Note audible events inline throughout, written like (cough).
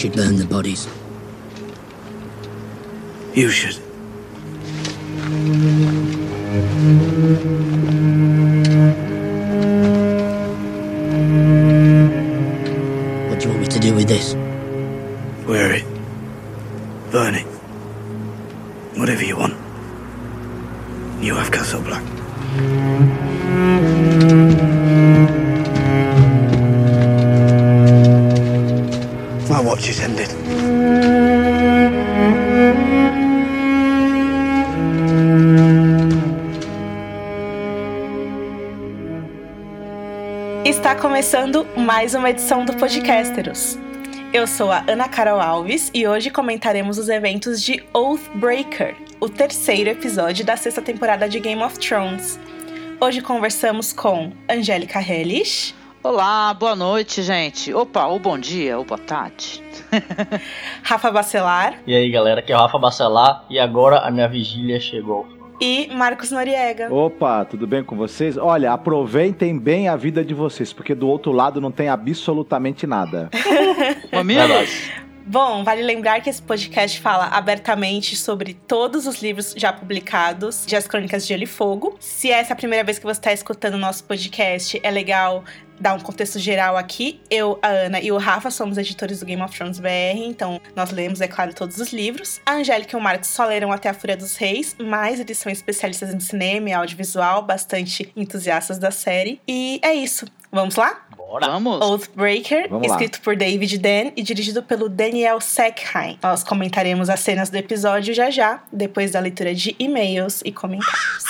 should burn the bodies. You should. Começando mais uma edição do Podcasteros. Eu sou a Ana Carol Alves e hoje comentaremos os eventos de Oathbreaker, o terceiro episódio da sexta temporada de Game of Thrones. Hoje conversamos com Angélica Hellish. Olá, boa noite, gente. Opa, ou bom dia, ou boa tarde. (laughs) Rafa Bacelar. E aí, galera, aqui é o Rafa Bacelar e agora a minha vigília chegou. E Marcos Noriega. Opa, tudo bem com vocês? Olha, aproveitem bem a vida de vocês, porque do outro lado não tem absolutamente nada. (laughs) Mamilos? Bom, vale lembrar que esse podcast fala abertamente sobre todos os livros já publicados de As Crônicas de Gelo e Fogo. Se essa é a primeira vez que você está escutando o nosso podcast, é legal dar um contexto geral aqui. Eu, a Ana e o Rafa somos editores do Game of Thrones BR, então nós lemos, é claro, todos os livros. A Angélica e o Marcos só leram até a Fúria dos Reis, mas eles são especialistas em cinema e audiovisual, bastante entusiastas da série. E é isso. Vamos lá? Bora! Vamos? Oathbreaker, Vamos lá. escrito por David Dan e dirigido pelo Daniel Sackheim. Nós comentaremos as cenas do episódio já já, depois da leitura de e-mails e comentários.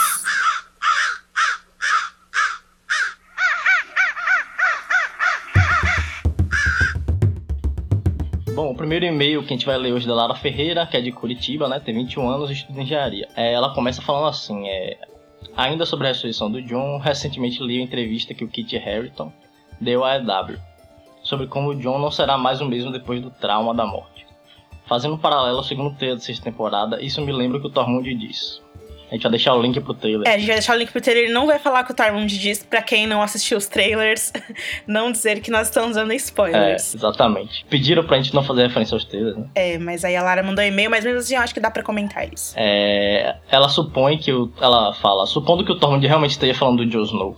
Bom, o primeiro e-mail que a gente vai ler hoje é da Lara Ferreira, que é de Curitiba, né? Tem 21 anos e estuda engenharia. É, ela começa falando assim, é... Ainda sobre a ressurreição do John, recentemente li a entrevista que o Kit Harington deu à EW, sobre como o John não será mais o mesmo depois do trauma da morte. Fazendo um paralelo ao segundo trailer da sexta temporada, isso me lembra o que o Tormund diz. A gente vai deixar o link pro trailer. É, a gente vai deixar o link pro trailer. Ele não vai falar que o Tormund diz, pra quem não assistiu os trailers, (laughs) não dizer que nós estamos dando É, spoilers. exatamente. Pediram pra gente não fazer referência aos trailers, né? É, mas aí a Lara mandou e-mail, mas mesmo assim eu acho que dá pra comentar isso. É, ela supõe que o, ela fala, supondo que o Tormund realmente esteja falando do Jon Snow,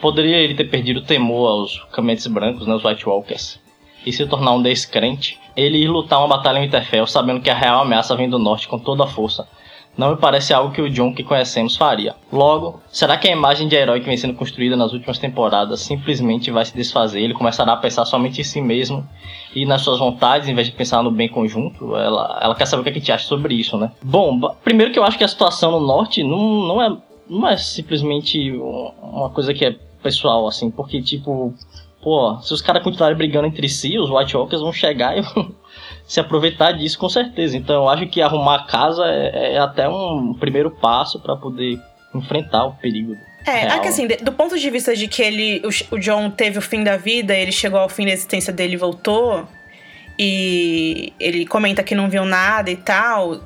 poderia ele ter perdido o temor aos caminhantes brancos, né, os White Walkers, e se tornar um descrente, ele ir lutar uma batalha em Winterfell, sabendo que a real ameaça vem do norte com toda a força. Não me parece algo que o Jon que conhecemos faria. Logo, será que a imagem de herói que vem sendo construída nas últimas temporadas simplesmente vai se desfazer? Ele começará a pensar somente em si mesmo e nas suas vontades, em vez de pensar no bem conjunto? Ela, ela quer saber o que a gente acha sobre isso, né? Bom, primeiro que eu acho que a situação no norte não, não, é, não é simplesmente um- uma coisa que é pessoal, assim, porque, tipo, pô, se os caras continuarem brigando entre si, os White Walkers vão chegar e se aproveitar disso com certeza. Então eu acho que arrumar a casa é, é até um primeiro passo pra poder enfrentar o perigo. É, real, é que assim, do ponto de vista de que ele, o, o John teve o fim da vida, ele chegou ao fim da existência dele e voltou, e ele comenta que não viu nada e tal,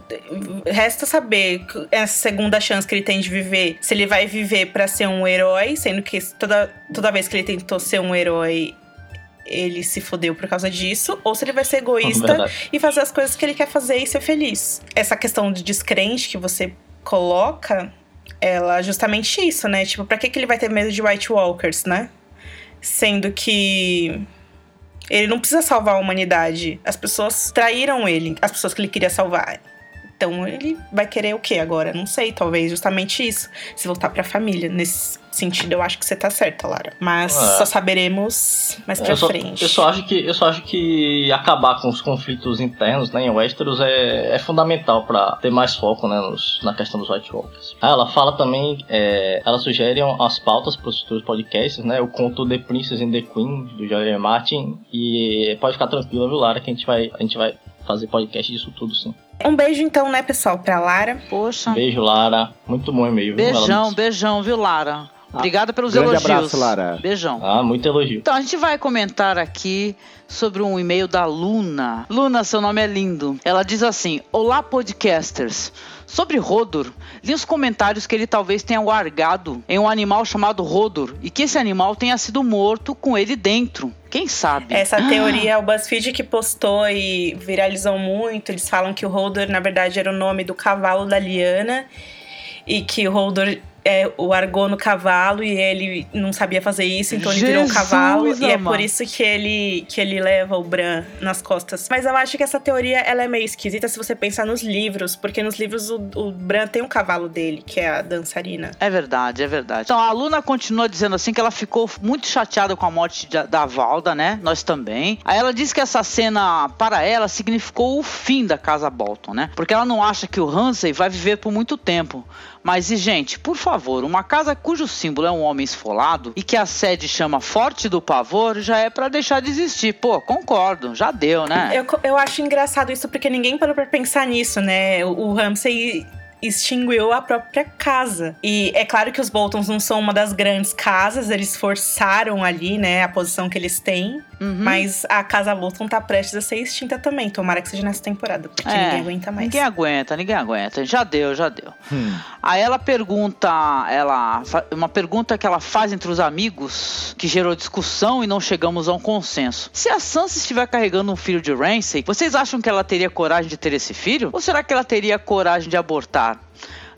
resta saber essa segunda chance que ele tem de viver, se ele vai viver pra ser um herói, sendo que toda, toda vez que ele tentou ser um herói, ele se fodeu por causa disso, ou se ele vai ser egoísta Verdade. e fazer as coisas que ele quer fazer e ser feliz. Essa questão de descrente que você coloca, ela é justamente isso, né? Tipo, pra que, que ele vai ter medo de White Walkers, né? Sendo que ele não precisa salvar a humanidade. As pessoas traíram ele, as pessoas que ele queria salvar. Então ele vai querer o que agora? Não sei, talvez justamente isso. Se voltar pra família. Nesse sentido, eu acho que você tá certa, Lara. Mas É. só saberemos mais pra eu só, frente. eu só acho que eu só acho que acabar com os conflitos internos né, em Westeros é, é fundamental pra ter mais foco né, nos- na questão dos White Walkers. Ah, ela fala também, é, ela sugere as pautas para os futuros podcasts, né? O conto The Princess and the Queen do. R. Martin e pode ficar tranquila, viu, Lara, que a gente vai a gente vai fazer podcast disso tudo, sim. Um beijo então, né, pessoal, pra Lara. Poxa. Beijo, Lara. Muito bom e-mail. Beijão, beijão, viu, Lara? Obrigada pelos grande elogios. abraço, Lara. Beijão. Ah, muito elogio. Então, a gente vai comentar aqui sobre um e-mail da Luna. Luna, seu nome é lindo. Ela diz assim: Olá, podcasters. Sobre Rodor, li os comentários que ele talvez tenha largado em um animal chamado Rodor e que esse animal tenha sido morto com ele dentro. Quem sabe? Essa teoria é o BuzzFeed que postou e viralizou muito. Eles falam que o Hodor, na verdade, era o nome do cavalo da Liana e que o Hodor é, o argou no cavalo e ele não sabia fazer isso, então ele virou um cavalo. E é por isso que ele, que ele leva o Bran nas costas. Mas eu acho que essa teoria ela é meio esquisita se você pensar nos livros, porque nos livros o, o Bran tem um cavalo dele, que é a dançarina. É verdade, é verdade. Então a Luna continua dizendo assim que ela ficou muito chateada com a morte de, da Valda, né? Nós também. Aí ela diz que essa cena, para ela, significou o fim da casa Bolton, né? Porque ela não acha que o Hansel vai viver por muito tempo. Mas, e gente, por favor, uma casa cujo símbolo é um homem esfolado e que a sede chama Forte do Pavor já é para deixar de existir. Pô, concordo, já deu, né? Eu, eu acho engraçado isso porque ninguém parou pra pensar nisso, né? O, o Ramsay extinguiu a própria casa. E é claro que os Boltons não são uma das grandes casas, eles forçaram ali, né, a posição que eles têm. Uhum. Mas a Casa Bolton tá prestes a ser extinta também. Tomara que seja nessa temporada, porque é, ninguém aguenta mais. Ninguém aguenta, ninguém aguenta. Já deu, já deu. Hum. Aí ela pergunta, ela uma pergunta que ela faz entre os amigos, que gerou discussão e não chegamos a um consenso. Se a Sansa estiver carregando um filho de Ramsay, vocês acham que ela teria coragem de ter esse filho? Ou será que ela teria coragem de abortar?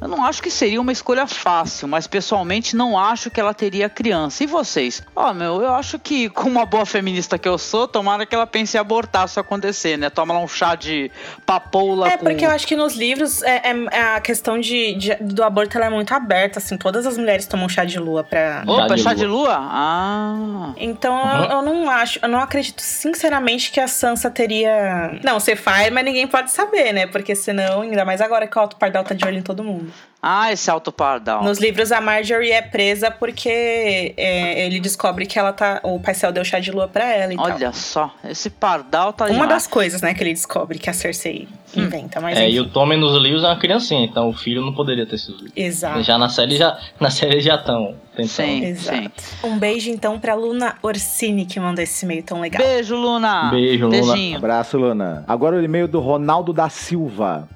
Eu não acho que seria uma escolha fácil, mas pessoalmente não acho que ela teria criança. E vocês? Ó, oh, meu, eu acho que, como uma boa feminista que eu sou, tomara que ela pense em abortar se acontecer, né? Toma lá um chá de papoula. É, com... porque eu acho que nos livros é, é, é a questão de, de, do aborto ela é muito aberta, assim. Todas as mulheres tomam chá de lua pra. Opa, chá de lua? Ah. Então uhum. eu, eu, não acho, eu não acredito sinceramente que a Sansa teria. Não, você faz, mas ninguém pode saber, né? Porque senão, ainda mais agora que o Alto Pardal tá de olho em todo mundo. Ah, esse alto pardal. Nos livros, a Marjorie é presa porque é, ele descobre que ela tá. O Paisel deu chá de lua pra ela e Olha tal. só, esse pardal tá Uma demais. das coisas, né, que ele descobre que a Cersei hum. inventa. Mas, é, enfim. e o Tommy nos livros é uma criancinha, então o filho não poderia ter sido. Exato. Já na série já, na série já estão tentando. Sim, Exato. sim. Um beijo então pra Luna Orsini que mandou esse e-mail tão legal. Beijo, Luna. Beijo, Luna. Beijinho. Abraço, Luna. Agora o e-mail do Ronaldo da Silva.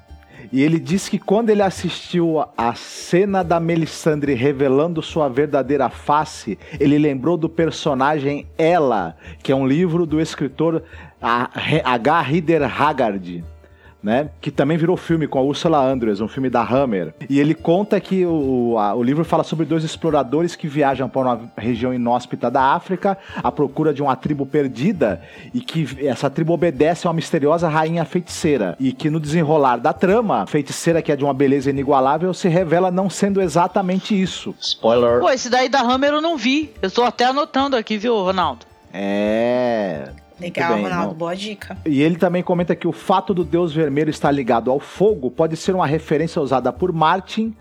E ele disse que quando ele assistiu a cena da Melisandre revelando sua verdadeira face, ele lembrou do personagem Ela, que é um livro do escritor H. Rider Haggard né? Que também virou filme com a Ursula Andress, um filme da Hammer. E ele conta que o, a, o livro fala sobre dois exploradores que viajam para uma região inóspita da África à procura de uma tribo perdida e que essa tribo obedece a uma misteriosa rainha feiticeira. E que no desenrolar da trama, a feiticeira que é de uma beleza inigualável se revela não sendo exatamente isso. Spoiler. Pô, esse daí da Hammer eu não vi. Eu tô até anotando aqui, viu, Ronaldo? É. Legal, bem, Ronaldo, boa dica. E ele também comenta que o fato do Deus Vermelho estar ligado ao fogo pode ser uma referência usada por Martin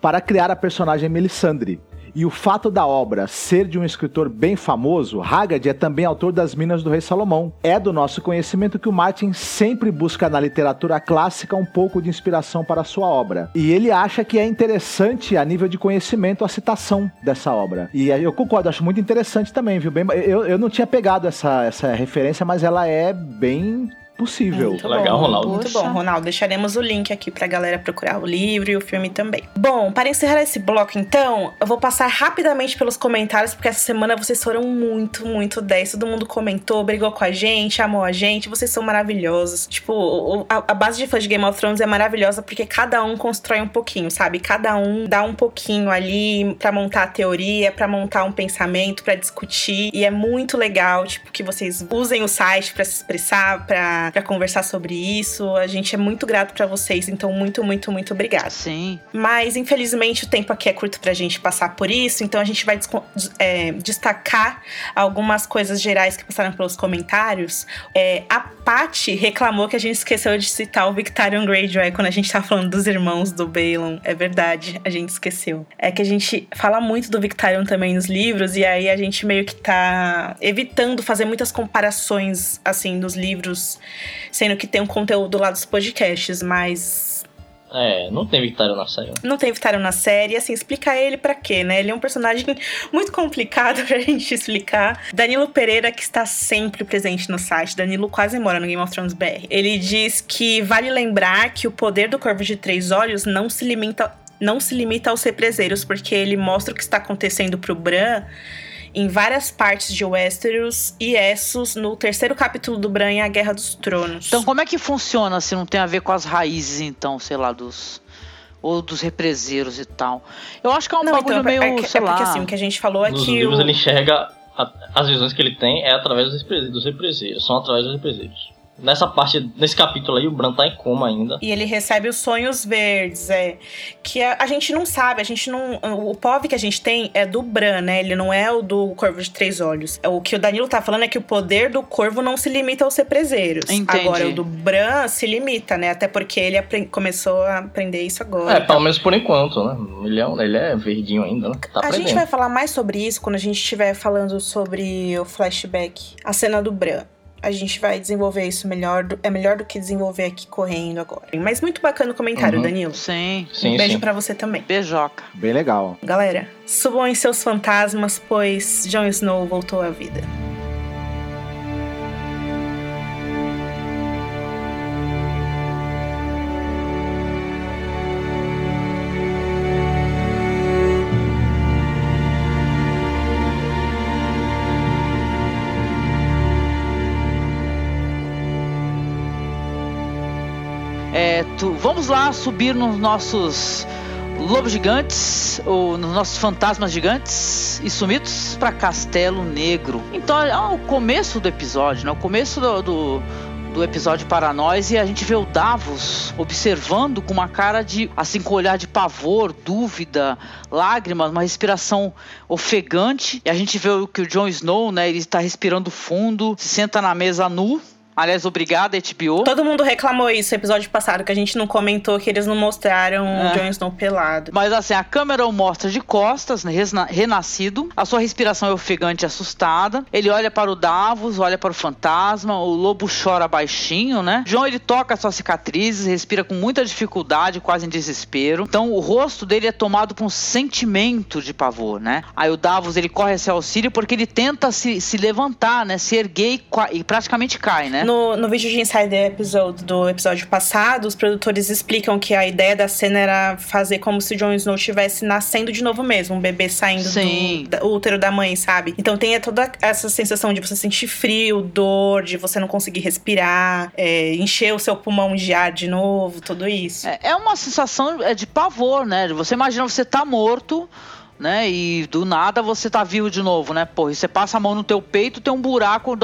para criar a personagem Melisandre. E o fato da obra ser de um escritor bem famoso, Haggard é também autor das Minas do Rei Salomão. É do nosso conhecimento que o Martin sempre busca na literatura clássica um pouco de inspiração para sua obra. E ele acha que é interessante, a nível de conhecimento, a citação dessa obra. E eu concordo, acho muito interessante também, viu? Bem, eu, eu não tinha pegado essa, essa referência, mas ela é bem possível. Muito Legal, bom, Ronaldo. Muito Poxa. bom, Ronaldo. Deixaremos o link aqui pra galera procurar o livro e o filme também. Bom, para encerrar esse bloco, então, eu vou passar rapidamente pelos comentários, porque essa semana vocês foram muito, muito 10. Todo mundo comentou, brigou com a gente, amou a gente. Vocês são maravilhosos. Tipo, a, a base de fãs de Game of Thrones é maravilhosa porque cada um constrói um pouquinho, sabe? Cada um dá um pouquinho ali pra montar a teoria, pra montar um pensamento, pra discutir. E é muito legal, tipo, que vocês usem o site pra se expressar, pra pra conversar sobre isso. A gente é muito grato pra vocês, então muito, muito, muito obrigada. Sim. Mas infelizmente o tempo aqui é curto pra gente passar por isso, então a gente vai é, destacar algumas coisas gerais que passaram pelos comentários. É, a Paty reclamou que a gente esqueceu de citar o Victorian Greyjoy quando a gente tá falando dos irmãos do Balon. É verdade, a gente esqueceu. É que a gente fala muito do Victorian também nos livros, e aí a gente meio que tá evitando fazer muitas comparações, assim, dos livros, sendo que tem um conteúdo lá dos podcasts, mas É, não tem Victário na série. Não tem Victário na série, assim, explica ele pra quê, né? Ele é um personagem muito complicado (laughs) pra gente explicar. Danilo Pereira, que está sempre presente no site, Danilo quase mora no Game of Thrones BR. Ele diz que vale lembrar que o poder do Corvo de Três Olhos não se limita, não se limita aos represeiros, porque ele mostra o que está acontecendo pro Bran em várias partes de Westeros e Essos no terceiro capítulo do Bran A Guerra dos Tronos. Então como é que funciona se não tem a ver com as raízes, então, sei lá, dos ou dos represeiros e tal. Eu acho que é um Não, bagulho então, meio, é, que- sei é porque lá. assim, o que a gente falou é Nos que livros o... ele enxerga a- as visões que ele tem é através dos represeiros, são através dos represeiros. Nessa parte, nesse capítulo aí, o Bran tá em coma ainda. E ele recebe os sonhos verdes, é. Que a, a gente não sabe, a gente não. O POV que a gente tem é do Bran, né? Ele não é o do Corvo de Três Olhos. O que o Danilo tá falando é que o poder do corvo não se limita aos represeiros. Entendi. Agora, o do Bran se limita, né? Até porque ele começou a aprender isso agora. É, pelo menos por enquanto, né? Ele é, ele é verdinho ainda, né? Tá a gente vai falar mais sobre isso quando a gente estiver falando sobre o flashback, a cena do Bran. A gente vai desenvolver isso melhor, do- é melhor do que desenvolver aqui correndo agora. Mas muito bacana o comentário, Uhum. Danilo. Sim, Sim, um beijo pra você também. beijoca. Bem legal. Galera, subam em seus fantasmas, pois Jon Snow voltou à vida. Vamos lá subir nos nossos lobos gigantes, ou nos nossos fantasmas gigantes e sumidos para Castelo Negro. Então é o começo do episódio, né? O começo do, do, do episódio para nós e a gente vê o Davos observando com uma cara de, assim, com um olhar de pavor, dúvida, lágrimas, uma respiração ofegante. E a gente vê que o Jon Snow, né? Ele está respirando fundo, se senta na mesa nu. Aliás, obrigada, HBO. Todo mundo reclamou isso no episódio passado, que a gente não comentou que eles não mostraram É. o Jon Snow pelado. Mas assim, a câmera o mostra de costas, né, renascido. A sua respiração é ofegante e assustada. Ele olha para o Davos, olha para o fantasma. O lobo chora baixinho, né? João ele toca as suas cicatrizes, respira com muita dificuldade, quase em desespero. Então o rosto dele é tomado por um sentimento de pavor, né? Aí o Davos ele corre a seu auxílio porque ele tenta se, se levantar, né? Se erguer e, e praticamente cai, né? No, no vídeo de Insider Episode do episódio passado, os produtores explicam que a ideia da cena era fazer como se Jon Snow estivesse nascendo de novo mesmo, um bebê saindo Sim. do da- útero da mãe, sabe? Então tem toda essa sensação de você sentir frio, dor, de você não conseguir respirar, é, encher o seu pulmão de ar de novo, tudo isso. É, é uma sensação é, de pavor, né? Você imagina você tá morto, né? E do nada você tá vivo de novo, né? Pô, e você passa a mão no teu peito, tem um buraco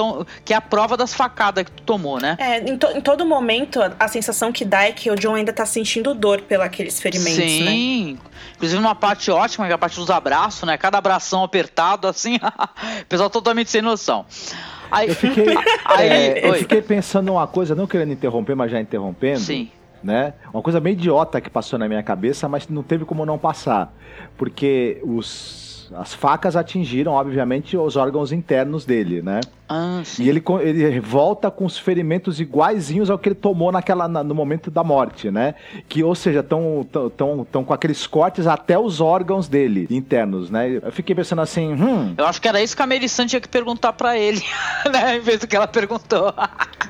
que é a prova das facadas que tu tomou, né? É, em, to- em todo momento, a, sensação que dá é que o John ainda tá sentindo dor pelos ferimentos, né? Sim. Inclusive numa parte ótima, que é a parte dos abraços, né? Cada abração apertado, assim. (laughs) Pessoal totalmente sem noção. Aí, Eu fiquei, (laughs) Aí, é, eu fiquei pensando uma coisa, não querendo interromper, mas já interrompendo. Sim. Né? Uma coisa meio idiota que passou na minha cabeça, mas não teve como não passar. Porque os, as facas atingiram, obviamente, os órgãos internos dele, né? Ah, sim. E ele, ele volta com os ferimentos iguaizinhos ao que ele tomou naquela, na- no momento da morte, né? Que, ou seja, estão tão, tão, tão com aqueles cortes até os órgãos dele, internos, né? Eu fiquei pensando assim, hum, Eu acho que era isso que a Melissa tinha que perguntar pra ele, (laughs) né? Em vez do que ela perguntou.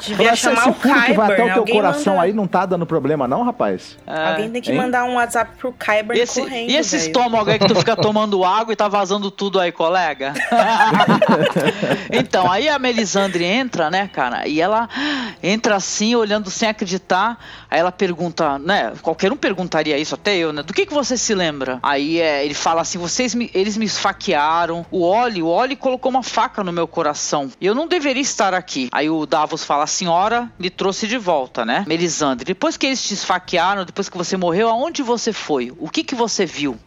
Devia esse chamar o furo que vai até Kyburn. o teu Alguém coração manda- aí não tá dando problema não, rapaz? Alguém tem que hein? mandar um WhatsApp pro Kyburn Esse, correndo, e esse velho. estômago aí que tu fica tomando água e tá vazando tudo aí, colega? (laughs) (laughs) então, aí a Melisandre entra, né, cara? E ela entra assim, olhando sem acreditar. Aí ela pergunta, né? Qualquer um perguntaria isso, até eu, né? Do que, que você se lembra? Aí é, ele fala assim: vocês me, eles me esfaquearam. O Oli, o Oli colocou uma faca no meu coração. Eu não deveria estar aqui. Aí o Davos fala: a senhora me trouxe de volta, né? Melisandre, depois que eles te esfaquearam, depois que você morreu, aonde você foi? O que, que você viu?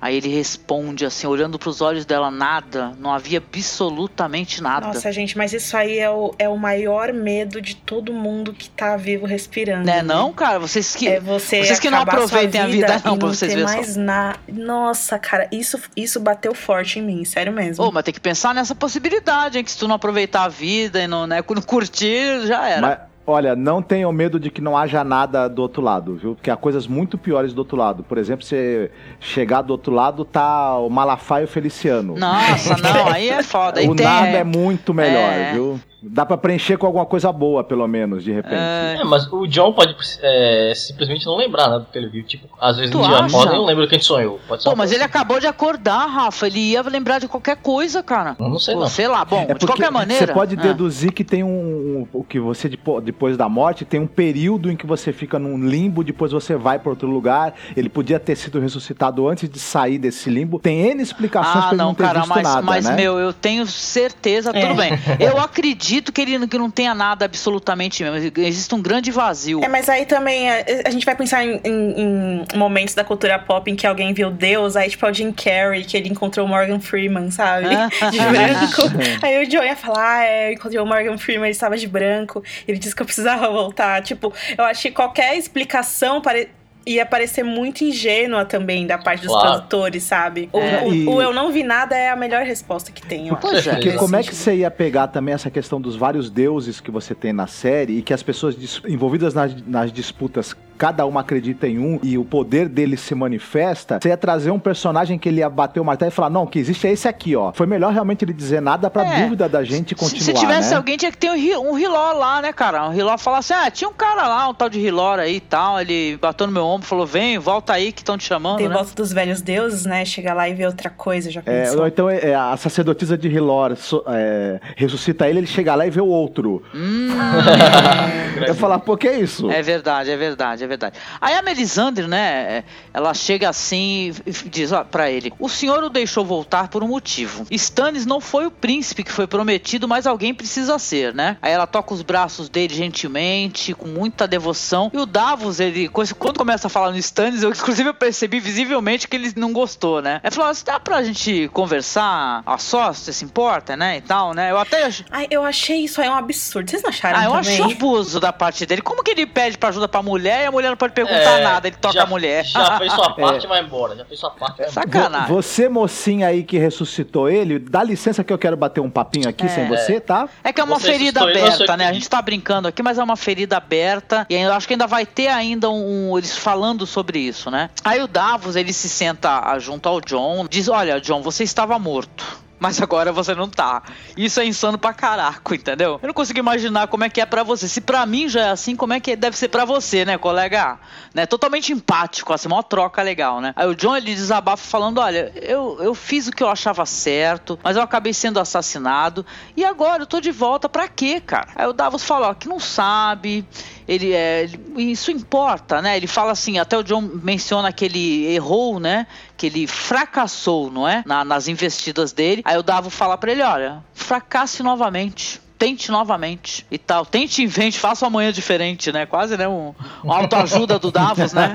Aí ele responde assim, olhando pros olhos dela, nada, não havia absolutamente nada. Nossa, gente, mas isso aí é o, é o maior medo de todo mundo que tá vivo respirando. né, né? não, cara? Vocês que É você vocês que não aproveitem a vida e não, pra vocês verem só. mais nada. Nossa, cara, isso, isso bateu forte em mim, sério mesmo. Ô, mas tem que pensar nessa possibilidade, hein? Que se tu não aproveitar a vida e não, né, não curtir, já era. Mas, Olha, não tenham medo de que não haja nada do outro lado, viu? Porque há coisas muito piores do outro lado. Por exemplo, você chegar do outro lado, tá o Malafaia e o Feliciano. Nossa, não, aí é foda. O tem- nada é muito melhor, É. viu? Dá pra preencher com alguma coisa boa, pelo menos, de repente. É, mas o John pode é, simplesmente não lembrar, né, do que ele viu. Tipo, às vezes no dia acha? acorda e não lembra do que a gente sonhou. Pode ser Pô, mas coisa ele acabou de acordar, Rafa. Ele ia lembrar de qualquer coisa, cara. assim. Não sei Pô, não. sei lá, bom, É de qualquer maneira. você pode Ah. deduzir que tem um, o que você depo- depois da morte tem um período em que você fica num limbo, depois você vai para outro lugar. Ele podia ter sido ressuscitado antes de sair desse limbo. Tem N explicações Ah, pra ele não, não ter cara, visto mas, nada, mas né? meu, eu tenho certeza, É. tudo bem. Eu acredito que ele que não tenha nada absolutamente mesmo. Existe um grande vazio. É, mas aí também a, a gente vai pensar em, em- em momentos da cultura pop em que alguém viu Deus, aí tipo é o Jim Carrey, que ele encontrou o Morgan Freeman, sabe? (laughs) De branco. aí o John ia falar, ah, é, eu encontrei o Morgan Freeman, ele estava de branco, ele disse que eu precisava voltar. Tipo, eu acho que qualquer explicação pare- ia parecer muito ingênua também da parte dos Claro. produtores, sabe? O, É. o- E- o eu não vi nada é a melhor resposta que tem. Pois é. Porque Nesse como é que você ia pegar também essa questão dos vários deuses que você tem na série e que as pessoas envolvidas nas, nas disputas, cada uma acredita em um e o poder dele se manifesta? Você ia trazer um personagem que ele ia bater o martelo e falar: não, o que existe é esse aqui, ó. Foi melhor realmente ele dizer nada pra É. dúvida da gente continuar. Se tivesse né? alguém, tinha que ter um, um Riló lá, né, cara? Um Riló falar assim: ah, tinha um cara lá, um tal de Riló aí e tal. Ele bateu no meu ombro falou: vem, volta aí que estão te chamando, Tem né? volta dos velhos deuses, né? Chegar lá e ver outra coisa, já É, pensou? ou então é, a sacerdotisa de Hilor so- é, ressuscita ele, ele chega lá e vê o outro. Hum, (laughs) Eu falar, pô, que é isso? É verdade, é verdade, é verdade. Aí a Melisandre, né, ela chega assim e diz ó, pra ele: O senhor o deixou voltar por um motivo. Stannis não foi o príncipe que foi prometido, mas alguém precisa ser, né? Aí ela toca os braços dele gentilmente, com muita devoção. E o Davos, ele, quando começa a falar no Stannis, eu inclusive eu percebi visivelmente que ele não gostou, né? Ele falou: "Se dá pra gente conversar a sós, você se importa, né? E tal, né? Eu até. Ai, eu achei isso aí um absurdo. Vocês não acharam Ah, eu também? acho abuso da parte dele. Como que ele pede pra ajuda pra mulher e a mulher não pode perguntar É, nada? Ele toca já- a mulher. Já (laughs) fez sua parte e vai embora. Já fez sua parte vai embora. Sacanagem. Você, mocinha aí que ressuscitou ele, dá licença que eu quero bater um papinho aqui sem você, tá? É que é uma Você ferida aberta, né? A que- gente tá brincando aqui, mas é uma ferida aberta. E eu acho que ainda vai ter ainda um, eles falando sobre isso, né? Aí o Davos, ele se senta junto ao John, diz: Olha, John, você estava morto. Mas agora você não tá. Isso é insano pra caraco, entendeu? Eu não consigo imaginar como é que é pra você. Se pra mim já é assim, como é que deve ser pra você, né, colega? Né? Totalmente empático, assim, uma troca legal, né? Aí o John ele desabafa falando: Olha, eu, eu fiz o que eu achava certo, mas eu acabei sendo assassinado. E agora eu tô de volta pra quê, cara? Aí o Davos fala: Ó, que não sabe. Ele é. Isso importa, né? Ele fala assim, até o John menciona que ele errou, né? Que ele fracassou, não é? Na- nas investidas dele. Aí o Davos fala pra ele: olha, fracasse novamente. Tente novamente e tal. Tente invente, faça uma manhã diferente, né? Quase, né? Um, uma autoajuda do Davos, né?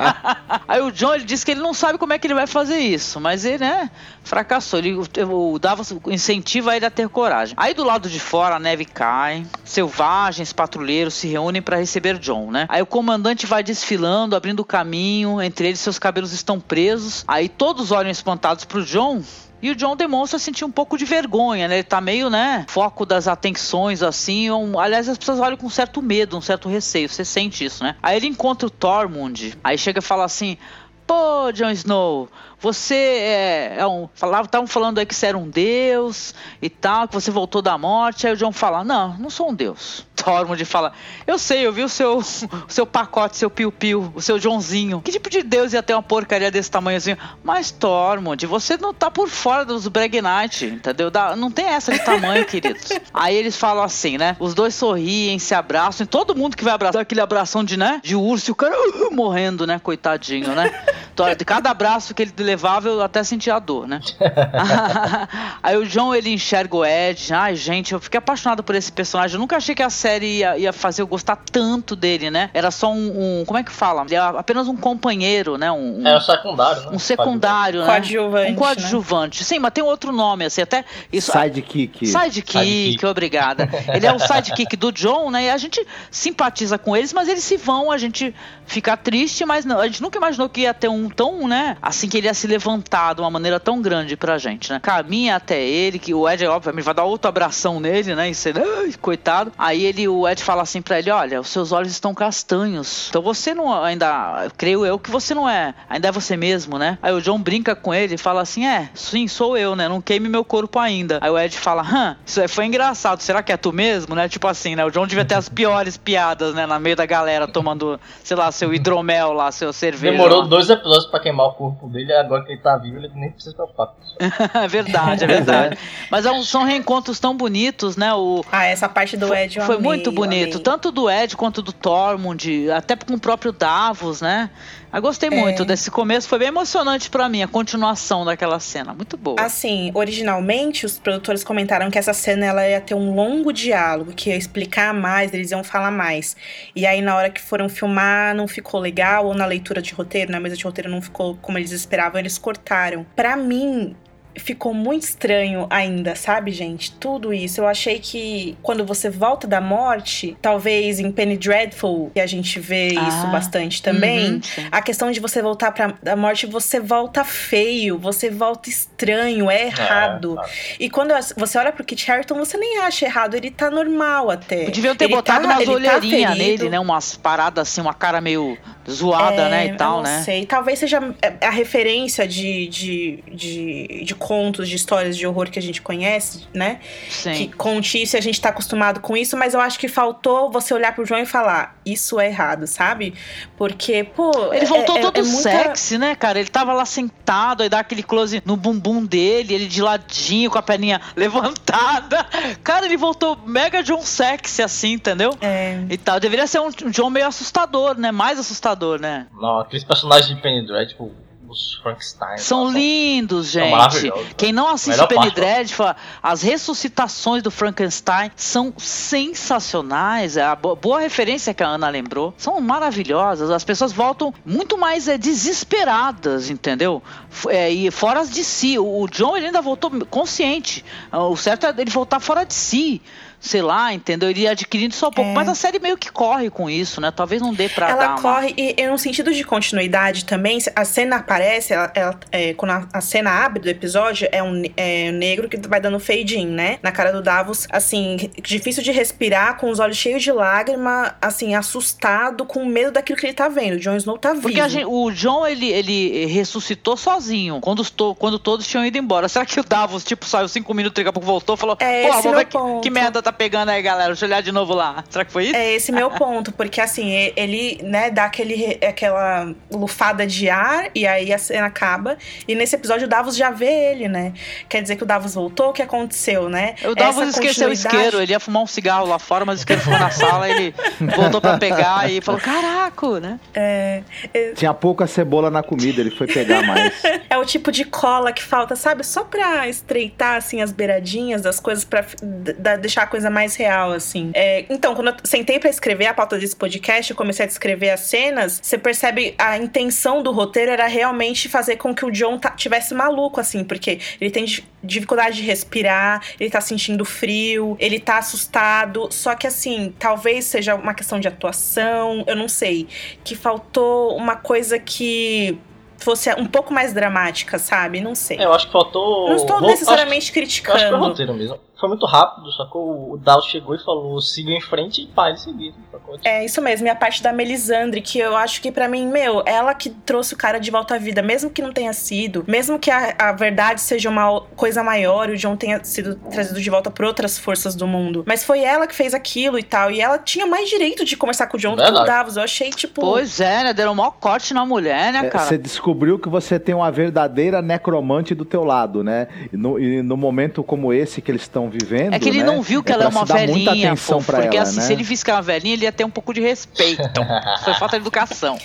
(laughs) Aí o John ele diz que ele não sabe como é que ele vai fazer isso, mas ele, né, fracassou. Ele, o, o Davos incentiva ele a ter coragem. Aí do lado de fora a neve cai, selvagens, patrulheiros se reúnem para receber John, né? Aí o comandante vai desfilando, abrindo caminho, entre eles seus cabelos estão presos. Aí todos olham espantados pro John. E o John demonstra sentir um pouco de vergonha, né? Ele tá meio, né? Foco das atenções, assim. Um... Aliás, as pessoas olham com certo medo, um certo receio. Você sente isso, né? Aí ele encontra o Tormund. Aí chega e fala assim: Pô, Jon Snow, você é, é um. Falavam, estavam falando aí que você era um deus e tal, que você voltou da morte. Aí o John fala: Não, não sou um deus. (laughs) Tormund fala: Eu sei, eu vi o seu, (laughs) o seu pacote, seu piu-piu, o seu Joãozinho. Que tipo de deus ia ter uma porcaria desse tamanhozinho? Mas Tormund, você não tá por fora dos Brag Knight, entendeu? Dá- não tem essa de tamanho, queridos. (laughs) Aí eles falam assim, né? Os dois sorriem, se abraçam, e todo mundo que vai abraçar aquele abração de, né? De urso, e o cara uh, morrendo, né? Coitadinho, né? Então, De cada abraço que ele levava, eu até sentia a dor, né? (laughs) (laughs) Aí o John, ele enxerga o Ed. Ai, gente, eu fiquei apaixonado por esse personagem. Eu nunca achei que a série ia, ia fazer eu gostar tanto dele, né? Era só um, um- como é que fala? Ele era apenas um companheiro, né? Um, um- É o secundário, né? um secundário, né? Coadjuvante, Um coadjuvante. Sim, mas tem outro nome, assim, até isso. Sidekick. Sidekick, Sidekick. obrigada. (laughs) Ele é o sidekick do John, né? E a gente simpatiza com eles, mas eles se vão, a gente fica triste, mas não, a gente nunca imaginou que ia ter um tão, tão, né? Assim que ele ia se levantar de uma maneira tão grande pra gente, né? Caminha até ele, que o Ed, obviamente, vai dar outro abração nele, né? E você, "Ai, coitado. Aí ele, o Ed fala assim pra ele: olha, os seus olhos estão castanhos. Então você não ainda. Creio eu que você não é. Ainda é você mesmo, né? Aí o John brinca com ele e fala assim: é, sim, sou eu, né? Não queime meu corpo ainda. Aí o Ed fala: hã, isso foi engraçado. Será que é tu mesmo, né? Tipo assim, né? O John devia ter as piores piadas, né? Na meio da galera tomando, sei lá, seu hidromel lá, seu cerveja. Demorou lá. dois episódios pra queimar o corpo dele, agora que ele tá vivo, ele nem precisa preocupar com isso. (laughs) é verdade, é verdade. (laughs) Mas é um- são reencontros tão bonitos, né? O, Ah, essa parte do Ed eu foi amei, muito eu bonito, amei. tanto do Ed quanto do Tormund, até com o próprio Davos, né? Eu gostei É. muito desse começo, foi bem emocionante pra mim a continuação daquela cena, muito boa. Assim, originalmente os produtores comentaram que essa cena ela ia ter um longo diálogo, que ia explicar mais, eles iam falar mais. E aí na hora que foram filmar não ficou legal, ou na leitura de roteiro, na mesa de roteiro não ficou como eles esperavam, eles cortaram. Pra mim, ficou muito estranho ainda, sabe, gente? Tudo isso. Eu achei que quando você volta da morte, talvez em Penny Dreadful, que a gente vê isso Ah, bastante também, Uhum, a questão de você voltar pra da morte, você volta feio, você volta estranho, é errado. É, E quando você olha pro Kit Harington, você nem acha errado, ele tá normal até. Deviam ter Ele botado tá- umas tá olheirinhas ferido. nele, né? Umas paradas assim, uma cara meio zoada, É, né? E tal, eu não né? sei. Talvez seja a referência de, de, de, de contos, de histórias de horror que a gente conhece, né? Sim. Que conte isso e a gente tá acostumado com isso, mas eu acho que faltou você olhar pro João e falar, isso é errado, sabe? Porque, pô. Ele é- voltou é- todo é muita- sexy, né, cara? Ele tava lá sentado, aí dá aquele close no bumbum dele, ele de ladinho, com a perninha (laughs) levantada. Cara, ele voltou mega John sexy, assim, entendeu? É. E tal. Deveria ser um John meio assustador, né? Mais assustador, né? Não, aqueles personagens de Penny Dread, tipo, os Frankenstein. São nossa, lindos, gente. Quem não assiste Penny. Dreadful, as ressuscitações do Frankenstein são sensacionais. É a bo- boa referência que a Ana lembrou. São maravilhosas. As pessoas voltam muito mais é, desesperadas, entendeu? É, e fora de si. O John ele ainda voltou consciente. O certo é ele voltar fora de si. Sei lá, entendeu? Ele ia adquirindo só pouco. É. Mas a série meio que corre com isso, né? Talvez não dê pra dar Ela uma- corre, e, e no sentido de continuidade também, a cena aparece, ela, ela- é, quando a, a cena abre do episódio, é um é, um negro que vai dando fade in, né? Na cara do Davos, assim, difícil de respirar, com os olhos cheios de lágrima, assim, assustado, com medo daquilo que ele tá vendo. O Jon Snow tá vivo. Porque gente- o John, ele, ele ressuscitou sozinho, quando, to- quando todos tinham ido embora. Será que o Davos, tipo, saiu cinco minutos, daqui a pouco voltou, falou, É pô, ver que, que merda tá pegando aí, galera, deixa eu olhar de novo lá. Será que foi isso? É esse meu ponto, porque assim, ele, né, dá aquele, aquela lufada de ar e aí a cena acaba. E nesse episódio o Davos já vê ele, né? Quer dizer que o Davos voltou, o que aconteceu, né? O Davos Essa esqueceu o continuidade- isqueiro, ele ia fumar um cigarro lá fora, mas o isqueiro ficou na sala, ele voltou pra pegar e falou, caraca, né? Tinha pouca cebola na comida, ele foi pegar mais. (laughs) É o tipo de cola que falta, sabe? Só pra estreitar, assim, as beiradinhas das coisas, pra deixar a coisa mais real, assim. É, então, quando eu sentei pra escrever a pauta desse podcast, eu comecei a descrever as cenas, você percebe a intenção do roteiro era realmente fazer com que o John tivesse maluco, assim, porque ele tem di- dificuldade de respirar, ele tá sentindo frio, ele tá assustado. Só que, assim, talvez seja uma questão de atuação, eu não sei. Que faltou uma coisa que fosse um pouco mais dramática, sabe? Não sei. É, eu acho que faltou. não estou necessariamente acho Eu acho que foi criticando. roteiro mesmo. Foi muito rápido, sacou? O Dal chegou e falou: siga em frente e pá, ele seguiu. sacou? É isso mesmo, e a parte da Melisandre, que eu acho que pra mim, meu, ela que trouxe o cara de volta à vida, mesmo que não tenha sido, mesmo que a, a verdade seja uma coisa maior e o John tenha sido trazido de volta por outras forças do mundo. Mas foi ela que fez aquilo e tal, e ela tinha mais direito de conversar com o John do que o Verdade. Davos. Eu achei, tipo. Pois é, né? Deram um maior corte na mulher, né, É, cara? Você descobriu que você tem uma verdadeira necromante do teu lado, né? E no, e no momento como esse que eles estão vivendo. É que ele né? não viu que ela é uma velhinha, pra porque ela, assim, né? se ele visse que era uma velhinha, ele ia ter um pouco de respeito. (laughs) Foi falta de educação.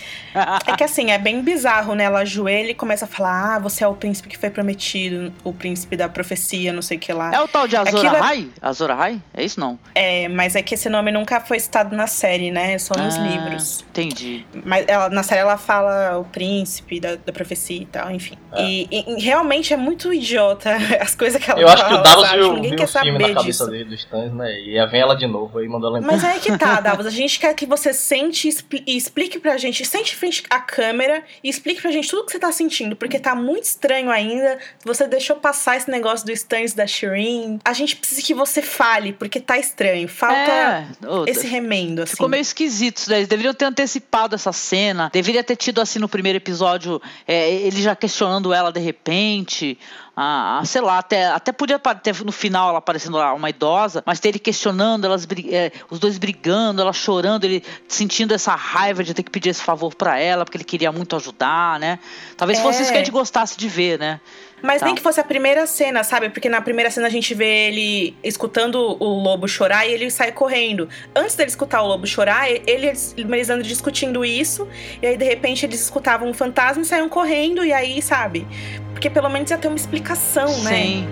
É que assim, é bem bizarro, né? Ela ajoelha e começa a falar: ah, você é o príncipe que foi prometido, o príncipe da profecia, não sei o que lá. É o tal de Azor Aquilo é- Ahai? Azor Ahai? É isso não? É, mas é que esse nome nunca foi citado na série, né? Só nos Ah, livros. Entendi. Mas ela, na série ela fala o príncipe da, da profecia e tal, enfim. E, e- e realmente é muito idiota (laughs) as coisas que ela Eu fala. acho que o Davos viu, Ninguém viu saber filme na cabeça disso. dele dos né? E aí vem ela de novo aí mandou ela Mas aí que tá, (laughs) Davos. A gente quer que você sente e expli- explique pra gente, sente frente à câmera e explique pra gente tudo que você tá sentindo, porque tá muito estranho ainda. Você deixou passar esse negócio do Stannis da Shireen. A gente precisa que você fale, porque tá estranho. Falta É, esse remendo, assim. Ficou meio esquisito isso daí. Eles deveriam ter antecipado essa cena. Deveria ter tido, assim, no primeiro episódio, é, ele já questionando ela de repente. Ah, ah, sei lá, até, até podia ter no final ela aparecendo lá, uma idosa, mas ter ele questionando, elas, é, os dois brigando, ela chorando, ele sentindo essa raiva de ter que pedir esse favor pra ela, porque ele queria muito ajudar, né? Talvez fosse É. isso que a gente gostasse de ver, né? Mas Tá. nem que fosse a primeira cena, sabe? Porque na primeira cena a gente vê ele escutando o lobo chorar e ele sai correndo. Antes dele escutar o lobo chorar, ele e Melisandre discutindo isso, e aí de repente eles escutavam um fantasma e saíam correndo, e aí, sabe? Porque pelo menos ia ter uma explicação, né? Sim.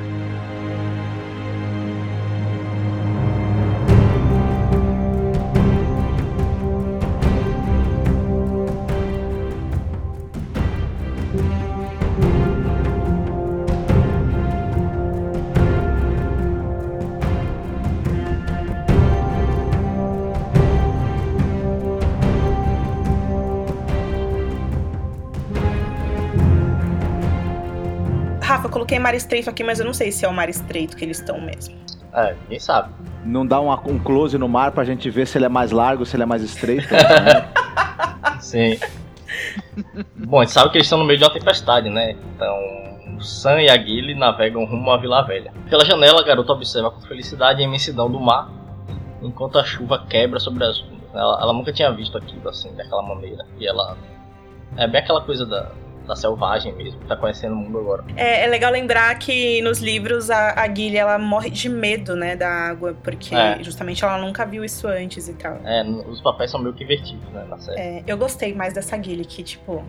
Coloquei mar estreito aqui, mas eu não sei se é o mar estreito que eles estão mesmo. É, ninguém sabe. Não dá uma- um close no mar pra gente ver se ele é mais largo, se ele é mais estreito. né? (laughs) Sim. Bom, a gente sabe que eles estão no meio de uma tempestade, né? Então, o Sam e a Gilly navegam rumo à Vila Velha. Pela janela, a garota observa com felicidade a imensidão do mar, enquanto a chuva quebra sobre as ondas. Ela, ela nunca tinha visto aquilo assim, daquela maneira. E ela. É bem aquela coisa da, da selvagem mesmo, tá conhecendo o mundo agora. É, é legal lembrar que nos livros a, a Gilly, ela morre de medo, né, da água, porque É. justamente ela nunca viu isso antes e tal. É, os papéis são meio que invertidos, né, na série. É, eu gostei mais dessa Gilly, que, tipo.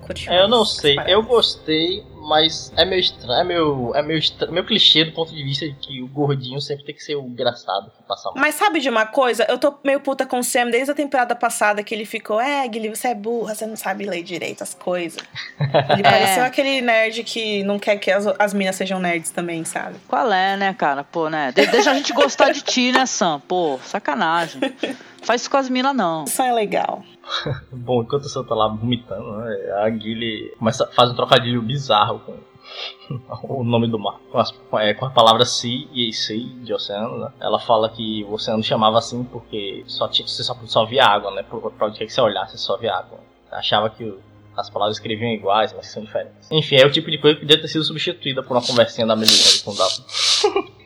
Curtiu É, eu não sei, eu gostei, mas é meio estranho, é meio, é meio, estranho, meio clichê do ponto de vista de que o gordinho sempre tem que ser o engraçado que passa mal. Mas sabe de uma coisa? Eu tô meio puta com o Sam desde a temporada passada que ele ficou, é, Gilly, você é burra, você não sabe ler direito as coisas. (laughs) Ele pareceu aquele nerd que não quer que as, as minas sejam nerds também, sabe? Qual é, né, cara? Pô, né? De- deixa a gente gostar de ti, né, Sam? Pô, sacanagem. (laughs) Faz isso com as minas, não. Isso é legal. (laughs) Bom, enquanto o Sam tá lá vomitando, né, a Gilly começa, faz um trocadilho bizarro com (laughs) o nome do mar. Com, as, é, com a palavra sea e sea de oceano, né? Ela fala que o oceano chamava assim porque só tinha, você só, só via água, né? Pra, pra onde que você olhasse, só via água. Achava que o- as palavras escreviam iguais, mas são diferentes. Enfim, é o tipo de coisa que podia ter sido substituída por uma conversinha da Melisandre com o. (laughs)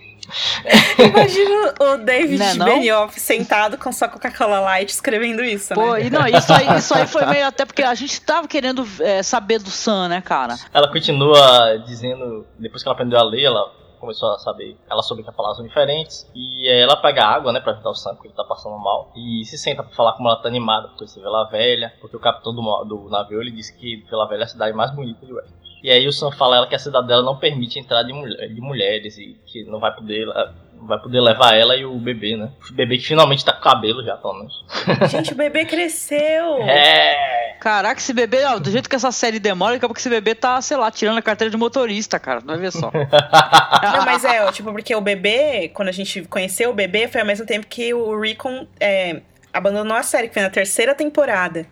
(laughs) Imagina o David Né, não? Benioff sentado com sua Coca-Cola Light escrevendo isso, Pô, né? e não, isso aí, isso aí foi meio até porque a gente tava querendo é, saber do Sam, né, cara? Ela continua dizendo, depois que ela aprendeu a ler, ela começou a saber, ela soube que as palavras são diferentes, e aí ela pega água, né, pra ajudar o Sam, porque ele tá passando mal, e se senta pra falar como ela tá animada por conhecer Vila Velha, porque o capitão do, do navio, ele disse que Vila Velha é a cidade mais bonita de Westeros. E aí o Sam fala ela que a cidade dela não permite a entrada de, mulher- de mulheres, e que não vai poder... não Vai poder levar ela e o bebê, né? O bebê que finalmente tá com cabelo já, pelo menos. (laughs) Gente, o bebê cresceu! É! Caraca, esse bebê, ó, do jeito que essa série demora, daqui a pouco esse bebê tá, sei lá, tirando a carteira de motorista, cara. Vai ver só. (laughs) (laughs) Não, mas é, ó, tipo, porque o bebê, quando a gente conheceu o bebê, foi ao mesmo tempo que o Rickon é, abandonou a série, que foi na terceira temporada.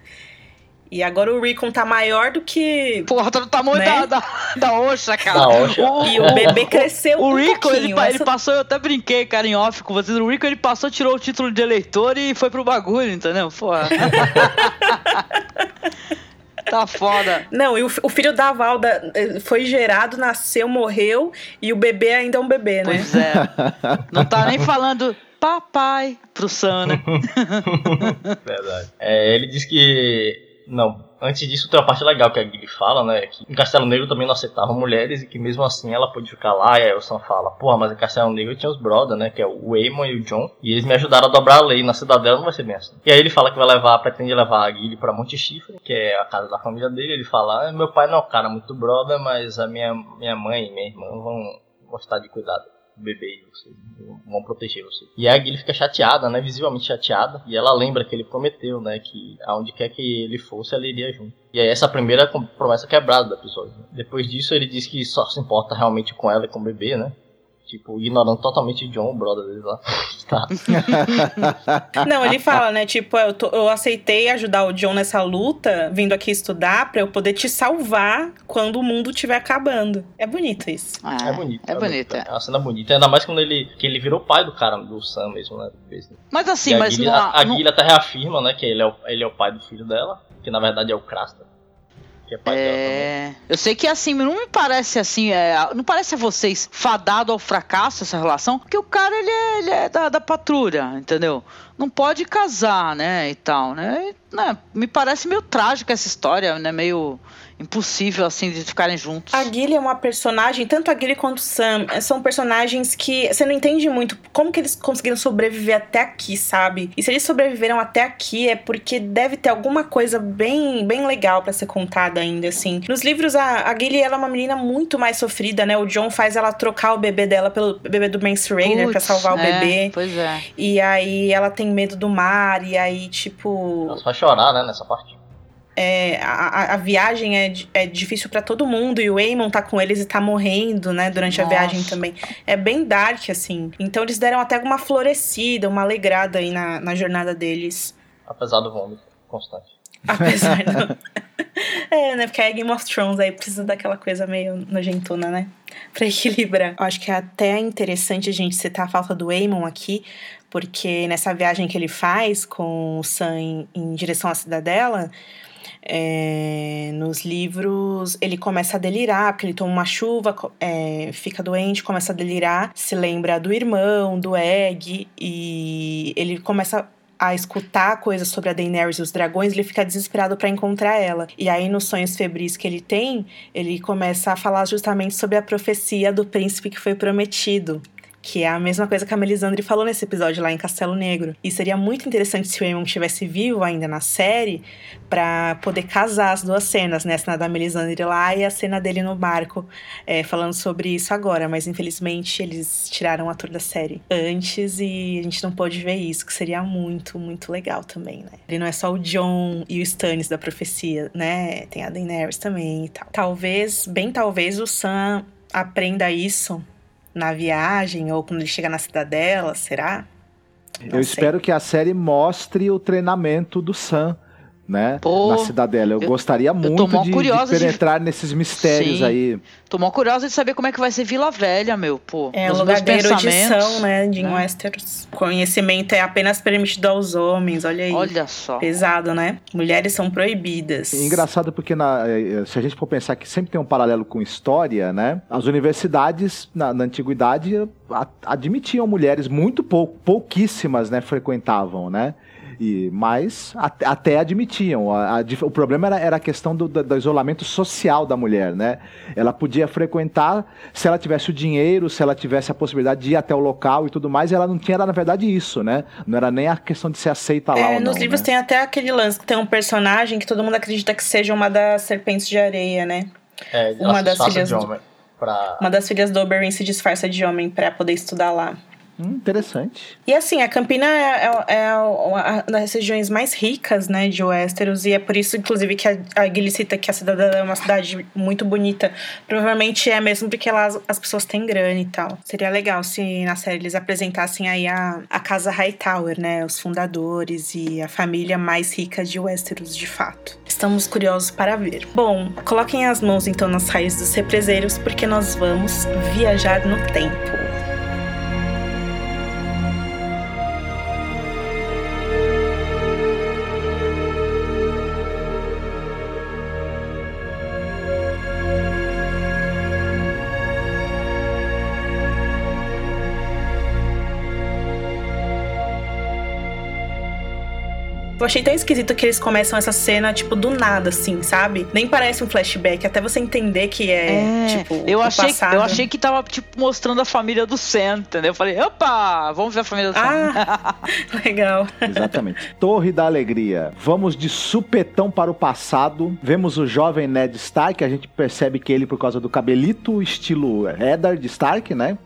E agora o Rickon tá maior do que. Porra, tá do tamanho Né? da, da, da Osha, cara. Da Osha. O, E o bebê cresceu o um Rico, pouquinho. ele, pa- ele Essa- passou, eu até brinquei, cara, em off com vocês. O Rico, ele passou, tirou o título de eleitor e foi pro bagulho, entendeu? Porra. (laughs) tá foda. Não, e o, o filho da Valda foi gerado, nasceu, morreu, e o bebê ainda é um bebê, né? Pois é. Não tá nem falando papai pro Sam, né? (laughs) Verdade. É, ele diz que. Não, antes disso tem uma parte legal que a Gilly fala, né? Que em Castelo Negro também não aceitavam mulheres e que mesmo assim ela pôde ficar lá. E o Sam fala: Porra, mas em Castelo Negro tinha os brothers, né? Que é o Aemon e o John. E eles me ajudaram a dobrar a lei. Na cidadela não vai ser bem assim. E aí ele fala que vai levar, pretende levar a Gilly pra Monte Chifre, que é a casa da família dele. Ele fala: ah, Meu pai não é um cara muito brother, mas a minha, minha mãe e minha irmã vão gostar de cuidar do bebê e você, vão proteger você. E a Gilly fica chateada, né? Visivelmente chateada. E ela lembra que ele prometeu, né? Que aonde quer que ele fosse, ela iria junto. E aí essa primeira com- promessa quebrada do episódio. né? Depois disso, ele diz que só se importa realmente com ela e com o bebê, né? Tipo, ignorando totalmente John, o brother dele lá. (laughs) tá. (laughs) Não, ele fala, né? Tipo, eu, tô- eu aceitei ajudar o John nessa luta, vindo aqui estudar, pra eu poder te salvar quando o mundo estiver acabando. É bonito isso. É, É bonito. É bonito, É é. uma cena bonita. Ainda mais quando ele, que ele virou pai do cara, do Sam mesmo, né? depois, né? Mas assim, E a mas Guilherme, não, a, a não- até reafirma, né? Que ele é, o, ele é o pai do filho dela. Que na verdade é o Crasta. Que é também. É, eu sei que assim, não me parece assim, é, não parece a vocês fadado ao fracasso essa relação, porque o cara ele é, ele é da, da patrulha, entendeu? Não pode casar, né, e tal, né? E, né, Me parece meio trágica essa história, né? Meio impossível assim de ficarem juntos. A Gilly é uma personagem, tanto a Gilly quanto o Sam, são personagens que você não entende muito como que eles conseguiram sobreviver até aqui, sabe? E se eles sobreviveram até aqui é porque deve ter alguma coisa bem, bem legal pra ser contada ainda, assim. Nos livros, a, a Gilly ela é uma menina muito mais sofrida, né? O John faz ela trocar o bebê dela pelo bebê do Mance Rayner pra salvar o é, bebê. Pois é. E aí ela tem medo do mar, e aí, tipo. Nossa, vai chorar, né? Nessa parte. É, a, a- a viagem é, é difícil pra todo mundo e o Eamon tá com eles e tá morrendo, né, durante a Nossa. viagem também. É bem dark, assim. Então eles deram até uma florescida, uma alegrada aí na, na jornada deles. Apesar do vômito constante. Apesar do. (laughs) (laughs) é, né, porque é Game of Thrones aí precisa daquela coisa meio nojentona, né? Pra equilibrar. Eu acho que é até interessante a gente citar a falta do Eamon aqui, porque nessa viagem que ele faz com o Sam em, em direção à cidadela, é, nos livros ele começa a delirar, porque ele toma uma chuva, é, fica doente, começa a delirar, se lembra do irmão, do Egg, e ele começa a escutar coisas sobre a Daenerys e os dragões, ele fica desesperado pra encontrar ela. E aí, nos sonhos febris que ele tem, ele começa a falar justamente sobre a profecia do príncipe que foi prometido. Que é a mesma coisa que a Melisandre falou nesse episódio lá em Castelo Negro. E seria muito interessante se o Aemon estivesse vivo ainda na série pra poder casar as duas cenas, né? A cena da Melisandre lá e a cena dele no barco, é, falando sobre isso agora. Mas infelizmente eles tiraram o ator da série antes e a gente não pôde ver isso, que seria muito, muito legal também, né? Ele não é só o John e o Stannis da profecia, né? Tem a Daenerys também e tal. Talvez, bem talvez, o Sam aprenda isso na viagem ou quando ele chega na cidadela, será? Não Eu sei. espero que a série mostre o treinamento do Sam, né? Pô, na cidadela. Eu, eu- gostaria muito mó de, de curiosa de- penetrar nesses mistérios Sim. aí. Tô mó curiosa de saber como é que vai ser Vila Velha, meu, pô. É Nos lugar da erudição, né, de né? Westeros. Conhecimento é apenas permitido aos homens, olha aí. Olha só. Pesado, né? Mulheres são proibidas. É Engraçado porque na- eh, se a gente for pensar que sempre tem um paralelo com história, né? As universidades na, na antiguidade a- admitiam mulheres muito pou, pouquíssimas, né? Frequentavam, né? E, mas até, até admitiam. A- a o problema era, era a questão do, do- do isolamento social da mulher, né? Ela podia frequentar se ela tivesse o dinheiro, se ela tivesse a possibilidade de ir até o local e tudo mais. E ela não tinha, era, na verdade, isso, né? Não era nem a questão de ser aceita lá É, ou não. nos livros né? tem até aquele lance que tem um personagem que todo mundo acredita que seja uma das serpentes de areia, né? É, Uma das filhas de do- homem Pra... Uma das filhas do Oberyn se disfarça de homem pra poder estudar lá. Hum, interessante. E assim, a Campina é, é, é uma das regiões mais ricas, né, de Westeros, e é por isso, inclusive, que a, a Gilly cita que a cidade é uma cidade muito bonita. Provavelmente é mesmo porque lá as, as pessoas têm grana e tal. Seria legal se na série eles apresentassem aí a, a casa Hightower, né, os fundadores e a família mais rica de Westeros, de fato. Estamos curiosos para ver. Bom, coloquem as mãos então nas raízes dos represeiros, porque nós vamos viajar no tempo. Eu achei tão esquisito que eles começam essa cena, tipo, do nada, assim, sabe? Nem parece um flashback, até você entender que é, É, tipo, eu o achei, passado. eu achei que tava, tipo, mostrando a família do Sam, entendeu? Eu falei, opa, vamos ver a família do Sam. Ah, (laughs) legal. Exatamente. Torre da Alegria. Vamos de supetão para o passado. Vemos o jovem Ned Stark. A gente percebe que ele, por causa do cabelito, estilo Eddard Stark, né?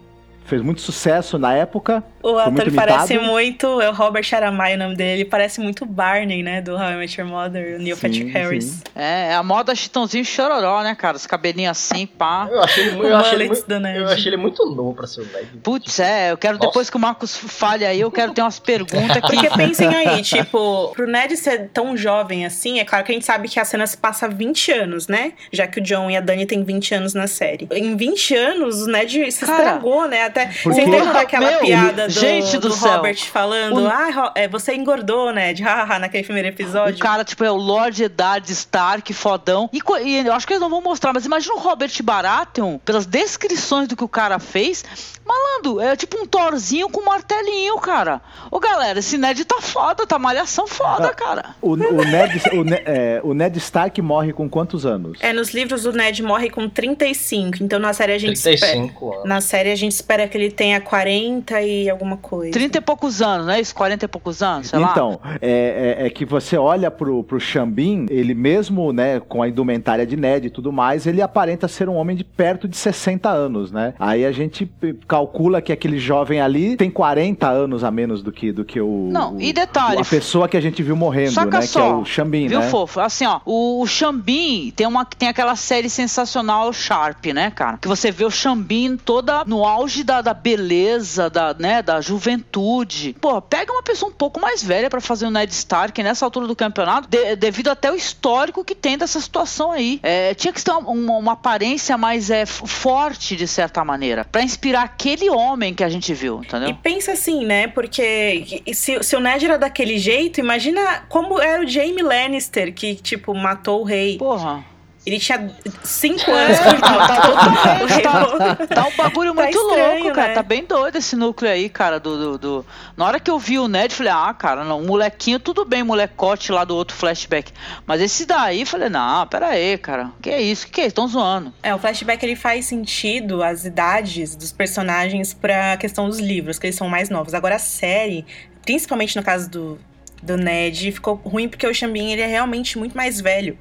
Fez muito sucesso na época. O ator muito parece imitado. muito. É o Robert Sharamai o nome dele. Parece muito Barney, né? Do How I Met Your Mother, o Neil Sim, Patrick Harris. sim. É, é a moda chitãozinho chororó, né, cara? Os cabelinhos assim, pá. Eu achei, ele eu, achei ele muito, eu achei ele muito novo pra ser o Ned. Putz, é, eu quero, Nossa. depois que o Marcos fale aí, eu quero ter umas perguntas que... Porque pensem aí, tipo, pro Ned ser tão jovem assim, é claro que a gente sabe que a cena se passa há 20 anos, né? Já que o John e a Dani têm 20 anos na série. Em 20 anos, o Ned se Cara, estragou, né? Até. Porque- Você lembra daquela Meu, piada do, gente do céu. Robert falando: O- Ah, é, você engordou, Ned, hahaha, naquele primeiro O episódio. cara, tipo, é o Lord Eddard Stark, fodão. E, e eu acho que eles não vão mostrar, mas imagina o Robert Baratheon, pelas descrições do que o cara fez. Malandro, é tipo um Thorzinho com um martelinho, cara. Ô, galera, esse Ned tá foda, tá malhação foda, cara. O, o Ned, o, Ne- é, o Ned Stark morre com quantos anos? É, nos livros o Ned morre com 35, então na série a gente espera. 35 anos. Na série a gente espera que ele tenha 40 e alguma coisa. 30 e poucos anos, não é isso? 40 e poucos anos, sei lá. Então, é, é- é que você olha pro, pro Xambin, ele mesmo, né, com a indumentária de Ned e tudo mais, ele aparenta ser um homem de perto de 60 anos, né? Aí a gente calcula que aquele jovem ali tem 40 anos a menos do que, do que o... Não, o- e detalhe, A pessoa que a gente viu morrendo, Saca né? Que só, é o Xambin, Viu, né? fofo? Assim, ó, o, o Xambin tem, uma, tem aquela série sensacional Sharp, né, cara? Que você vê o Xambin toda no auge da, da beleza, da, né, da juventude. Pô, pega uma pessoa um pouco mais velha pra fazer o Ned Stark nessa altura do campeonato, de- devido até o histórico que tem dessa situação aí. É, tinha que ter uma, uma- aparência mais é, forte, de certa maneira, pra inspirar aquele homem que a gente viu, E entendeu? pensa assim, né? Porque se, se o Ned era daquele jeito, imagina como era o Jaime Lannister, que, tipo, matou o rei. Porra. Ele tinha 5 É, anos (laughs) tá totalmente, rei. tá, tá um bagulho (laughs) Tá muito estranho, louco, cara. né? Tá bem doido esse núcleo aí, cara. Do, do, do- Na hora que eu vi o Ned, falei, ah, cara, não, molequinho, tudo bem, molecote lá do outro flashback. Mas esse daí, falei, não, pera aí, cara. Que é isso? Que que é? Estão zoando. É, o flashback ele faz sentido, as idades dos personagens pra questão dos livros, que eles são mais novos. Agora a série, principalmente no caso do, do Ned, ficou ruim porque o Xambin ele é realmente muito mais velho.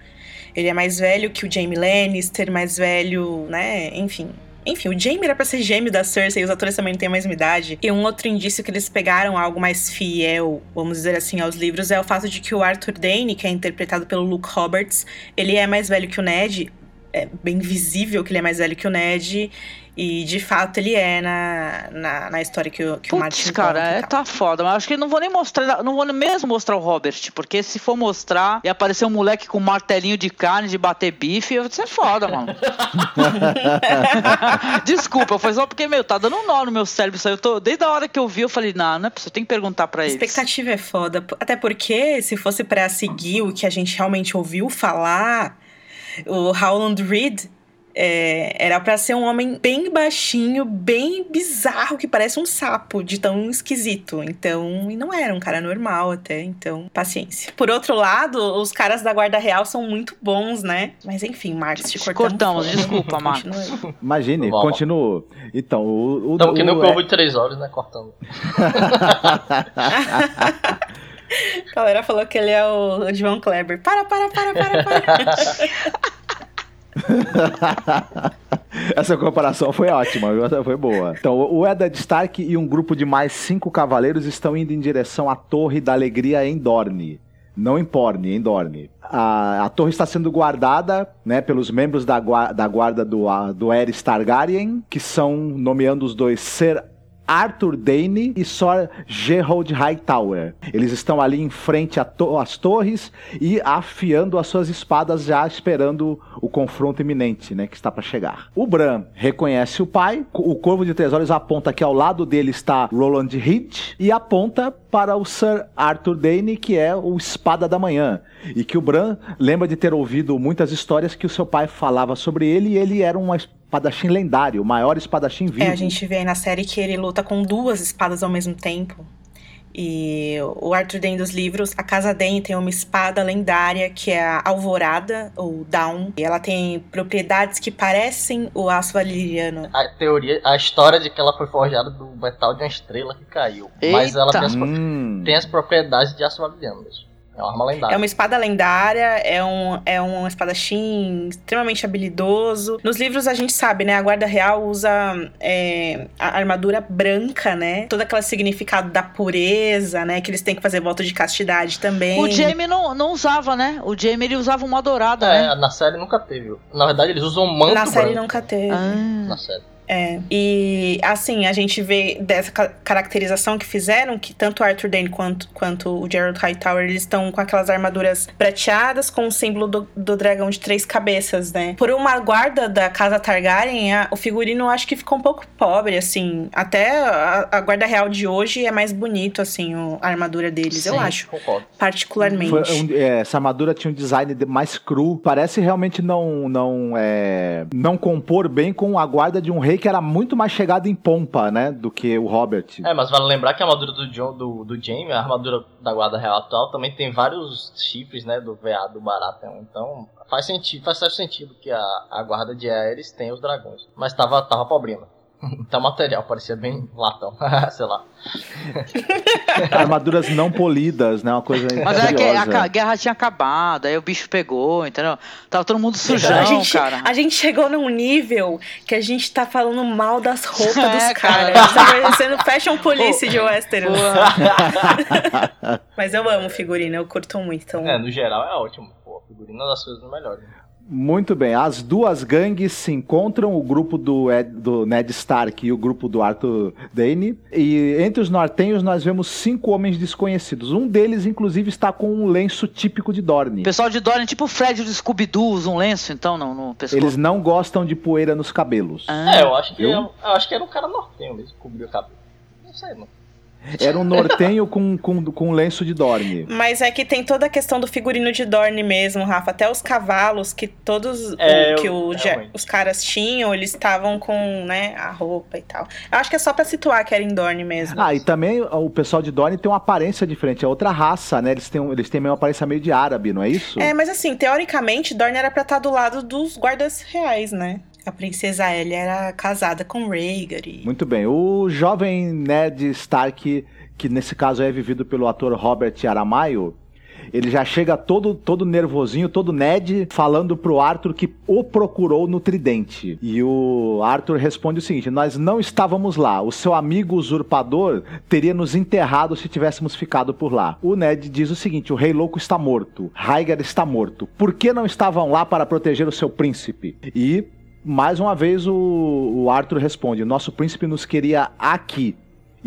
Ele é mais velho que o Jaime Lannister, mais velho, né? Enfim. Enfim, o Jaime era pra ser gêmeo da Cersei, os atores também não têm a mesma idade. E um outro indício que eles pegaram algo mais fiel, vamos dizer assim, aos livros, é o fato de que o Arthur Dane, que é interpretado pelo Luke Roberts, ele é mais velho que o Ned, é bem visível que ele é mais velho que o Ned. E de fato ele é na, na, na história que o, que o Martin cara, conta é, tá foda. Mas acho que não vou nem mostrar, não vou mesmo mostrar o Robert, porque se for mostrar e aparecer um moleque com um martelinho de carne de bater bife, eu vou dizer, é foda, mano. (laughs) Desculpa, foi só porque, meu, tá dando um nó no meu cérebro isso aí. Eu tô, desde a hora que eu vi, eu falei, não, não é possível, tem que perguntar pra A eles. expectativa é foda. Até porque, se fosse pra seguir o que a gente realmente ouviu falar, o Howland Reed é, era pra ser um homem bem baixinho, bem bizarro, que parece um sapo, de tão esquisito. Então, e não era um cara normal até, então, paciência. Por outro lado, os caras da Guarda Real são muito bons, né? Mas enfim, Marcos, te Te cortamos. cortamos, fora. desculpa, Marcos. Continua. Imagine, Vamos. continuo. Então, o... o, Então, que nem o o- Corvo de 3 horas, né? Cortando. (laughs) A galera falou que ele é o João Kleber. Para, para, para, para, para. (laughs) (laughs) Essa comparação foi ótima, viu? Foi boa. Então, o Eddard Stark e um grupo de mais cinco cavaleiros estão indo em direção à Torre da Alegria em Dorne. Não em Porne, em Dorne. A, a torre está sendo guardada né, pelos membros da, da guarda do, a- do Targaryen, que são nomeando os dois Ser Arthur Dane e Sir Gerald Hightower. Eles estão ali em frente a to- às torres e afiando as suas espadas, já esperando o confronto iminente, né, que está para chegar. O Bran reconhece o pai, o Corvo de Três Olhos aponta que ao lado dele está Roland Heath e aponta para o Sir Arthur Dane, que é o Espada da Manhã, e que o Bran lembra de ter ouvido muitas histórias que o seu pai falava sobre ele e ele era um espadachim lendário, o maior espadachim vivo. É, a gente vê aí na série que ele luta com duas espadas ao mesmo tempo. E o Arthur Dane dos livros, a Casa Dane tem uma espada lendária que é a Alvorada, ou Dawn. E ela tem propriedades que parecem o aço valeriano. A teoria, a história de que ela foi forjada do metal de uma estrela que caiu. Mas ela Eita. tem as, Hum. tem as propriedades de aço valeriano mesmo. É uma arma lendária. É uma espada lendária, é um, é um espadachim extremamente habilidoso. Nos livros a gente sabe, né? A Guarda Real usa é, a armadura branca, né? Todo aquele significado da pureza, né? Que eles têm que fazer voto de castidade também. O Jaime não, não usava, né? O Jaime ele usava uma dourada, né? É, na série nunca teve. Na verdade, eles usam um manto Na série branco. nunca teve. Ah. Na série. É. E assim, a gente vê dessa ca- caracterização que fizeram que tanto o Arthur Dane quanto, quanto o Gerald Hightower eles estão com aquelas armaduras prateadas com o símbolo do, do dragão de três cabeças, né? Por uma guarda da casa Targaryen, a- o figurino eu acho que ficou um pouco pobre, assim. Até a, a guarda real de hoje é mais bonito, assim, o- a armadura deles, eu Sim, acho. Concordo. Particularmente. Foi um- é, essa armadura tinha um design de- mais cru. Parece realmente não não é, não compor bem com a guarda de um rei que era muito mais chegado em pompa, né, do que o Robert. É, mas vale lembrar que a armadura do, John, do, do Jaime, a armadura da Guarda Real atual, também tem vários chifres, né, do veado, do Baratheon. Então, faz sentido, faz certo sentido que a, a Guarda de Aerys tenha os dragões. Mas tava, tava pobrina. Então o material parecia bem latão, (laughs) sei lá. (laughs) Armaduras não polidas, né, uma coisa Mas é que a guerra tinha acabado, aí o bicho pegou, entendeu? Tava todo mundo sujão, a, gente, cara. a gente chegou num nível que a gente tá falando mal das roupas (laughs) É, dos cara. caras. Tá parecendo fashion police de Westeros. Mas eu amo figurino, eu curto muito. Então... É, no geral é ótimo. Pô, a figurina é das coisas melhores. Muito bem, as duas gangues se encontram, o grupo do, Ed- do Ned Stark e o grupo do Arthur Dane. E entre os nortenhos nós vemos cinco homens desconhecidos. Um deles, inclusive, está com um lenço típico de Dorne. o pessoal de Dorian, tipo o Fred do Scooby-Doo, usa um lenço, então, no, no pescoço. Eles não gostam de poeira nos cabelos. Ah, É, eu acho que eu, eu acho que era um cara nortenho mesmo, cobriu o cabelo. Não sei, não. Era um (laughs) nortenho com, com, com lenço de Dorne. Mas é que tem toda a questão do figurino de Dorne mesmo, Rafa. Até os cavalos que todos o- É, que eu- o realmente. os caras tinham, eles estavam com né, a roupa e tal. Eu acho que é só pra situar que era em Dorne mesmo. Ah, e também o pessoal de Dorne tem uma aparência diferente, é outra raça, né? Eles têm, eles têm meio uma aparência meio de árabe, não é isso? É, mas assim, teoricamente, Dorne era pra estar do lado dos guardas reais, né? A princesa Ellie era casada com Rhaegar. Muito bem. O jovem Ned Stark, que nesse caso é vivido pelo ator Robert Aramayo, ele já chega todo, todo nervosinho, todo Ned, falando pro Arthur que o procurou no tridente. E o Arthur responde o seguinte: Nós não estávamos lá. O seu amigo usurpador teria nos enterrado se tivéssemos ficado por lá. O Ned diz o seguinte: O rei louco está morto. Rhaegar está morto. Por que não estavam lá para proteger o seu príncipe? E mais uma vez o, o Arthur responde: Nosso príncipe nos queria aqui.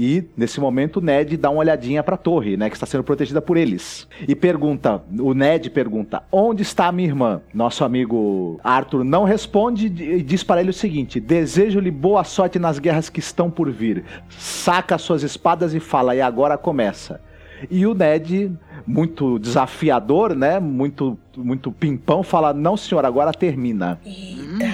E, nesse momento, o Ned dá uma olhadinha pra torre, né? Que está sendo protegida por eles. E pergunta: o Ned pergunta: Onde está a minha irmã? Nosso amigo Arthur não responde e diz para ele o seguinte: Desejo-lhe boa sorte nas guerras que estão por vir. Saca suas espadas e fala: E agora começa. E o Ned, muito desafiador, né? Muito, muito pimpão, fala: Não, senhor, agora termina. Eita.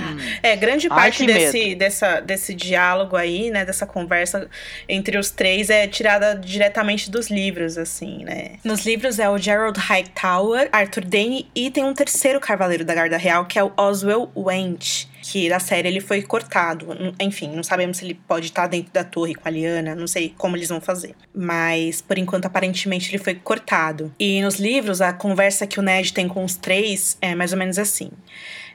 É, grande Ai, parte que desse, dessa, desse diálogo aí, né, dessa conversa entre os três é tirada diretamente dos livros, assim, né. Nos livros é o Gerald Hightower, Arthur Dane e tem um terceiro cavaleiro da Guarda Real, que é o Oswell Wendt, que na série ele foi cortado. Enfim, não sabemos se ele pode estar dentro da torre com a Liana, não sei como eles vão fazer. Mas, por enquanto, aparentemente ele foi cortado. E nos livros, a conversa que o Ned tem com os três é mais ou menos assim.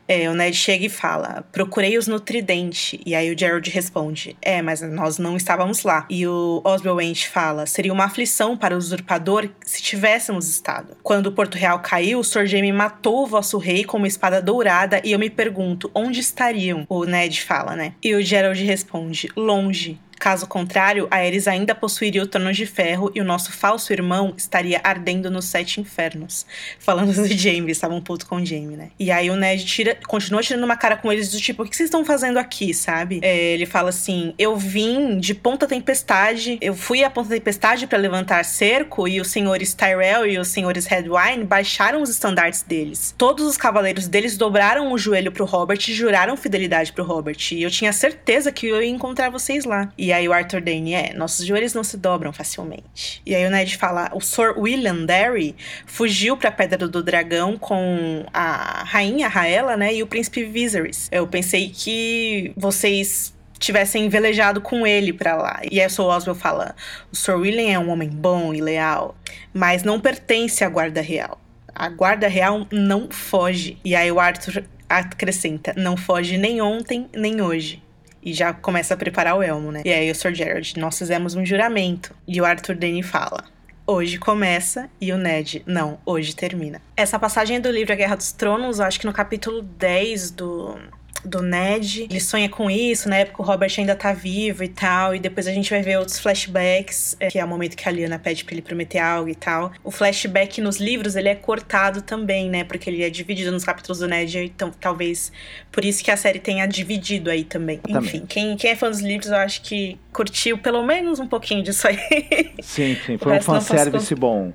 É, o Ned chega e fala: Procurei-os no Tridente. E aí o Gerald responde: É, mas nós não estávamos lá. E o Oswell Wendt fala: Seria uma aflição para o usurpador se tivéssemos estado. Quando o Porto Real caiu, o Sr. Jaime matou o vosso rei com uma espada dourada. E eu me pergunto: onde estariam? O Ned fala, né? E o Gerald responde: Longe. Caso contrário, Aerys ainda possuiria o trono de ferro e o nosso falso irmão estaria ardendo nos sete infernos. Falando do Jaime, eles estavam puto com o Jaime, né? E aí o Ned tira, continua tirando uma cara com eles do tipo, o que vocês estão fazendo aqui, sabe? É, ele fala assim: eu vim de Ponta Tempestade, eu fui à Ponta Tempestade para levantar cerco e os senhores Tyrell e os senhores Redwine baixaram os estandartes deles. Todos os cavaleiros deles dobraram o joelho pro Robert e juraram fidelidade pro Robert. E eu tinha certeza que eu ia encontrar vocês lá. E aí o Arthur Dane, é, nossos joelhos não se dobram facilmente. E aí o Ned fala, o Sir William Derry fugiu pra Pedra do Dragão com a rainha Raela, né, e o príncipe Viserys. Eu pensei que vocês tivessem velejado com ele para lá. E aí o Oswell fala: o Sir William é um homem bom e leal, mas não pertence à guarda real. A guarda real não foge. E aí o Arthur acrescenta: não foge nem ontem nem hoje. E já começa a preparar o elmo, né? E aí o Sir Gerald, nós fizemos um juramento. E o Arthur Dane fala: hoje começa e o Ned, não, hoje termina. Essa passagem do livro A Guerra dos Tronos, acho que no capítulo 10 do do Ned. Ele sonha com isso, na época o Robert ainda tá vivo e tal. E depois a gente vai ver outros flashbacks, é, que é o momento que a Lyanna pede pra ele prometer algo e tal. O flashback nos livros, ele é cortado também, né? Porque ele é dividido nos capítulos do Ned, então talvez por isso que a série tenha dividido aí também. também. Enfim, quem, quem é fã dos livros, eu acho que curtiu pelo menos um pouquinho disso aí. Sim, sim, (laughs) foi um fanservice bom.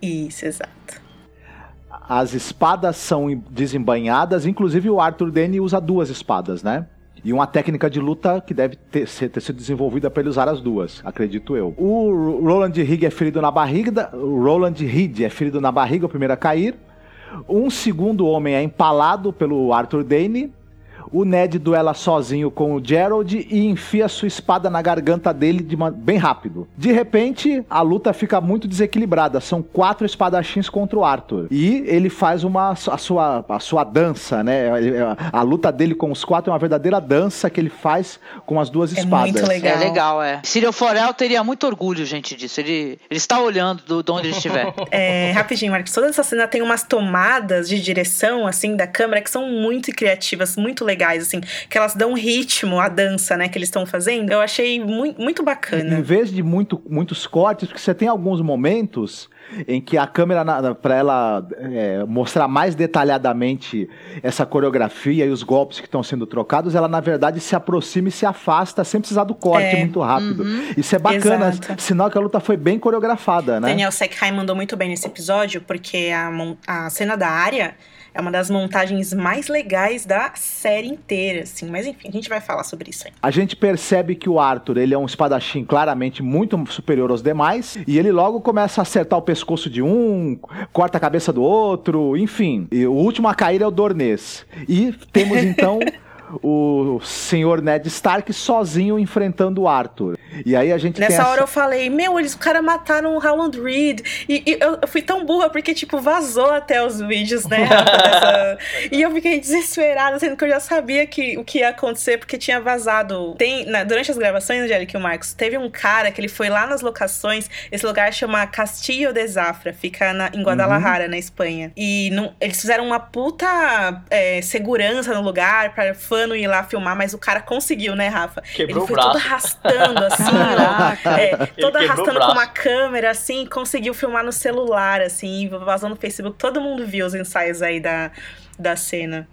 Isso, exato. As espadas são desembanhadas, inclusive o Arthur Dane usa duas espadas, né? E uma técnica de luta que deve ter, ter sido desenvolvida para ele usar as duas, acredito eu. O Roland Higg é ferido na barriga. O Roland Reed é ferido na barriga, o primeiro a cair. Um segundo homem é empalado pelo Arthur Dane. O Ned duela sozinho com o Gerald e enfia sua espada na garganta dele de uma... bem rápido. De repente, a luta fica muito desequilibrada. São quatro espadachins contra o Arthur. E ele faz uma a sua, a sua dança, né? A luta dele com os quatro é uma verdadeira dança que ele faz com as duas é espadas. Muito legal. É legal, é. Cyril Forel teria muito orgulho, gente, disso. Ele, ele está olhando do, de onde ele estiver. (laughs) É, rapidinho, Marcos. Toda essa cena tem umas tomadas de direção, assim, da câmera que são muito criativas, muito legais legais, assim, que elas dão ritmo à dança, né, que eles estão fazendo. Eu achei muito, muito bacana. Em vez de muito, muitos cortes, porque você tem alguns momentos em que a câmera, para ela é, mostrar mais detalhadamente essa coreografia e os golpes que estão sendo trocados, ela na verdade se aproxima e se afasta sem precisar do corte é, muito rápido. Uhum, Isso é bacana, exato. sinal que a luta foi bem coreografada, né? Daniel Sekheim mandou muito bem nesse episódio, porque a, a cena da área é uma das montagens mais legais da série inteira, assim. Mas enfim, a gente vai falar sobre isso aí. A gente percebe que o Arthur, ele é um espadachim claramente muito superior aos demais. E ele logo começa a acertar o pescoço de um, corta a cabeça do outro, enfim. E o último a cair é o Dornês. E temos então (laughs) o senhor Ned Stark sozinho enfrentando o Arthur. E aí a gente Nessa hora essa... eu falei, meu, eles cara mataram o Howland Reed. E, e eu, eu, fui tão burra porque, tipo, vazou até os vídeos, né? dessa... (laughs) e eu fiquei desesperada, sendo que eu já sabia que, o que ia acontecer, porque tinha vazado. Tem, na, durante as gravações, Angélica e o Marcos, teve um cara que ele foi lá nas locações. Esse lugar chama Castillo de Zafra, fica na, em Guadalajara, uhum. na Espanha. E não, eles fizeram uma puta é, segurança no lugar para fã não ir lá filmar, mas o cara conseguiu, né, Rafa? Quebrou ele foi o braço. todo arrastando, assim, ó, é, todo arrastando com uma câmera, assim, conseguiu filmar no celular, assim, vazou no Facebook. Todo mundo viu os ensaios aí da, da cena.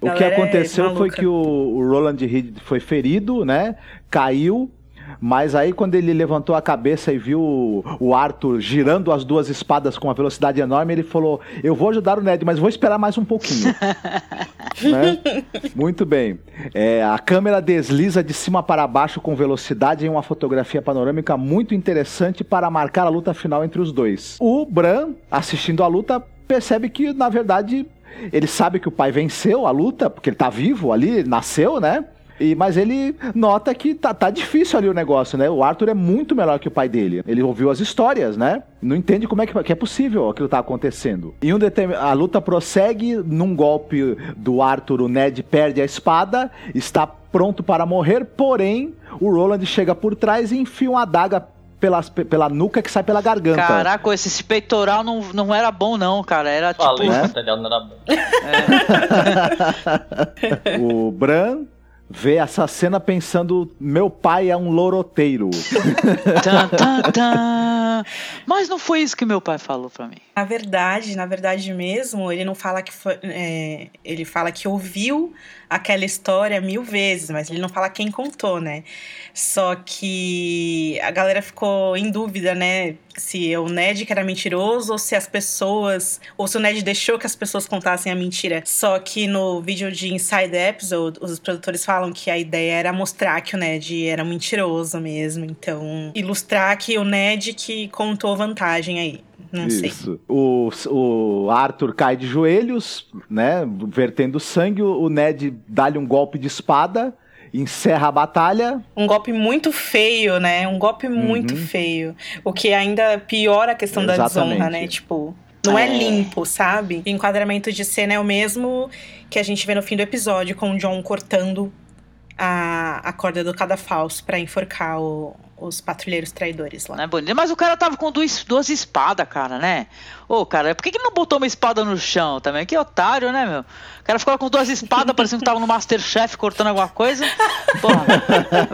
O que é aconteceu é foi que o, o Roland Reed foi ferido, né? Caiu, mas aí, quando ele levantou a cabeça e viu o Arthur girando as duas espadas com uma velocidade enorme, ele falou: Eu vou ajudar o Ned, mas vou esperar mais um pouquinho. (laughs) né? Muito bem. É, a câmera desliza de cima para baixo com velocidade em uma fotografia panorâmica muito interessante para marcar a luta final entre os dois. O Bran, assistindo a luta, percebe que, na verdade, ele sabe que o pai venceu a luta, porque ele tá vivo ali, nasceu, né? E, mas ele nota que tá, tá difícil ali o negócio, né? O Arthur é muito melhor que o pai dele. Ele ouviu as histórias, né? Não entende como é que, que é possível aquilo tá acontecendo. E um determin... a luta prossegue num golpe do Arthur, o Ned perde a espada, está pronto para morrer, porém o Roland chega por trás e enfia uma adaga pela, pela nuca que sai pela garganta. Caraca, esse peitoral não, não era bom, não, cara. Era tipo. Falei, né? não era bom. É. (laughs) o Bran vê essa cena pensando: meu pai é um loroteiro. (laughs) Mas não foi isso que meu pai falou para mim. Na verdade, na verdade mesmo, ele não fala que foi. É, ele fala que ouviu aquela história mil vezes, mas ele não fala quem contou, né? Só que a galera ficou em dúvida, né? Se é o Ned que era mentiroso ou se as pessoas. Ou se o Ned deixou que as pessoas contassem a mentira. Só que no vídeo de Inside Episode, os produtores falam que a ideia era mostrar que o Ned era mentiroso mesmo. Então, ilustrar que o Ned que contou vantagem aí. Não Isso. sei. O, o Arthur cai de joelhos, né? Vertendo sangue. O Ned dá-lhe um golpe de espada encerra a batalha. Um golpe muito feio, né? Um golpe muito Uhum. feio. O que ainda piora a questão da Exatamente. desonra, né? Tipo, não é É. limpo, sabe? O enquadramento de cena é o mesmo que a gente vê no fim do episódio, com o John cortando a, a corda do cadafalso pra enforcar o- os patrulheiros traidores lá. Não é bonito. Mas o cara tava com duas, duas espadas, cara, né? Ô, cara, por que, que não botou uma espada no chão também? Que otário, né, meu? O cara ficou com duas espadas, parecendo que tava no Masterchef cortando alguma coisa. Porra,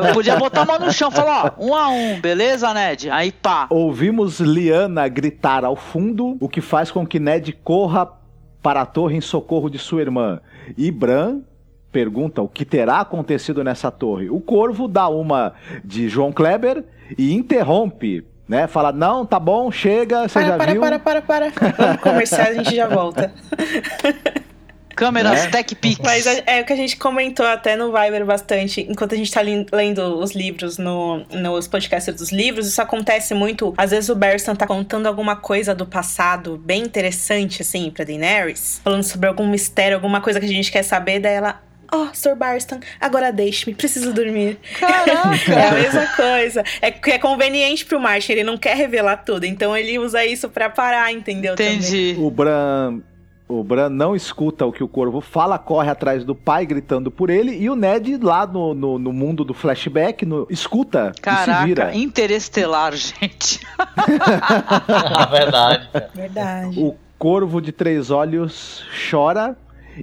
eu podia botar uma no chão, falar, ó, um a um, beleza, Ned? Aí pá. Ouvimos Liana gritar ao fundo, o que faz com que Ned corra para a torre em socorro de sua irmã. E Bran pergunta o que terá acontecido nessa torre. O corvo dá uma de João Kleber e interrompe, né? Fala: "Não, tá bom, chega, você Para, já para, viu?" para, para, para. Vamos comercial, a gente já volta. (laughs) Câmeras Né? Tech Pix. Mas é, é o que a gente comentou até no Viber bastante, enquanto a gente tá lendo os livros no, nos podcasts dos livros, isso acontece muito. Às vezes o Berston tá contando alguma coisa do passado bem interessante, assim, pra Daenerys, falando sobre algum mistério, alguma coisa que a gente quer saber, daí ela. Oh, Sir Barston, agora deixe-me, preciso dormir. Caraca! (laughs) É a mesma coisa. É que é conveniente pro Martin, ele não quer revelar tudo, então ele usa isso pra parar, entendeu? também. Entendi. O Bran o Bran não escuta o que o corvo fala, corre atrás do pai gritando por ele, e o Ned lá no, no, no mundo do flashback no- escuta e se Caraca, vira. interestelar, (laughs) gente. Na verdade. Verdade. O corvo de três olhos chora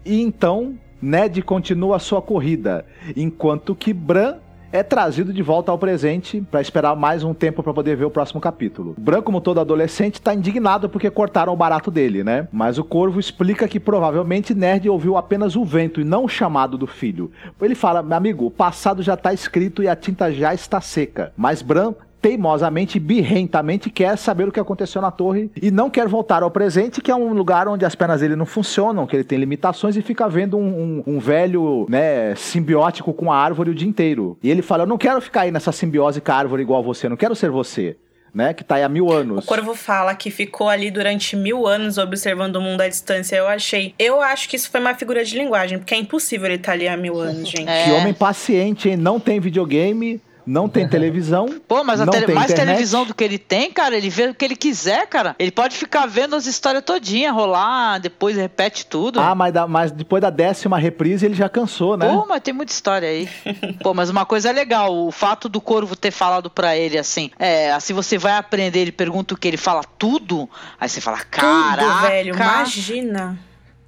e então Ned continua sua corrida, enquanto que Bran é trazido de volta ao presente para esperar mais um tempo para poder ver o próximo capítulo. Bran, como todo adolescente, tá indignado porque cortaram o barato dele, né? Mas o corvo explica que provavelmente Ned ouviu apenas o vento e não o chamado do filho. Ele fala: "Meu amigo, o passado já tá escrito e a tinta já está seca". Mas Bran teimosamente, birrentamente quer saber o que aconteceu na torre e não quer voltar ao presente, que é um lugar onde as pernas dele não funcionam, que ele tem limitações e fica vendo um, um- um velho, né, simbiótico com a árvore o dia inteiro. E ele fala: Eu não quero ficar aí nessa simbiose com a árvore igual você, não quero ser você, né, que tá aí há mil anos. O Corvo fala que ficou ali durante mil anos observando o mundo à distância. Eu achei. Eu acho que isso foi uma figura de linguagem, porque é impossível ele estar ali há mil anos, (laughs) gente. É. Que homem paciente, hein? Não tem videogame, não tem televisão. Pô, mas a não tele- tem mais internet. televisão do que ele tem, cara, ele vê o que ele quiser, cara. Ele pode ficar vendo as histórias todinha rolar, depois repete tudo. Ah, mas, da- mas depois da décima reprise ele já cansou, né? Pô, mas tem muita história aí. (laughs) Pô, mas uma coisa é legal, o fato do Corvo ter falado pra ele assim, é, assim você vai aprender, ele pergunta o que ele fala tudo, aí você fala, caraca. Tudo, velho. Imagina.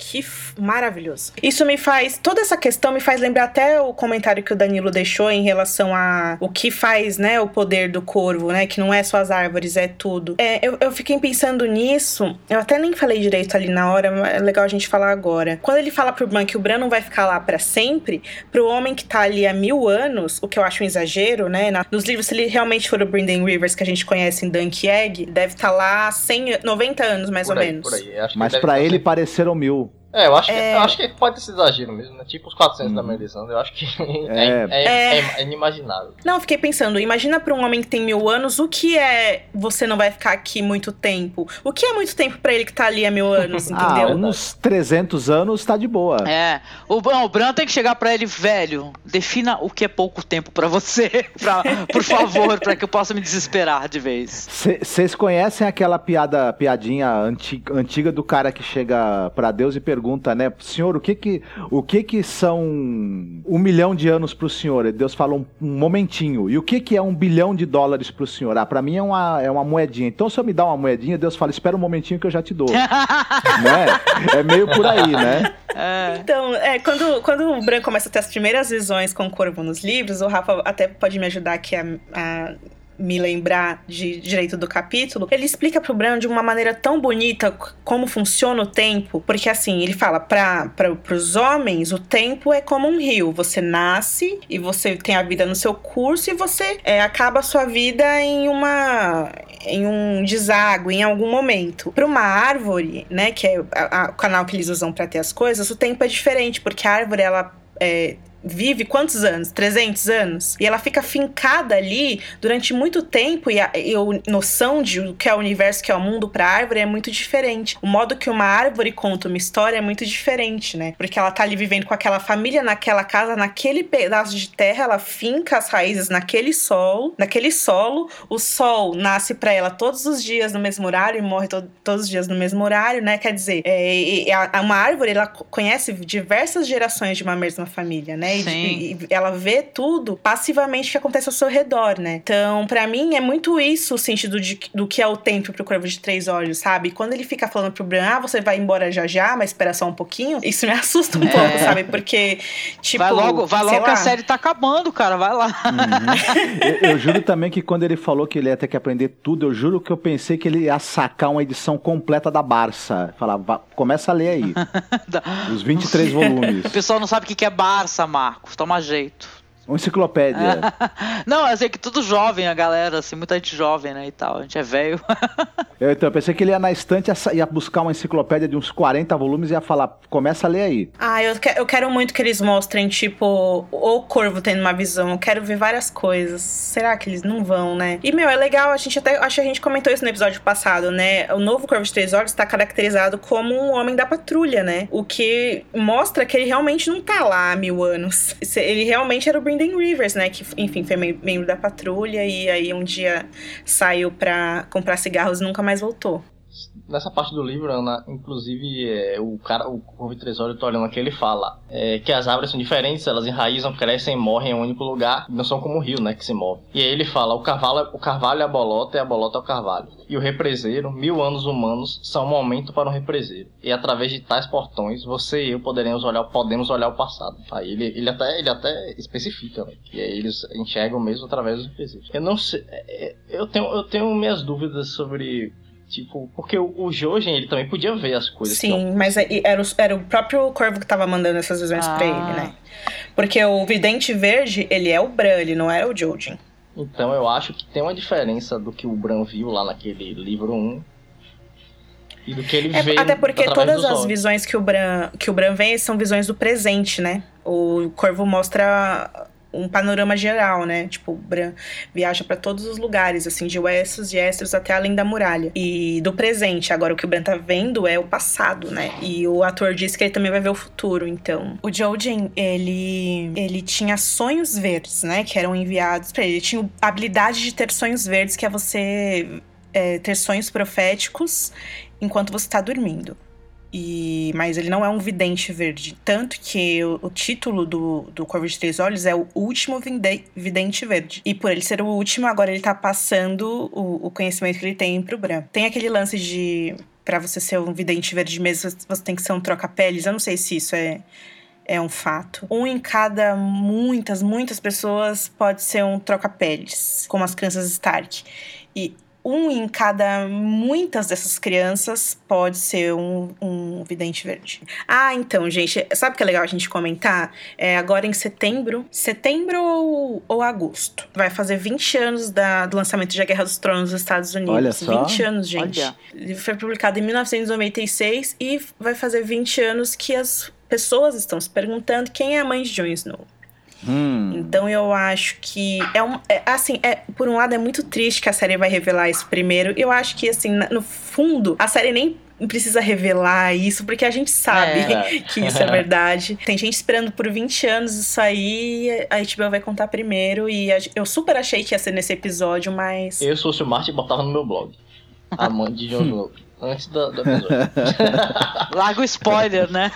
Que f- maravilhoso. Isso me faz. Toda essa questão me faz lembrar até o comentário que o Danilo deixou em relação a o que faz, né, o poder do corvo, né? Que não é só as árvores, é tudo. É, eu, eu fiquei pensando nisso. Eu até nem falei direito ali na hora, mas é legal a gente falar agora. Quando ele fala pro Bran que o Bran não vai ficar lá pra sempre, pro homem que tá ali há mil anos, o que eu acho um exagero, né? na- nos livros, se ele realmente for o Brynden Rivers que a gente conhece em Dunk Egg, deve estar lá 100, 90 anos, mais Por ou aí, menos. por aí. Acho que Mas pra estar ele pareceram mil. É, eu acho, que, É. eu acho que pode ser exagero mesmo, né? Tipo os 400 da Uhum. Melisandre, eu acho que (laughs) É. é, é, é- é inimaginável. Não, eu fiquei pensando, imagina pra um homem que tem mil anos, o que é você não vai ficar aqui muito tempo? O que é muito tempo pra ele que tá ali há mil anos, (laughs) Ah, entendeu? uns 300 anos tá de boa. É, o, Bran- o Bran tem que chegar pra ele, velho, defina o que é pouco tempo pra você, (laughs) pra, por favor, pra que eu possa me desesperar de vez. Vocês conhecem aquela piada, piadinha anti- antiga do cara que chega pra Deus e pergunta, né, senhor, o que que, o que que são um milhão de anos pro senhor? E Deus fala um, um momentinho. E o que que é um bilhão de dólares pro senhor? Ah, pra mim é uma, é uma moedinha. Então se eu me dar uma moedinha, Deus fala, espera um momentinho que eu já te dou. (laughs) né? É meio por aí, né? É, Então, é, quando, quando o Bran começa a ter as primeiras visões com o corvo nos livros, o Rafa até pode me ajudar aqui a, a me lembrar de direito do capítulo. Ele explica pro Bran de uma maneira tão bonita como funciona o tempo, porque assim, ele fala para pros homens, o tempo é como um rio. Você nasce e você tem a vida no seu curso e você é, acaba a sua vida em uma em um deságue em algum momento. Para uma árvore, né, que é a- a- o canal que eles usam para ter as coisas, o tempo é diferente, porque a árvore ela é, vive quantos anos? 300 anos? E ela fica fincada ali durante muito tempo e a, e a noção de o que é o universo, que é o mundo para árvore é muito diferente. O modo que uma árvore conta uma história é muito diferente, né? Porque ela tá ali vivendo com aquela família naquela casa, naquele pedaço de terra, ela finca as raízes naquele sol, naquele solo. O sol nasce para ela todos os dias no mesmo horário e morre to todos os dias no mesmo horário, né? Quer dizer, é, é, uma árvore ela conhece diversas gerações de uma mesma família, né? E, e, e ela vê tudo passivamente que acontece ao seu redor, né? Então, para mim, é muito isso o sentido de, do que é o tempo pro Corvo de Três Olhos, sabe? Quando ele fica falando pro Bran, ah, você vai embora já já, mas espera só um pouquinho, isso me (laughs) assusta um é. pouco, sabe? Porque, tipo. Vai logo, vai logo que a série tá acabando, cara, vai lá. Uhum. eu, eu, juro também que quando ele falou que ele ia ter que aprender tudo, eu juro que eu pensei que ele ia sacar uma edição completa da Barça. Falar, começa a ler aí. (laughs) Os 23 (laughs) volumes. O pessoal não sabe o que é Barça, Marcos. Toma jeito. Uma enciclopédia. (laughs) não, eu sei que tudo jovem, a galera, assim, muita gente jovem, né, e tal. A gente é velho. (laughs) eu, então, eu pensei que ele ia na estante, ia buscar uma enciclopédia de uns 40 volumes e ia falar, começa a ler aí. Ah, eu, que, eu quero muito que eles mostrem, tipo, o Corvo tendo uma visão. Eu quero ver várias coisas. Será que eles não vão, né? E, meu, é legal, a gente até, acho que a gente comentou isso no episódio passado, né? O novo Corvo de Três Olhos está caracterizado como um homem da patrulha, né? O que mostra que ele realmente não tá lá há mil anos. (laughs) Ele realmente era o Brendan Rivers, né? Que, enfim, foi membro da patrulha e aí um dia saiu pra comprar cigarros e nunca mais voltou nessa parte do livro, Ana, inclusive, é, o cara, o Corvo Tresório, tô olhando aqui, ele fala é, que as árvores são diferentes, elas enraizam, crescem, morrem em um único lugar, não são como o rio, né, que se move. E aí ele fala, o carvalho, o carvalho é a bolota e a bolota é o carvalho. E o represeiro, mil anos humanos, são um momento para um represeiro. E através de tais portões, você e eu poderemos olhar, podemos olhar o passado. Aí ele, ele, até, ele até especifica, né, que aí eles enxergam mesmo através dos represeiros. Eu não sei, é, é, eu tenho, eu tenho minhas dúvidas sobre Tipo, porque o, o Jojen, ele também podia ver as coisas. Sim, mas é, era o, era o próprio Corvo que tava mandando essas visões ah. pra ele, né? Porque o Vidente Verde, ele é o Bran, ele não é o Jojen. Então eu acho que tem uma diferença do que o Bran viu lá naquele livro 1 e do que ele é, vê. Até porque todas as olhos. visões que o Bran que o Bran vê são visões do presente, né? O Corvo mostra um panorama geral, né? Tipo, Bran viaja para todos os lugares, assim, de Wessos e Essos até além da muralha. E do presente, agora o que o Bran tá vendo é o passado, né? E o ator disse que ele também vai ver o futuro, então. O Jojen, ele ele tinha sonhos verdes, né, que eram enviados para ele. Ele tinha a habilidade de ter sonhos verdes, que é você é, ter sonhos proféticos enquanto você tá dormindo. E, mas ele não é um vidente verde. Tanto que o, o, título do, do Corvo de Três Olhos é o último vidente verde. E por ele ser o último, agora ele tá passando o, o conhecimento que ele tem pro Bran. Tem aquele lance de. para você ser um vidente verde mesmo, você tem que ser um troca-peles. Eu não sei se isso é é um fato. Um em cada muitas, muitas pessoas pode ser um troca-peles, como as crianças Stark. E um em cada muitas dessas crianças pode ser um, um vidente verde. Ah, então, gente, sabe o que é legal a gente comentar? É agora em setembro, setembro ou, ou agosto, vai fazer 20 anos da, do lançamento de A Guerra dos Tronos dos Estados Unidos. Olha só. 20 anos, gente. Olha. Ele foi publicado em 1996 e vai fazer 20 anos que as pessoas estão se perguntando quem é a mãe de Jon Snow. Hum. Então eu acho que é um, é, assim, é, por um lado é muito triste que a série vai revelar isso primeiro. Eu acho que assim, no fundo, a série nem precisa revelar isso, porque a gente sabe é. (laughs) que isso é (laughs) verdade. Tem gente esperando por 20 anos isso aí, a HBO vai contar primeiro. E eu super achei que ia ser nesse episódio, mas. Eu, se fosse o Martin, botava no meu blog. (laughs) A mãe de Jon Snow. Antes do, do episódio. (laughs) Larga o spoiler, né?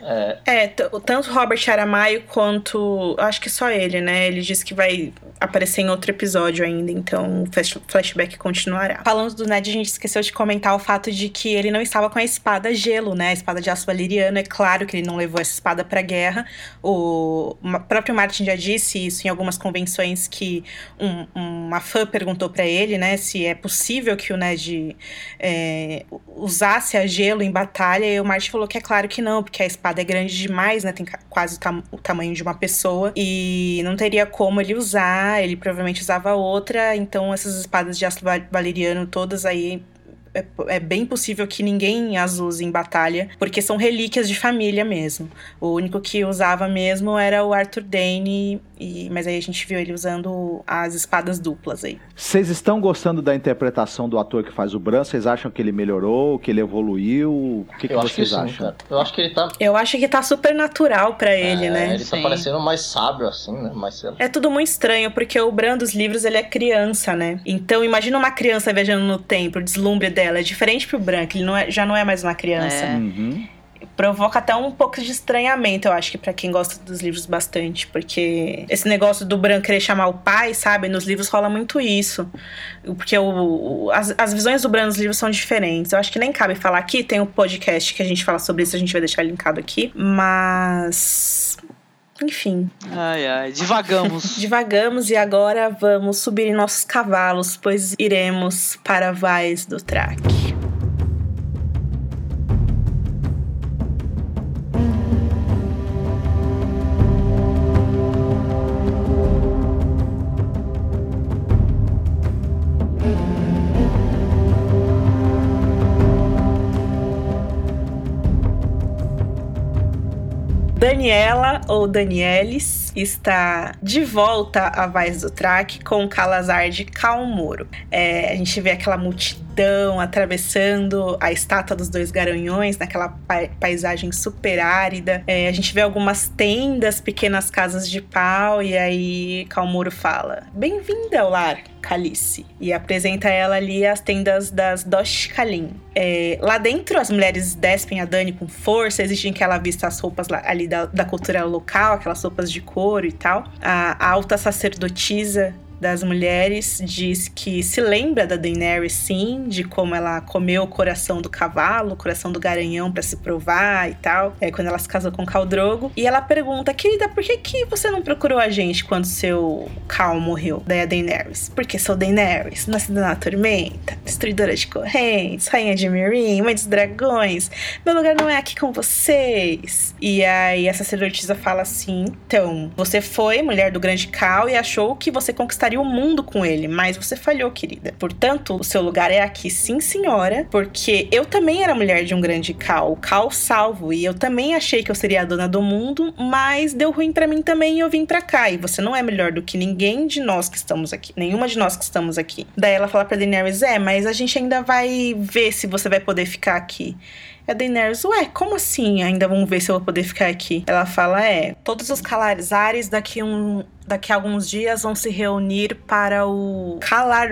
É, é tanto Robert Aramayo quanto. Acho que só ele, né? Ele disse que vai aparecer em outro episódio ainda, então o flashback continuará. Falando do Ned, a gente esqueceu de comentar o fato de que ele não estava com a espada gelo, né? A espada de aço valeriano. É claro que ele não levou essa espada pra guerra. O próprio Martin já disse isso em algumas convenções que um, uma fã perguntou para ele, né? Se é possível que o Ned é, usasse a gelo em batalha. E o Martin falou que é claro que não, porque a espada é grande demais, né? Tem quase o, tam o tamanho de uma pessoa. E não teria como ele usar ele provavelmente usava outra, então essas espadas de aço valeriano todas aí é, é, bem possível que ninguém as use em batalha, porque são relíquias de família mesmo. O único que usava mesmo era o Arthur Dane, e, mas aí a gente viu ele usando as espadas duplas aí. Vocês estão gostando da interpretação do ator que faz o Bran? Vocês acham que ele melhorou, que ele evoluiu? O que, que vocês que acham? Eu acho que ele tá. Eu acho que tá super natural para ele, é, né? Ele tá Sim. parecendo mais sábio, assim, né? Mais É tudo muito estranho, porque o Bran dos livros ele é criança, né? Então imagina uma criança viajando no tempo, o deslumbre dela é diferente pro Bran, que ele não é, já não é mais uma criança. É. Uhum provoca até um pouco de estranhamento, eu acho que para quem gosta dos livros bastante, porque esse negócio do Bran querer chamar o pai, sabe? Nos livros rola muito isso. Porque o, o as, as visões do Bran nos livros são diferentes. Eu acho que nem cabe falar aqui, tem um podcast que a gente fala sobre isso, a gente vai deixar linkado aqui, mas enfim. Ai, ai, divagamos. (laughs) divagamos e agora vamos subir em nossos cavalos, pois iremos para Vais do Traque. Daniela ou Está de volta a Vaz do Track com Calazar de Calmuro. É, a gente vê aquela multidão atravessando a estátua dos dois garanhões naquela pa paisagem super árida. É, a gente vê algumas tendas, pequenas casas de pau e aí Calmuro fala: "Bem-vinda ao lar, Calice", e apresenta ela ali as tendas das Dosh Kalin. É, lá dentro, as mulheres despem a Dani com força, exigem que ela vista as roupas ali da, da cultura local, aquelas roupas de couro e tal. A alta sacerdotisa das mulheres diz que se lembra da Daenerys sim, de como ela comeu o coração do cavalo, o coração do garanhão para se provar e tal, é quando ela se casou com Caldrogo. E ela pergunta: "Querida, por que que você não procurou a gente quando seu Cal morreu?" Daí a Daenerys: "Porque sou Daenerys, nascida na tormenta, destruidora de correntes, rainha de Meereen, mãe dos dragões. Meu lugar não é aqui com vocês." E aí a sacerdotisa fala assim: "Então, você foi mulher do grande Cal e achou que você conquistaria o mundo com ele, mas você falhou, querida. Portanto, o seu lugar é aqui, sim, senhora, porque eu também era mulher de um grande Cal, Cal salvo, e eu também achei que eu seria a dona do mundo, mas deu ruim para mim também e eu vim para cá. E você não é melhor do que ninguém de nós que estamos aqui, nenhuma de nós que estamos aqui. Daí ela fala pra Daenerys: É, mas a gente ainda vai ver se você vai poder ficar aqui. A Daenerys, ué, como assim? Ainda vamos ver se eu vou poder ficar aqui. Ela fala, é, todos os Calarizares daqui, um, daqui a alguns dias vão se reunir para o Calar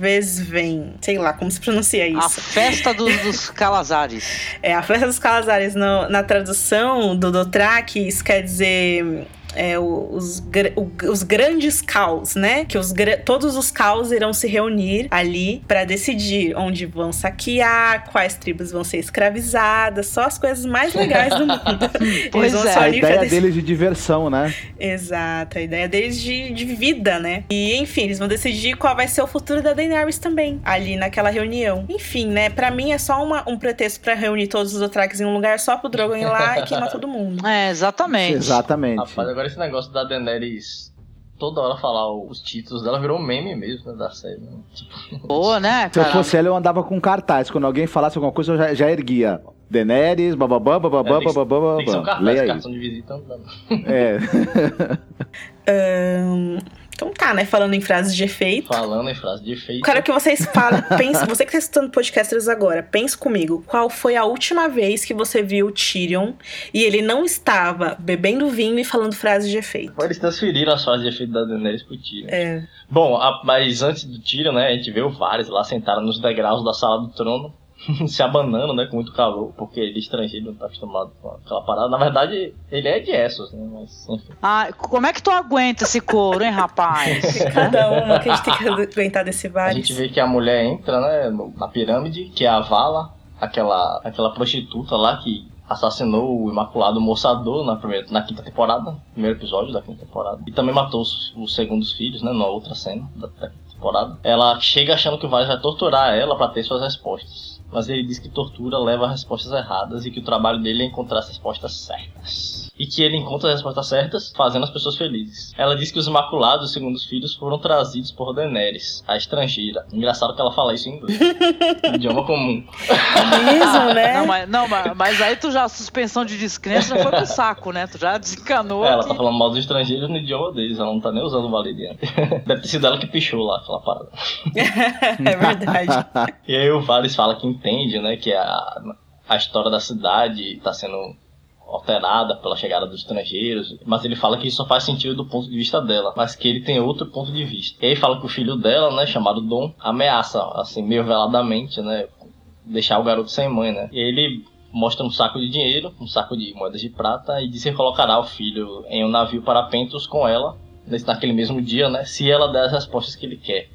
Vesven. Sei lá como se pronuncia isso. A festa dos, (laughs) dos Calazares. é, a festa dos Calazares. No, na tradução do Dothraki, isso quer dizer é, os, os grandes caos, né? Que os, todos os caos irão se reunir ali para decidir onde vão saquear, quais tribos vão ser escravizadas, só as coisas mais (laughs) legais do mundo. pois é, a ideia deles de diversão, né? Exato, a ideia deles de, de vida, né? E enfim, eles vão decidir qual vai ser o futuro da Daenerys também, ali naquela reunião. Enfim, né? Para mim é só uma, um pretexto para reunir todos os Dothrax em um lugar só pro Drogon ir lá e queimar todo mundo. É, exatamente. Exatamente. Rapaz, agora esse negócio da Daenerys toda hora falar os títulos dela virou meme mesmo né, da série. Né? Tipo... (laughs) Boa, né? Se eu fosse ela, eu andava com cartaz. Quando alguém falasse alguma coisa, eu já, já erguia. Daenerys, bababá, bababá, é, bababá, Tem que ser um cartaz, cartão de visita. É. (laughs) (laughs) um... Então tá, né? Falando em frases de efeito. Falando em frases de efeito. Quero que vocês falem. (laughs) pense, você que tá escutando podcasters agora, pense comigo. Qual foi a última vez que você viu o Tyrion e ele não estava bebendo vinho e falando frases de efeito? Eles transferiram as frases de efeito da Daenerys pro Tyrion. É. Bom, a, mas antes do Tyrion, né? A gente viu vários lá sentaram nos degraus da sala do trono. (laughs) se abanando, né, com muito calor, porque ele é estrangeiro não tá acostumado com aquela parada. Na verdade, ele é de Essos, né, mas enfim. Ah, como é que tu aguenta esse couro, hein, rapaz? (laughs) Cada uma que a gente tem que aguentar desse vale. A gente vê que a mulher entra, né, na pirâmide, que é a Vala, aquela, aquela prostituta lá que assassinou o Imaculado Moçador na, primeira, na quinta temporada, primeiro episódio da quinta temporada. E também matou os, os segundos filhos, né, na outra cena da temporada. Ela chega achando que o Varys vai torturar ela para ter suas respostas mas ele diz que tortura leva a respostas erradas e que o trabalho dele é encontrar as respostas certas e que ele encontra as respostas certas, fazendo as pessoas felizes. Ela diz que os Imaculados, segundo os filhos, foram trazidos por Daenerys, a estrangeira. Engraçado que ela fala isso em inglês. (laughs) idioma comum. Mesmo, (laughs) né? Não, mas, não, mas, mas aí tu já, a suspensão de descrença já foi pro saco, né? Tu já desencanou. É, ela tá falando mal dos estrangeiros no idioma deles, ela não tá nem usando o valeriano. (laughs) Deve ter sido ela que pichou lá aquela parada. é verdade. E aí o Varys fala que entende, né, que a, a história da cidade tá sendo alterada pela chegada dos estrangeiros, mas ele fala que isso só faz sentido do ponto de vista dela, mas que ele tem outro ponto de vista. E aí fala que o filho dela, né, chamado Dom, ameaça, assim, meio veladamente, né, deixar o garoto sem mãe, né. E ele mostra um saco de dinheiro, um saco de moedas de prata, e diz que colocará o filho em um navio para Pentos com ela, naquele mesmo dia, né, se ela der as respostas que ele quer.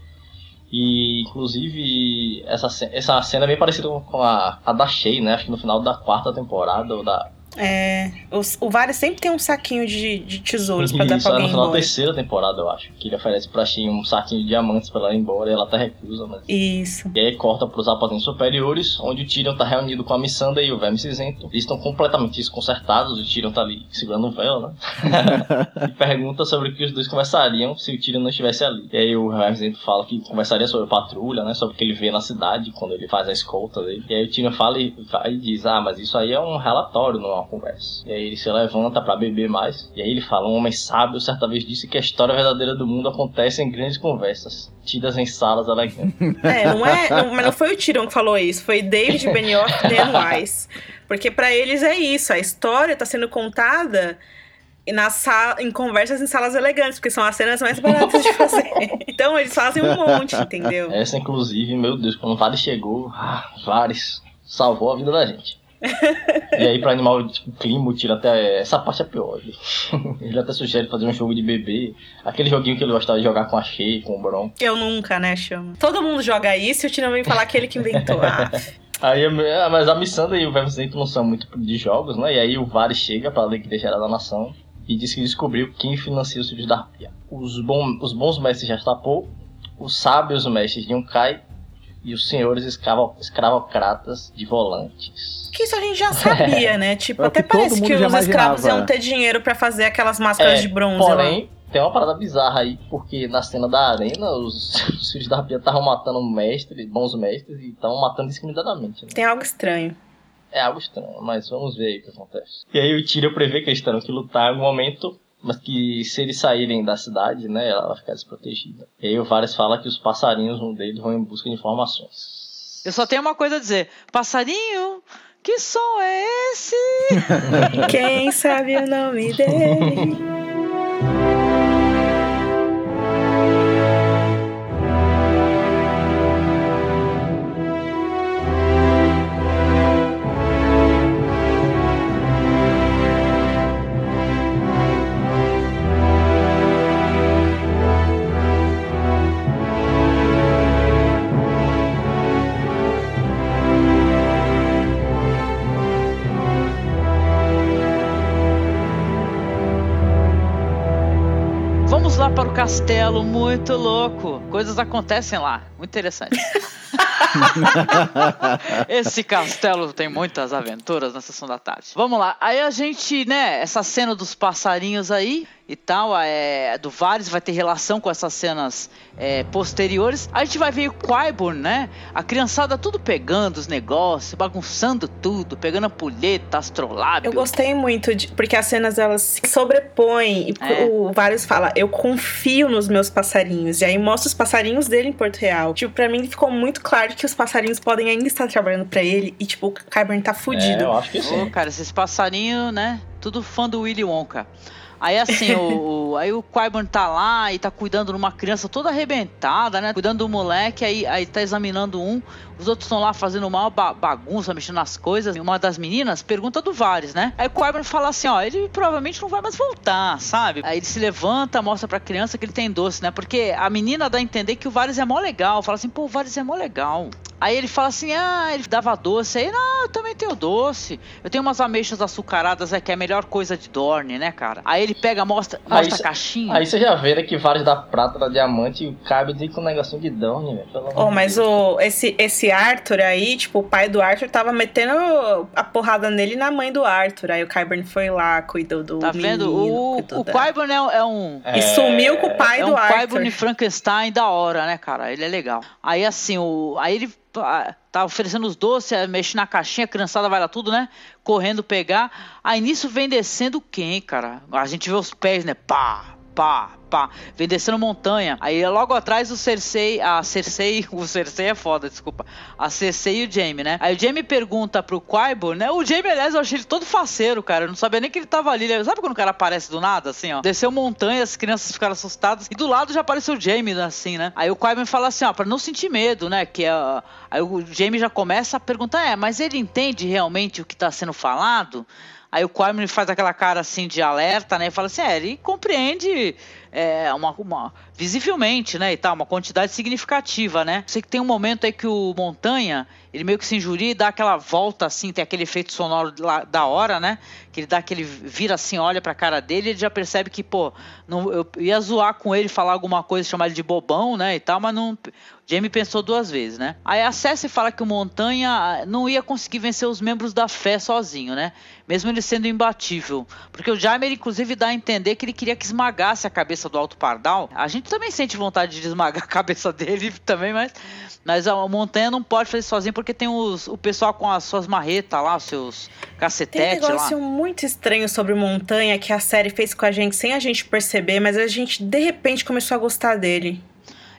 E, inclusive, essa, essa cena é bem parecida com a, a da Shay, né? Acho que no final da quarta temporada, ou da... É, os- o Varys sempre tem um saquinho de, de tesouros pra dar Isso, pra é no alguém final da embora. terceira temporada, eu acho. Que ele oferece pra Shay um saquinho de diamantes pra ela ir embora, e ela até recusa, mas... Isso. E aí corta pros aposentos superiores, onde o Tyrion tá reunido com a Missandei e o Verme Cinzento. Eles estão completamente desconcertados, o Tyrion tá ali segurando o véu, né? (laughs) e pergunta sobre o que os dois conversariam se o Tyrion não estivesse ali. E aí o Verme Cinzento fala que conversaria sobre patrulha, né? Sobre o que ele vê na cidade quando ele faz a escolta dele. E aí o Tyrion fala e, e diz, ah, mas isso aí é um relatório, não é uma conversa. E aí ele se levanta pra beber mais. E aí ele fala, um homem sábio certa vez disse que a história verdadeira do mundo acontece em grandes conversas, tidas em salas elegantes. (laughs) É, não é. não- mas não foi o Tyrion que falou isso, foi David Benioff e Dan Wise. Porque pra eles é isso, a história tá sendo contada na sala, em conversas em salas elegantes, porque são as cenas mais baratas de fazer. (laughs) Então eles fazem um monte, entendeu? Essa, inclusive, meu Deus, quando o Vares chegou, ah, Vares salvou a vida da gente. E aí, pra animar o tipo, clima, tira até. Essa parte é pior. (laughs) Ele, até sugere fazer um jogo de bebê. Aquele joguinho que ele gostava de jogar com a Shea, com o Bron. Eu nunca, né, chama. Todo mundo joga isso e o Tyrion vem falar que ele que inventou. Ah, (laughs) Aí, ah, mas a Missandra e o Vermicento não são muito de jogos, né? E aí o Vares chega pra alegria geral da nação e diz que descobriu quem financia os filhos da Arpia. Os, bom, os bons mestres de Astapou, os sábios mestres de Unkai e os senhores escravo, escravocratas de Volantes. que isso a gente já sabia, (laughs) né? Tipo, É até que parece que os escravos iam ter dinheiro pra fazer aquelas máscaras É, de bronze lá. Porém, tem uma parada bizarra aí, porque na cena da arena, os, (laughs) os filhos da Arpia estavam matando mestres, bons mestres, e estavam matando discriminadamente. Né? Tem algo estranho. É algo estranho, mas vamos ver aí o que acontece. E aí o Tyrion prevê que eles terão que lutar em algum momento, mas que se eles saírem da cidade, né, ela vai ficar desprotegida. E aí o Varys fala que os passarinhos um deles vão em busca de informações. Eu só tenho uma coisa a dizer. Passarinho, que som é esse? (laughs) Quem sabe o nome dele? Castelo, muito louco. Coisas acontecem lá, muito interessante. (laughs) (laughs) Esse castelo tem muitas aventuras na sessão da tarde. Vamos lá, aí a gente, né, essa cena dos passarinhos aí e tal, é, do Varys vai ter relação com essas cenas é, posteriores. A gente vai ver o Qyburn, né, a criançada tudo pegando os negócios, bagunçando tudo, pegando ampulheta, astrolábio. Eu gostei muito, de, porque as cenas elas se sobrepõem. E É. o Vários fala, eu confio nos meus passarinhos. E aí mostra os passarinhos dele em Porto Real. Tipo, pra mim ficou muito claro que os passarinhos podem ainda estar trabalhando pra ele. E, tipo, o Kyburn tá É, fudido. eu acho que Ô, sim. cara, esses passarinhos, né? Tudo fã do Willy Wonka. Aí assim, o, o- (laughs) aí o Qyburn tá lá e tá cuidando de uma criança toda arrebentada, né? Cuidando do moleque, aí, aí tá examinando um. Os outros estão lá fazendo uma ba- bagunça, mexendo nas coisas. E uma das meninas pergunta do Vares, né? Aí o Qyburn fala assim, ó, ele provavelmente não vai mais voltar, sabe? Aí ele se levanta, mostra pra criança que ele tem doce, né? Porque a menina dá a entender que o Vares é mó legal. Fala assim, pô, o Vares é mó legal. Aí ele fala assim: ah, ele dava doce. Aí, não, eu também tenho doce. Eu tenho umas ameixas açucaradas, é que é a melhor coisa de Dorne, né, cara? Aí ele pega, mostra, mostra Aí a caixinha. Aí você já vê né, que vários da prata, da diamante, e o Cabe com um negocinho de Dorne, velho. pelo amor Oh, de mas Deus. o, esse, esse Arthur aí, tipo, o pai do Arthur tava metendo a porrada nele e na mãe do Arthur. Aí o Kyburn foi lá, cuidou do Tá menino, vendo? O, o da- Qyburn é, é um. E sumiu com o pai é do um Arthur. Qyburn Frankenstein da hora, né, cara? Ele é legal. Aí assim, o, aí ele ah, tá oferecendo os doces, mexe na caixinha, a criançada vai lá tudo, né? Correndo pegar. Aí nisso vem descendo quem, cara? A gente vê os pés, né? Pá, pá, pá. Vem descendo montanha. Aí logo atrás o Cersei, a Cersei, (laughs) o Cersei é foda, desculpa. A Cersei e o Jaime, né? Aí o Jaime pergunta pro Qyburn, né? O Jaime, aliás, eu achei ele todo faceiro, cara. Eu não sabia nem que ele tava ali. né? Sabe quando o cara aparece do nada, assim, ó? Desceu montanha, as crianças ficaram assustadas. E do lado já apareceu o Jaime, assim, né? Aí o Qyburn fala assim, ó, pra não sentir medo, né? Que é... Aí o Jaime já começa a perguntar, é, mas ele entende realmente o que tá sendo falado? Aí o Qyburn faz aquela cara assim de alerta, né? E fala assim, é, ele compreende é, uma, uma- visivelmente, né? E tal, uma quantidade significativa, né? Sei que tem um momento aí que o Montanha, ele meio que se injuria e dá aquela volta assim, tem aquele efeito sonoro da hora, né? Que ele dá aquele vira assim, olha pra cara dele, ele já percebe que, pô, não, eu ia zoar com ele, falar alguma coisa, chamar ele de bobão, né? E tal, mas não. Jamie pensou duas vezes, né? Aí a Cersei fala que o Montanha ah, não ia conseguir vencer os membros da fé sozinho, né? Mesmo ele sendo imbatível. Porque o Jaime, ele, inclusive, dá a entender que ele queria que esmagasse a cabeça do Alto Pardal. A gente também sente vontade de esmagar (laughs) a cabeça dele também, mas, mas a Montanha não pode fazer sozinho porque tem os, o pessoal com as suas marretas lá, os seus Tem um cacetetes lá. negócio muito estranho sobre Montanha que a série fez com a gente sem a gente perceber, mas a gente de repente começou a gostar dele.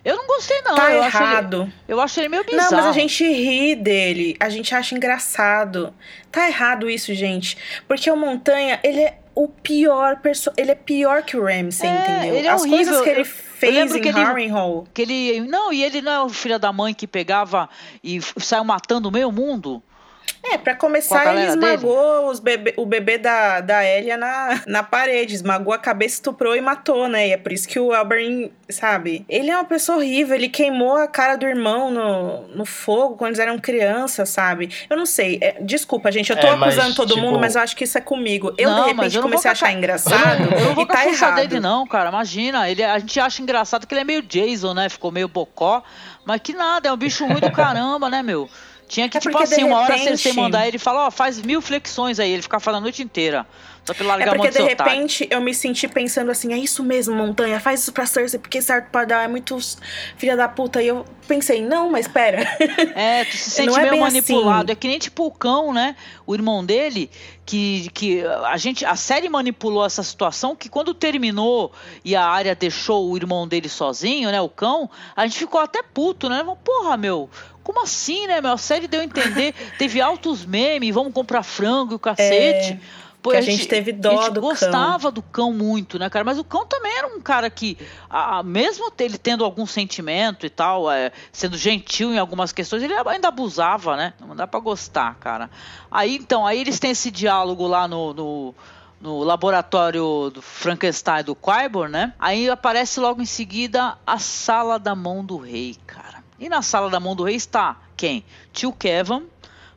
Eu não gostei, não. tá eu errado. eu acho ele meio bizarro. Não, mas a gente ri dele. A gente acha engraçado. Tá errado isso, gente. Porque o Montanha, ele é o pior perso Ele é pior que o Ramsay, É, entendeu? ele é As coisas horrível. que ele Eu- eu fez em Harrenhal. Que ele. Não, e ele não é o filho da mãe que pegava e saiu matando meio mundo? É, pra Com começar, ele galera esmagou bebê, o bebê da, da Elia na, na parede. Esmagou a cabeça, estuprou e matou, né? E é por isso que o Alberin, sabe? Ele é uma pessoa horrível. Ele queimou a cara do irmão no, no fogo quando eles eram crianças, sabe? Eu não sei. é, desculpa, gente. Eu tô É, mas, acusando todo tipo- mundo, mas eu acho que isso é comigo. Eu, Não, de mas repente, eu comecei a achar engraçado (laughs) Eu não vou e tá errado. dele, não, cara. Imagina. Ele, a gente acha engraçado que ele é meio Jason, né? Ficou meio bocó. Mas que nada, é um bicho ruim do (laughs) caramba, né, meu? Tinha que, É tipo assim, uma hora Cersei mandar ele e falar, ó, faz mil flexões aí. Ele ficar falando a noite inteira. Só É largar a mão porque, de de otário. repente, eu me senti pensando assim, é isso mesmo, Montanha, faz isso pra Cersei, porque Arthur Pardal é muito filha da puta. E eu pensei, não, mas pera. É, tu se (laughs) sente Não é meio bem manipulado. assim. É que nem tipo o cão, né? O irmão dele, que, que a gente. A série manipulou essa situação que quando terminou e a área deixou o irmão dele sozinho, né? O cão, a gente ficou até puto, né? Porra, meu. Como assim, né, meu? A série deu a entender. teve altos memes, vamos comprar frango e o cacete. É, que a gente teve dó a gente do cão. gostava do cão muito, né, cara? Mas o cão também era um cara que, a- mesmo ele tendo algum sentimento e tal, é, sendo gentil em algumas questões, ele ainda abusava, né? Não dá pra gostar, cara. Aí, então, aí eles têm esse diálogo lá no... no no laboratório do Frankenstein do Qyborn, né? Aí aparece logo em seguida a sala da mão do rei, cara. E na sala da mão do rei está quem? Tio Kevin,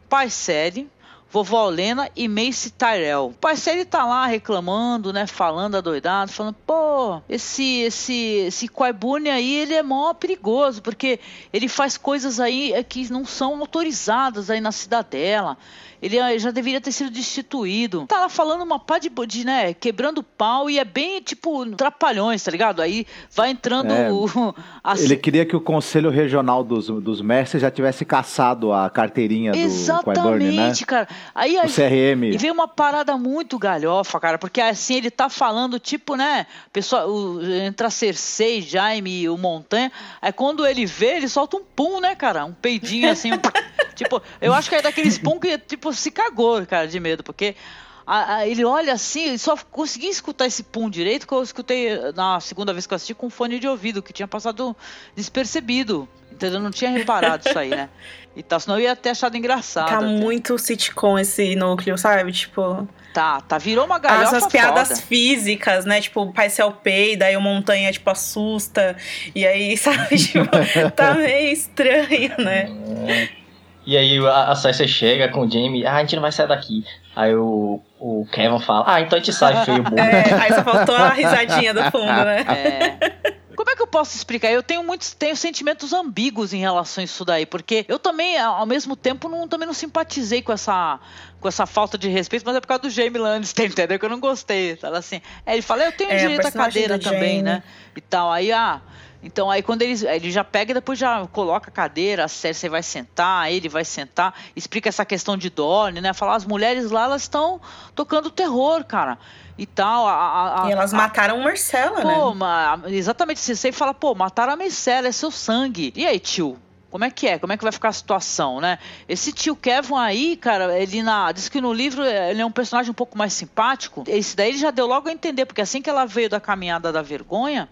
Pai Série, Vovó Lena e Mace Tyrell. O Série tá lá reclamando, né? Falando adoidado, falando, pô, esse esse esse Quaibune aí, ele é mó perigoso, porque ele faz coisas aí é, que não são autorizadas aí na cidadela. Ele ah, já deveria ter sido destituído. Tá lá falando uma pá de, de né, quebrando pau e é bem, tipo, trapalhões, tá ligado? Aí vai entrando É, o... (laughs) a- Ele queria que o Conselho Regional dos, dos Mestres já tivesse caçado a carteirinha do Qyburn, né? Exatamente, cara. Aí, O aí CRM. e veio uma parada muito galhofa, cara, porque assim ele tá falando, tipo, né? Pessoal, o, entre a Cersei, Jaime e o Montanha. Aí quando ele vê, ele solta um pum, né, cara? Um peidinho assim. um (laughs) tipo, eu acho que é daqueles pum que, tipo, se cagou, cara, de medo, porque. a- a- ele olha assim, só consegui escutar esse pum direito que eu escutei na segunda vez que eu assisti com fone de ouvido, que tinha passado despercebido. Entendeu? Eu não tinha reparado isso aí, né? E tal, senão eu ia ter achado engraçado. Tá até. muito sitcom esse núcleo, sabe? Tipo, Tá, tá, virou uma as, galhofa as piadas foda. físicas, né? Tipo, o pai se peida, aí o montanha, tipo, assusta. E aí, (laughs) sabe? Tipo, tá meio estranho, né? (laughs) E aí a, a Cersei chega com o Jamie, ah, a gente não vai sair daqui. Aí o, o Kevin fala, ah, então a gente sai, feio burro. (laughs) É, aí só faltou a risadinha do fundo, né? (laughs) É. Como é que eu posso explicar? Eu tenho muitos tenho sentimentos ambíguos em relação a isso daí, porque eu também, ao mesmo tempo, não, também não simpatizei com essa, com essa falta de respeito, mas é por causa do Jamie Lannister, (laughs) entendeu? Que eu não gostei. Fala assim. É, ele fala, eu tenho É, direito à cadeira também, Jaime. né? E tal. Aí, ah. Então, aí quando ele, ele já pega e depois já coloca a cadeira, a Cersei vai sentar, ele vai sentar, explica essa questão de Dorne, né? Falar, as mulheres lá, elas estão tocando terror, cara. E tal. A, a- E elas a- mataram Marcela, Pô, né? ma- exatamente, você fala, pô, mataram a Marcela, é seu sangue. E aí, tio? Como é que é? Como é que vai ficar a situação, né? Esse tio Kevin aí, cara, ele na. Diz que no livro ele é um personagem um pouco mais simpático. Esse daí ele já deu logo a entender, porque assim que ela veio da caminhada da vergonha,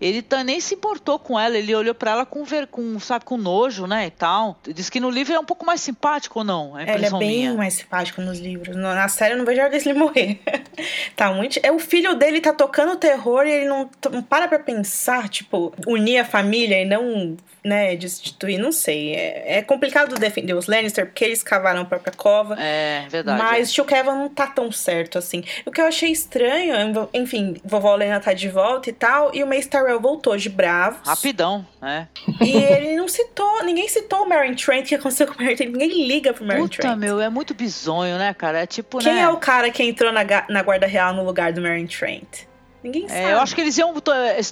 ele tá, nem se importou com ela, ele olhou pra ela com, ver, com, sabe, com nojo, né, e tal. Diz que no livro é um pouco mais simpático ou não? É Ele é bem minha. mais simpático nos livros. Na série eu não vejo a hora dele morrer. (laughs) tá muito. É o filho dele tá tocando terror e ele não, não para pra pensar, tipo, unir a família e não, né, destituir. Não sei. É, é complicado defender os Lannister porque eles cavaram a própria cova. É, verdade. Mas tio Kevin não tá tão certo assim. O que eu achei estranho, enfim, vovó Lena tá de volta e tal, e o Mace Tyrell voltou de bravos. Rapidão, né? E ele não citou, ninguém citou o Meryn Trent, o que aconteceu com o Meryn Trent, ninguém liga pro Puta, Trent. meu, é muito bizonho, né, cara? É tipo, Quem né? é o cara que entrou na, na Guarda Real no lugar do Meryn Trent? Ninguém sabe. É, eu acho que eles iam.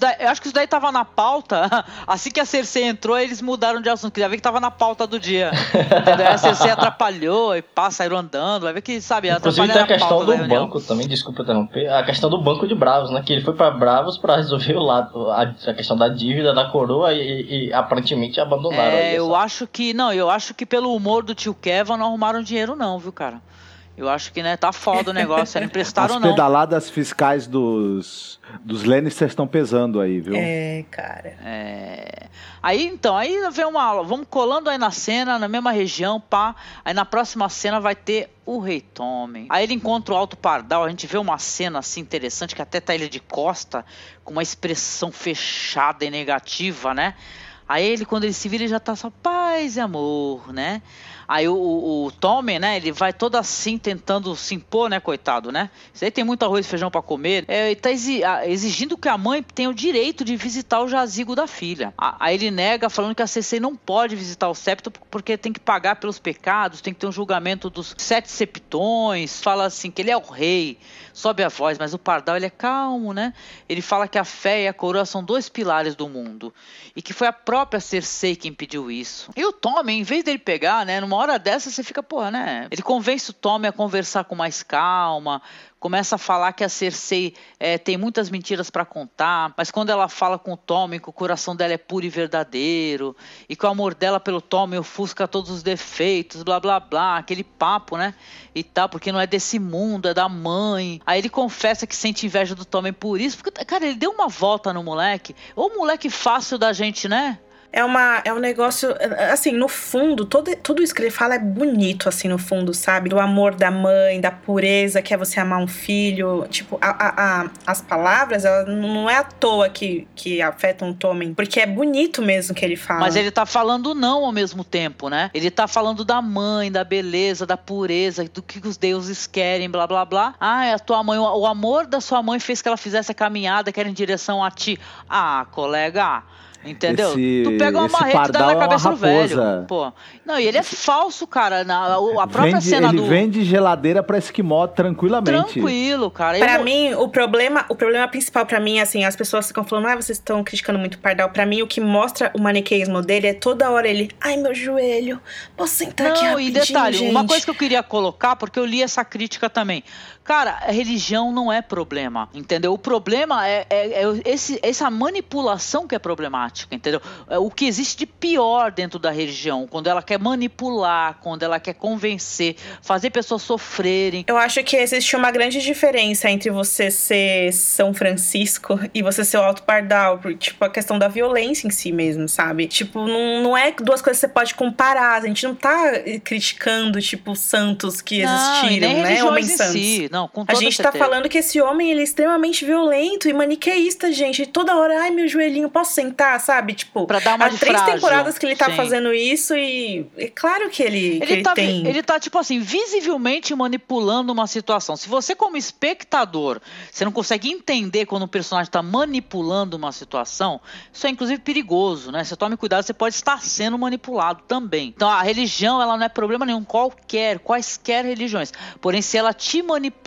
daí- eu acho que isso daí tava na pauta. (laughs) Assim que a Cersei entrou, eles mudaram de assunto. Queria ver que tava na pauta do dia. Entendeu? A Cersei atrapalhou e pá, saíram andando. Vai ver que, sabe, Inclusive tem a questão do banco também, desculpa interromper, a questão do banco de Bravos, né? Que ele foi pra Bravos pra resolver o lado, a, a questão da dívida da coroa e, e aparentemente abandonaram É, eu acho que. Não, eu acho que pelo humor do tio Kevin não arrumaram dinheiro, não, viu, cara? Eu acho que, né, tá foda o negócio. Não emprestaram, As não. pedaladas fiscais dos, dos Lannisters estão pesando aí, viu? É, cara. É. Aí então, aí vem uma. Vamos colando aí na cena, na mesma região, pá. Aí na próxima cena vai ter o Rei Tommen. Aí ele encontra o Alto Pardal. A gente vê uma cena assim interessante que até tá ele de costa, com uma expressão fechada e negativa, né? Aí ele, quando ele se vira, ele já tá só paz e amor, né? Aí o, o, o Tommen, né, ele vai todo assim tentando se impor, né, coitado, né? Isso aí tem muito arroz e feijão pra comer. É, ele tá exigindo que a mãe tenha o direito de visitar o jazigo da filha. Aí ele nega, falando que a Cersei não pode visitar o septo porque tem que pagar pelos pecados, tem que ter um julgamento dos sete septões. Fala assim que ele é o rei, sobe a voz, mas o Pardal ele é calmo, né? Ele fala que a fé e a coroa são dois pilares do mundo e que foi a própria Cersei quem pediu isso. E o Tommen, em vez dele pegar, né, numa hora dessa você fica, porra, né? Ele convence o Tommen a conversar com mais calma, começa a falar que a Cersei é, tem muitas mentiras pra contar, mas quando ela fala com o Tommen que o coração dela é puro e verdadeiro e que o amor dela pelo Tommen ofusca todos os defeitos, blá blá blá, aquele papo, né? E tal, porque não é desse mundo, é da mãe. Aí ele confessa que sente inveja do Tommen por isso, porque, cara, ele deu uma volta no moleque. Ou moleque fácil da gente, né? É, uma, é um negócio, assim, no fundo, todo, tudo isso que ele fala é bonito, assim, no fundo, sabe? Do amor da mãe, da pureza que é você amar um filho. Tipo, a, a, a- as palavras, elas não é à toa que, que afetam o Tommen, porque é bonito mesmo que ele fala. Mas ele tá falando não ao mesmo tempo, né? Ele tá falando da mãe, da beleza, da pureza, do que os deuses querem, blá blá blá. Ah, a tua mãe, o amor da sua mãe fez que ela fizesse a caminhada que era em direção a ti. Ah, colega. Entendeu? Esse- tu pega uma marreta e dá na é cabeça do velho. Pô. Não, e ele é falso, cara. Na, a própria Vende- cena ele do. vende geladeira pra esquimó tranquilamente. Tranquilo, cara. Pra Eu- mim, o problema, o problema principal pra mim, assim, as pessoas ficam falando, ah, vocês estão criticando muito o Pardal. Pra mim, o que mostra o maniqueísmo dele é toda hora ele, ai, meu joelho, posso sentar aqui Não, rapidinho, e detalhe, gente? uma coisa que eu queria colocar, porque eu li essa crítica também. Cara, religião não é problema, entendeu? O problema é, é- é esse, essa manipulação que é problemática. entendeu? É, o que existe de pior dentro da religião, quando ela quer manipular, quando ela quer convencer, fazer pessoas sofrerem. Eu acho que existe uma grande diferença entre você ser São Francisco e você ser o Alto Pardal, tipo, a questão da violência em si mesmo, sabe? Tipo, não, não é duas coisas que você pode comparar, a gente não tá criticando, tipo, santos que existiram, não, né? Homens santos. Si. Não, com a gente tá certeza. tá falando que esse homem, ele é extremamente violento e maniqueísta, gente. Toda hora, ai, meu joelhinho, posso sentar, sabe? Tipo, pra dar uma há três frágil. temporadas que ele tá Sim. fazendo isso e é claro que ele, Ele, que ele tá, tem... ele tá, tipo assim, visivelmente manipulando uma situação. Se você, como espectador, você não consegue entender quando o personagem tá manipulando uma situação, isso é inclusive perigoso, né? Você tome cuidado, você pode estar sendo manipulado também. Então a religião, ela não é problema nenhum, qualquer, quaisquer religiões. Porém, se ela te manipula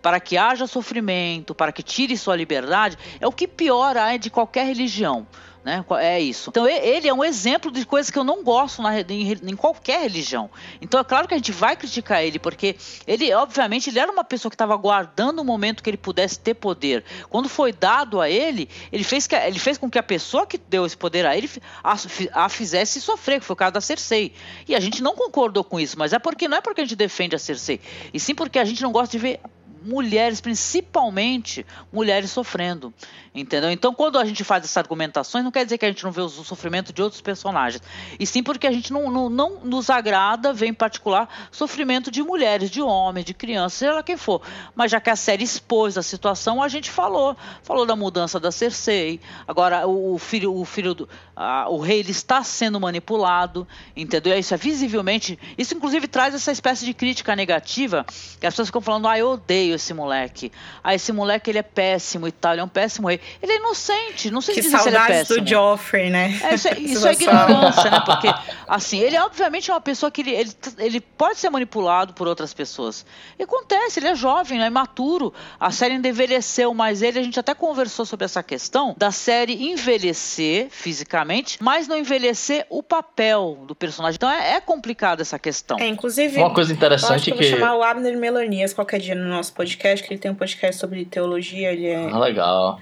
para que haja sofrimento, para que tire sua liberdade, é o que pior há de qualquer religião. Né? É isso. Então ele é um exemplo de coisas que eu não gosto na, em, em, qualquer religião. Então é claro que a gente vai criticar ele, porque ele, obviamente, ele era uma pessoa que estava aguardando o momento que ele pudesse ter poder. Quando foi dado a ele, ele fez, que, ele fez com que a pessoa que deu esse poder a ele a, a fizesse sofrer, que foi o caso da Cersei. E a gente não concordou com isso, mas é porque não é porque a gente defende a Cersei, e sim porque a gente não gosta de ver mulheres, principalmente mulheres sofrendo, entendeu? Então, quando a gente faz essas argumentações, não quer dizer que a gente não vê o sofrimento de outros personagens, e sim porque a gente não, não, não nos agrada ver, em particular, sofrimento de mulheres, de homens, de crianças, seja lá quem for. Mas já que a série expôs a situação, a gente falou, falou da mudança da Cersei. Agora, o filho, o filho do, a, o rei, ele está sendo manipulado, entendeu? Isso é visivelmente, isso inclusive traz essa espécie de crítica negativa, que as pessoas ficam falando, ah, eu odeio esse moleque. Ah, esse moleque ele é péssimo e tal, ele é um péssimo rei. Ele é inocente, não sei que dizer se ele é saudades péssimo. do Joffrey, né? É, isso é, (laughs) isso é ignorância, né? Porque, assim, ele obviamente é uma pessoa que ele, ele, ele pode ser manipulado por outras pessoas. E acontece, ele é jovem, é imaturo. A série ainda envelheceu mais ele, a gente até conversou sobre essa questão da série envelhecer fisicamente, mas não envelhecer o papel do personagem. Então é, é complicado essa questão. É, inclusive, uma coisa interessante eu acho que, que... eu vou chamar o Abner Melanias qualquer dia no nosso podcast, que ele tem um podcast sobre teologia, ele é... Ah, legal.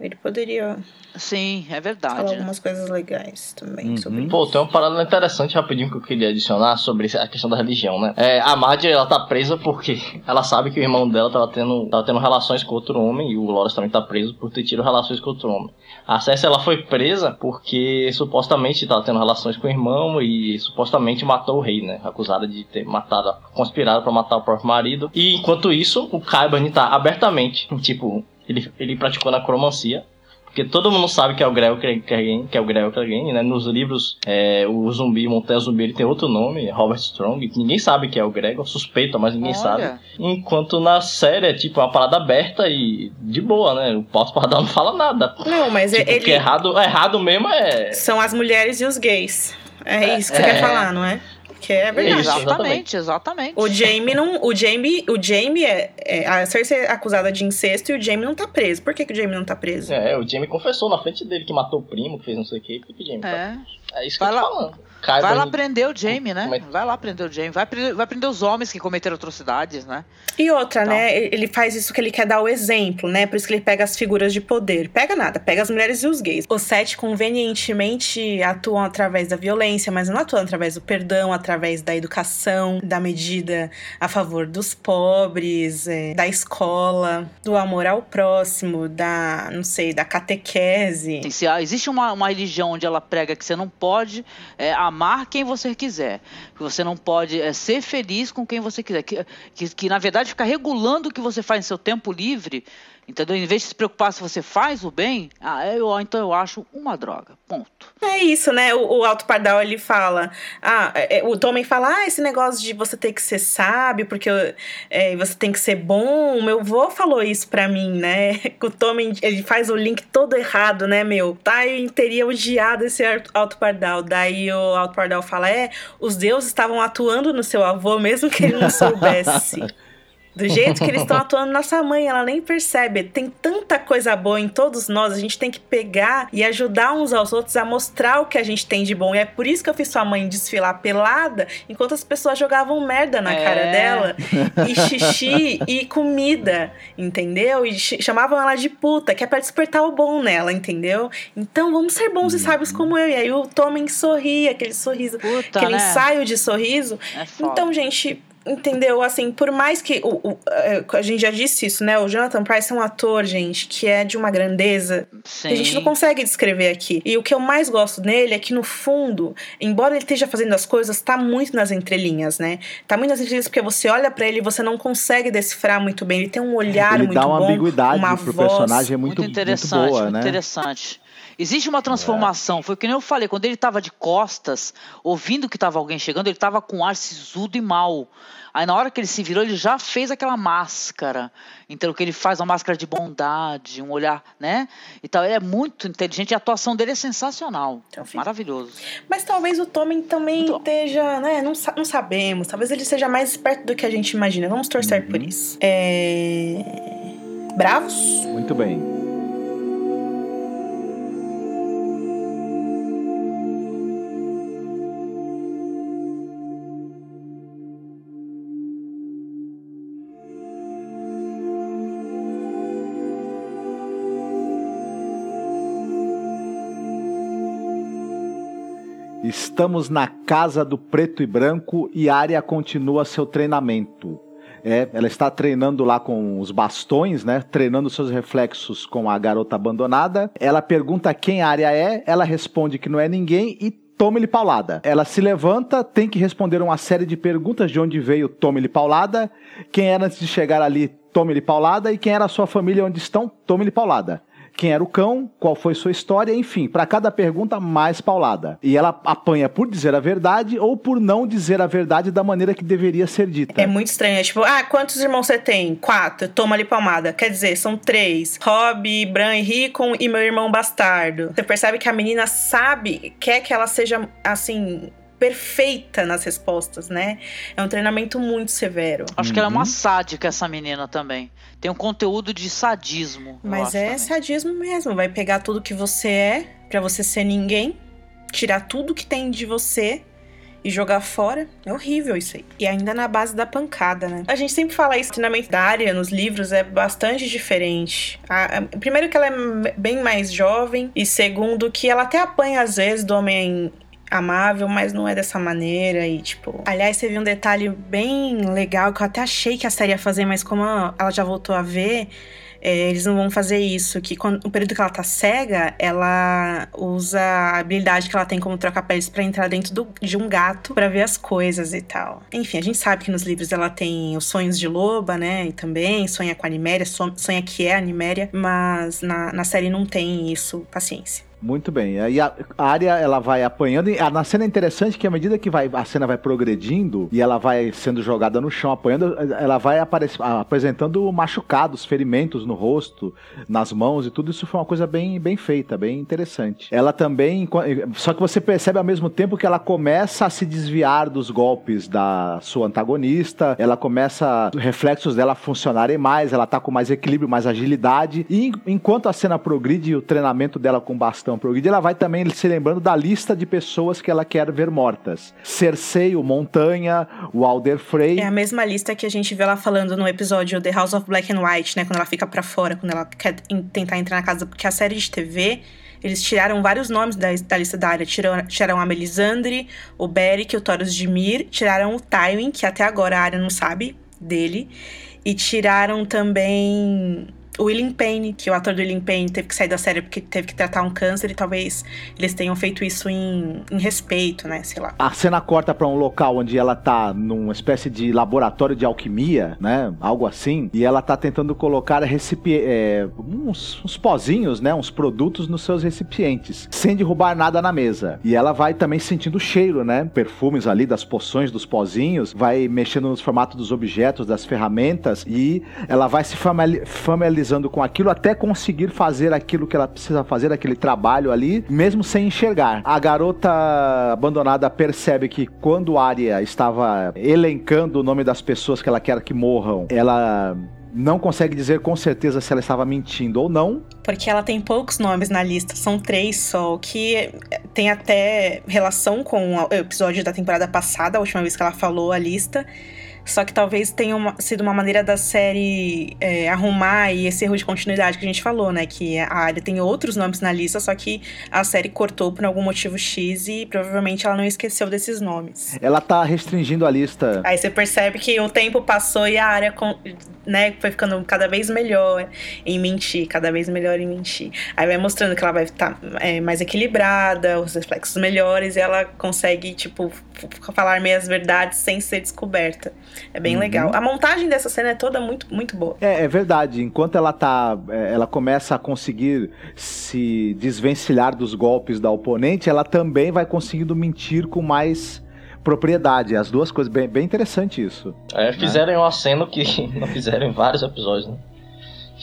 Ele poderia Sim, é verdade. falar né? algumas coisas legais também Uhum. sobre Pô, tem uma parada interessante rapidinho que eu queria adicionar sobre a questão da religião, né? É, a Marjorie, ela tá presa porque ela sabe que o irmão dela tava tendo, tava tendo relações com outro homem e o Loras também tá preso por ter tido relações com outro homem. A Cersei, ela foi presa porque supostamente tava tendo relações com o irmão e supostamente matou o rei, né? Acusada de ter matado, conspirado para matar o próprio marido. E enquanto isso, o Qyburn tá abertamente, tipo, ele, ele praticou necromancia porque todo mundo sabe que é o Grell Clegane, que é o Grell Clegane, né? Nos livros, é, o zumbi, Montanha Zumbi, ele tem outro nome, Robert Strong. Ninguém sabe que é o Gregor, suspeita, mas ninguém Olha. sabe. Enquanto na série é tipo uma parada aberta e de boa, né? O Paulo Pardal não fala nada. Não, mas Tipo, ele... que errado, errado mesmo é... São as mulheres e os gays. É isso que você É. quer falar, não é? Que é verdade. Isso, Exatamente, exatamente. O Jamie não. O Jamie. O Jamie é, é. A Cersei é acusada de incesto e o Jamie não tá preso. Por que, que o Jamie não tá preso? É, o Jamie confessou na frente dele que matou o primo, que fez não sei o que, que o Jamie tá- É. É isso que Vai eu tô lá. Vai lá Qyburn- prender o Jamie, né? Como é- Vai lá prender o Jamie. Vai prender, vai prender os homens que cometeram atrocidades, né? E outra, Então. né? Ele faz isso que ele quer dar o exemplo, né? Por isso que ele pega as figuras de poder. Pega nada, pega as mulheres e os gays. Os sete convenientemente atuam através da violência, mas não atuam através do perdão, através da educação, da medida a favor dos pobres, é, da escola, do amor ao próximo, da, não sei, da catequese. Existe uma, uma religião onde ela prega que você não pode é, amar quem você quiser, que você não pode é, ser feliz com quem você quiser, que, que, que, na verdade fica regulando o que você faz em seu tempo livre, entendeu? Em vez de se preocupar se você faz o bem, ah, eu, então eu acho uma droga. Ponto. É isso, né? O, o Alto Pardal ele fala. Ah, é, o Tommen fala: ah, esse negócio de você ter que ser sábio, porque é, você tem que ser bom. Meu avô falou isso pra mim, né? (laughs) O Tommen ele faz o link todo errado, né, meu? Tá, eu teria odiado esse Alto Pardal. Daí o Alto Pardal fala: é, os deuses estavam atuando no seu avô, mesmo que ele não (laughs) soubesse. Do jeito que eles estão atuando, nossa mãe, ela nem percebe. Tem tanta coisa boa em todos nós, a gente tem que pegar e ajudar uns aos outros a mostrar o que a gente tem de bom. E é por isso que eu fiz sua mãe desfilar pelada, enquanto as pessoas jogavam merda na É. cara dela, e (laughs) xixi e comida, entendeu? E ch- chamavam ela de puta, que é pra despertar o bom nela, entendeu? Então vamos ser bons e sábios como eu. E aí o Tommen sorria, aquele sorriso, Puta, aquele né? ensaio de sorriso. É. Então, gente, entendeu? Assim, por mais que. O, o- é, a gente já disse isso, né? O Jonathan Price é um ator, gente, que é de uma grandeza Sim. que a gente não consegue descrever aqui. E o que eu mais gosto nele é que, no fundo, embora ele esteja fazendo as coisas, tá muito nas entrelinhas, né? Tá muito nas entrelinhas porque você olha pra ele e você não consegue decifrar muito bem. Ele tem um olhar Ele muito dá uma bom, ambiguidade uma pro voz. personagem muito, muito muito interessante, boa, muito né? interessante. Existe uma transformação, foi que nem eu falei, quando ele tava de costas, ouvindo que tava alguém chegando, ele tava com ar sisudo e mal. Aí na hora que ele se virou, ele já fez aquela máscara. Então o que ele faz, uma máscara de bondade, um olhar, né? Então ele é muito inteligente, e a atuação dele é sensacional. Então, Maravilhoso. Mas talvez o Tommen também Muito bom. esteja, né? Não, não sabemos. Talvez ele seja mais esperto do que a gente imagina. Vamos torcer Uhum. por isso. É... Bravos? Muito bem. Estamos na casa do preto e branco e Arya continua seu treinamento. É, ela está treinando lá com os bastões, né? Treinando seus reflexos com a garota abandonada. Ela pergunta quem a Arya é, ela responde que não é ninguém e toma-lhe paulada. Ela se levanta, tem que responder uma série de perguntas de onde veio tome-lhe paulada, quem era antes de chegar ali, tome-lhe paulada, e quem era a sua família, onde estão, tome-lhe paulada quem era o cão, qual foi sua história, enfim, para cada pergunta mais paulada. E ela apanha por dizer a verdade ou por não dizer a verdade da maneira que deveria ser dita. É muito estranho. É tipo, ah, quantos irmãos você tem? Quatro. Toma ali palmada. Quer dizer, são três. Rob, Bran e Rickon e meu irmão bastardo. Você percebe que a menina sabe, quer que ela seja, assim, perfeita nas respostas, né? É um treinamento muito severo. Acho que ela é Uhum. uma sádica, essa menina também. Tem um conteúdo de sadismo. Mas é também. sadismo mesmo. Vai pegar tudo que você é, pra você ser ninguém, tirar tudo que tem de você e jogar fora. É horrível isso aí. E ainda na base da pancada, né? A gente sempre fala isso, o treinamento da área nos livros é bastante diferente. A- a- primeiro que ela é bem mais jovem, e segundo que ela até apanha às vezes do homem amável, mas não é dessa maneira e tipo... Aliás, teve um detalhe bem legal que eu até achei que a série ia fazer, mas como ela já voltou a ver... é, eles não vão fazer isso, que quando, no período que ela tá cega, ela usa a habilidade que ela tem como troca-peles pra entrar dentro do- de um gato pra ver as coisas e tal. Enfim, a gente sabe que nos livros ela tem os sonhos de loba, né? E também sonha com a Animéria, son- sonha que é a Animéria, mas na, na série não tem isso. Paciência. Muito bem. Aí a área ela vai apanhando. E a- na cena é interessante que à medida que vai, a cena vai progredindo e ela vai sendo jogada no chão, apanhando, ela vai apresentando machucados, ferimentos no rosto, nas mãos e tudo. Isso foi uma coisa bem, bem feita, bem interessante. Ela também. Só que você percebe ao mesmo tempo que ela começa a se desviar dos golpes da sua antagonista. Ela começa os reflexos dela funcionarem mais. Ela tá com mais equilíbrio, mais agilidade. E en- enquanto a cena progride o treinamento dela com bastão progride, ela vai também se lembrando da lista de pessoas que ela quer ver mortas: Cersei, o Montanha, o Alder Frey. É a mesma lista que a gente vê ela falando no episódio The House of Black and White, né? Quando ela fica pra fora, quando ela quer en- tentar entrar na casa. Porque a série de TV, eles tiraram vários nomes da, da lista da área. Tiraram, tiraram a Melisandre, o Beric, o Taurus de Mir. Tiraram o Tywin, que até agora a área não sabe dele. E tiraram também o William Payne, que o ator do William Payne teve que sair da série porque teve que tratar um câncer. E talvez eles tenham feito isso em, em respeito, né? Sei lá. A cena corta pra um local onde ela tá numa espécie de laboratório de alquimia, né? Algo assim. E ela tá tentando colocar recipi é, uns, uns pozinhos, né? Uns produtos nos seus recipientes, sem derrubar nada na mesa. E ela vai também sentindo o cheiro, né? Perfumes ali das poções, dos pozinhos, vai mexendo nos formatos dos objetos, das ferramentas e ela vai se famili- familiarizando com aquilo até conseguir fazer aquilo que ela precisa fazer, aquele trabalho ali, mesmo sem enxergar. A garota abandonada percebe que quando Arya estava elencando o nome das pessoas que ela quer que morram, ela não consegue dizer com certeza se ela estava mentindo ou não. Porque ela tem poucos nomes na lista, são três só, o que tem até relação com o episódio da temporada passada, a última vez que ela falou a lista. Só que talvez tenha uma, sido uma maneira da série é, arrumar e esse erro de continuidade que a gente falou, né? Que a área tem outros nomes na lista, só que a série cortou por algum motivo X e provavelmente ela não esqueceu desses nomes. Ela tá restringindo a lista. Aí você percebe que o tempo passou e a área né, foi ficando cada vez melhor em mentir, cada vez melhor em mentir. Aí vai mostrando que ela vai estar tá, é, mais equilibrada, os reflexos melhores, e ela consegue, tipo, falar meias verdades sem ser descoberta. É bem uhum. legal. A montagem dessa cena é toda muito, muito boa. É, é verdade. Enquanto ela tá. É, ela começa a conseguir se desvencilhar dos golpes da oponente, ela também vai conseguindo mentir com mais propriedade. As duas coisas. Bem, bem interessante isso. É, fizeram né? uma cena que (laughs) não fizeram em vários episódios, né?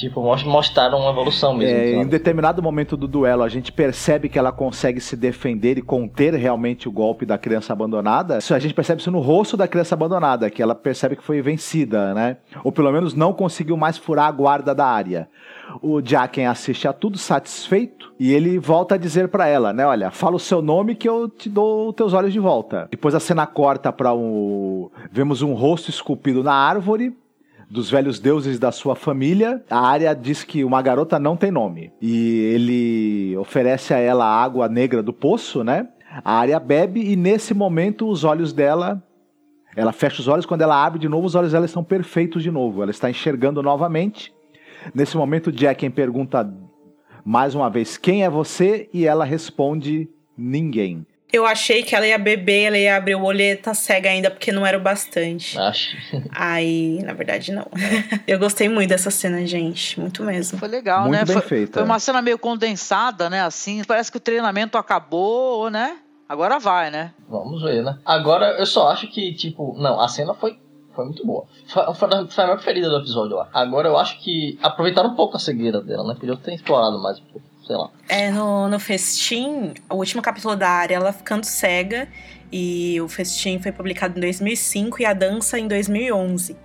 Tipo, mostraram uma evolução mesmo. É, em determinado momento do duelo, a gente percebe que ela consegue se defender e conter realmente o golpe da criança abandonada. Isso, a gente percebe isso no rosto da criança abandonada, que ela percebe que foi vencida, né? Ou pelo menos não conseguiu mais furar a guarda da área. O Jacken assiste a tudo satisfeito e ele volta a dizer para ela, né? Olha, fala o seu nome que eu te dou os teus olhos de volta. Depois a cena corta para um. Vemos um rosto esculpido na árvore dos velhos deuses da sua família. A área diz que uma garota não tem nome. E ele oferece a ela a água negra do poço, né? A área bebe e nesse momento os olhos dela. Ela fecha os olhos, quando ela abre de novo, os olhos dela estão perfeitos de novo. Ela está enxergando novamente. Nesse momento, Jack pergunta mais uma vez: Quem é você? E ela responde: Ninguém. Eu achei que ela ia beber, ela ia abrir o olho e tá cega ainda, porque não era o bastante. Acho. Aí, na verdade, não. Eu gostei muito dessa cena, gente. Muito mesmo. Foi legal, muito né? Bem foi, feita. foi uma cena meio condensada, né? Assim, parece que o treinamento acabou, né? Agora vai, né? Vamos ver, né? Agora, eu só acho que, tipo, não, a cena foi foi muito boa. Foi, foi, a minha preferida do episódio lá. Agora eu acho que aproveitaram um pouco a cegueira dela, né? Podia ter explorado mais um pouco sei lá. É, no, no festim, o último capítulo da área, ela ficando cega. E o festim foi publicado em 2005 e a dança em 2011.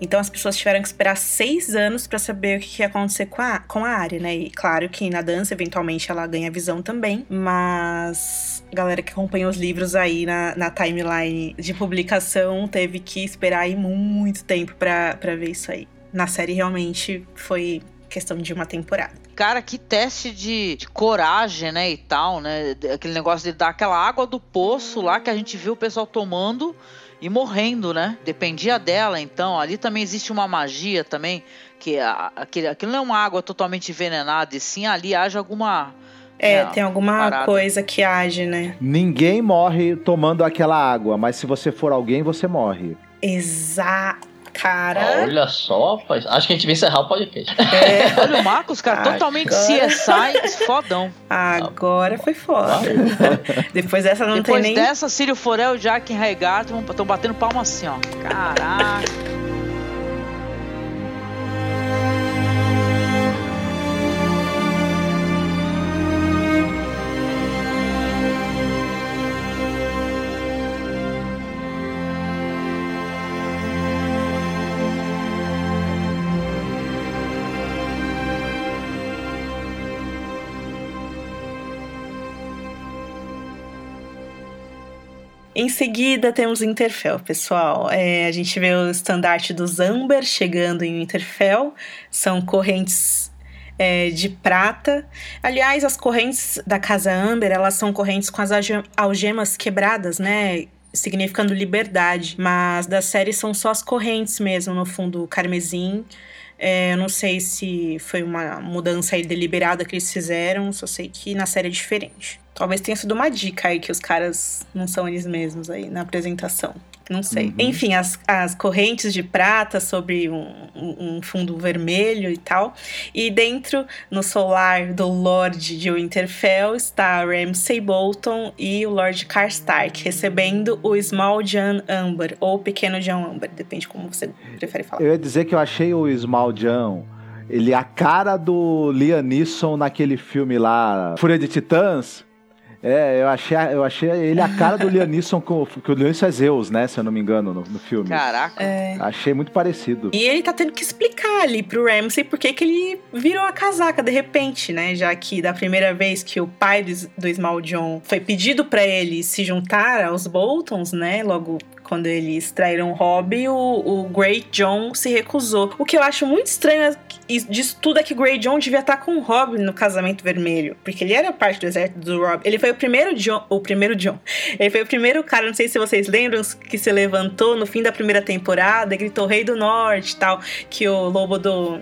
Então as pessoas tiveram que esperar seis anos para saber o que ia acontecer com a, com a área, né? E claro que na dança, eventualmente, ela ganha visão também. Mas a galera que acompanha os livros aí na, na timeline de publicação teve que esperar aí muito tempo para ver isso aí. Na série realmente foi questão de uma temporada. Cara, que teste de, de, coragem, né, e tal, né? Aquele negócio de dar aquela água do poço lá que a gente viu o pessoal tomando e morrendo, né? Dependia dela, então. Ali também existe uma magia também, que aquele, aquilo não é uma água totalmente envenenada, e sim ali age alguma... É, né, tem alguma parada. coisa que age, né? Ninguém morre tomando aquela água, mas se você for alguém, você morre. Exato. Cara. Olha só, rapaz. Acho que a gente vai encerrar o podcast. É. (laughs) Olha o Marcos, cara, Agora... totalmente (laughs) CSI, fodão. Agora foi foda. Depois dessa não Depois tem nem. Depois dessa, Círio Forel, Jack e Raigato estão batendo palma assim, ó. Caraca. Em seguida, temos Interfell, pessoal. É, a gente vê o estandarte dos Amber chegando em Interfell. São correntes é, de prata. Aliás, as correntes da Casa Amber, elas são correntes com as algemas quebradas, né? Significando liberdade. Mas da série são só as correntes mesmo, no fundo carmesim. É, eu não sei se foi uma mudança deliberada que eles fizeram, só sei que na série é diferente. Talvez tenha sido uma dica aí que os caras não são eles mesmos aí na apresentação. Não sei. Uhum. Enfim, as, as correntes de prata sobre um, um, fundo vermelho e tal. E dentro, no solar do Lorde de Winterfell, está Ramsay Bolton e o Lord Karstark, recebendo o Small John Amber, ou Pequeno John Amber, depende como você prefere falar. Eu ia dizer que eu achei o Small John Ele é a cara do Liam Neeson naquele filme lá, Fúria de Titãs. É, eu achei, eu achei ele a cara do Liam Neeson, com, que o Liam Neeson é Zeus, né? Se eu não me engano, no, no filme. Caraca. É. Achei muito parecido. E ele tá tendo que explicar ali pro Ramsey por que que ele virou a casaca de repente, né? Já que da primeira vez que o pai do, do Small John foi pedido pra ele se juntar aos Boltons, né? Logo quando eles traíram o Robb, o, o Great John se recusou. O que eu acho muito estranho é disso tudo é que Great John devia estar com o Robb no casamento vermelho. Porque ele era parte do exército do Robb. Ele foi o primeiro John. O primeiro John. Ele foi o primeiro cara, não sei se vocês lembram, que se levantou no fim da primeira temporada e gritou Rei do Norte e tal. Que o lobo do.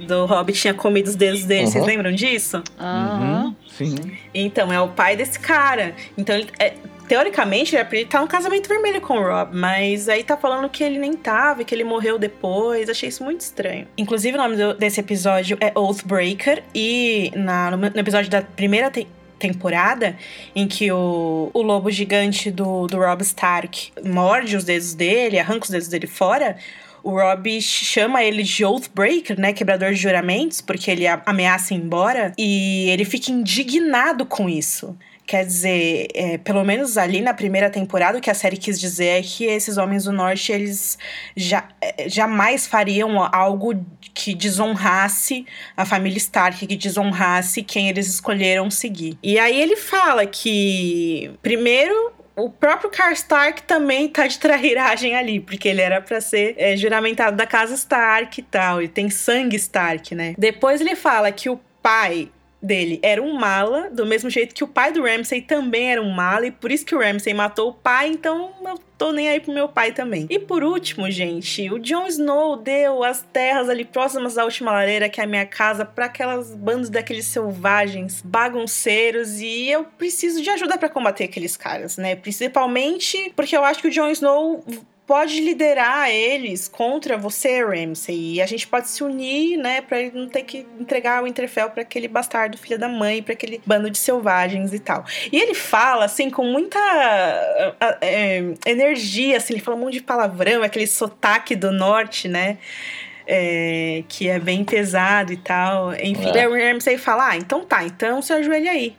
Do Hobbit tinha comido os dedos dele. Vocês Uhum. lembram disso? Aham. Uhum, sim. Então, é o pai desse cara. Então, ele, é, teoricamente, ele estar no casamento vermelho com o Rob, mas aí tá falando que ele nem tava e que ele morreu depois. Achei isso muito estranho. Inclusive, o nome do- desse episódio é Oathbreaker, e na, no, no episódio da primeira te- temporada, em que o, o lobo gigante do, do Rob Stark morde os dedos dele, arranca os dedos dele fora. O Rob chama ele de Oathbreaker, né? Quebrador de juramentos, porque ele ameaça ir embora. E ele fica indignado com isso. Quer dizer, é, pelo menos ali na primeira temporada, o que a série quis dizer é que esses homens do norte, eles já, é, jamais fariam algo que desonrasse a família Stark, que desonrasse quem eles escolheram seguir. E aí ele fala que, primeiro, o próprio Karstark também tá de trairagem ali, porque ele era pra ser é, juramentado da casa Stark e tal, e tem sangue Stark, né? Depois ele fala que o pai dele era um mala, do mesmo jeito que o pai do Ramsay também era um mala, e por isso que o Ramsay matou o pai, então eu tô nem aí pro meu pai também. E por último, gente, o Jon Snow deu as terras ali próximas da última lareira, que é a minha casa, para aquelas bandas daqueles selvagens, bagunceiros, e eu preciso de ajuda para combater aqueles caras, né? Principalmente porque eu acho que o Jon Snow pode liderar eles contra você, Ramsay. E a gente pode se unir, né, para ele não ter que entregar o Interfell para aquele bastardo filho da mãe, para aquele bando de selvagens e tal. E ele fala assim com muita ah, é, energia, assim, ele fala um monte de palavrão, aquele sotaque do norte, né? é, que é bem pesado e tal. Enfim, É. o Ramsay fala: Ah, então tá, então se ajoelha aí.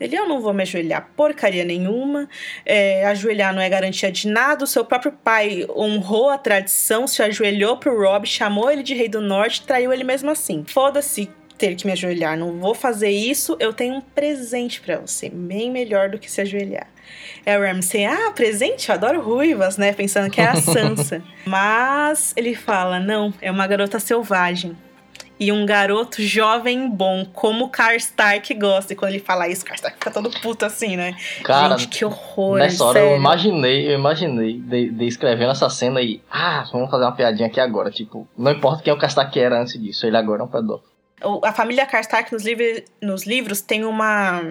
Ele, eu não vou me ajoelhar porcaria nenhuma. É, ajoelhar não é garantia de nada. O seu próprio pai honrou a tradição, se ajoelhou pro Rob, chamou ele de Rei do Norte, traiu ele mesmo assim. Foda-se ter que me ajoelhar, não vou fazer isso. Eu tenho um presente pra você, bem melhor do que se ajoelhar. É o Ramsay, ah, presente? Eu adoro ruivas, né? Pensando que é a Sansa. (laughs) Mas ele fala: não, é uma garota selvagem. E um garoto jovem bom, como o Karstark gosta. E quando ele fala isso, Karstark fica todo puto assim, né? Cara, Gente, que horror. nessa hora sério. eu imaginei, eu imaginei de, de escrevendo essa cena e. Ah, vamos fazer uma piadinha aqui agora. Tipo, não importa quem o Kastak era antes disso, ele agora é um pedófilo. A família Karstark nos, nos livros tem uma,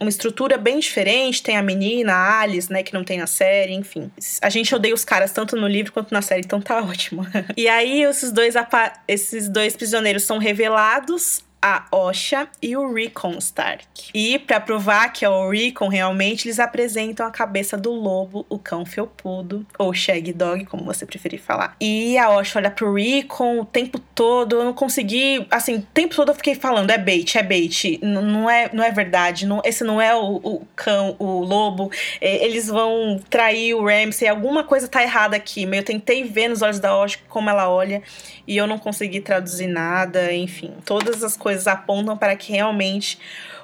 uma estrutura bem diferente. Tem a menina, a Alice, né, que não tem na série, enfim. A gente odeia os caras tanto no livro quanto na série, então tá (laughs) ótimo. e aí, esses dois, esses dois prisioneiros são revelados. A Osha e o Rickon Stark. E pra provar que é o Rickon realmente, eles apresentam a cabeça do lobo, o cão felpudo, ou Shag Dog, como você preferir falar. E a Osha olha pro Rickon o tempo todo, eu não consegui, assim, o tempo todo eu fiquei falando, é bait, é bait, N- não é, não é verdade, não, esse não é o, o cão, o lobo, É, eles vão trair o Ramsay, alguma coisa tá errada aqui, eu tentei ver nos olhos da Osha como ela olha, e eu não consegui traduzir nada, enfim, todas as coisas apontam para que realmente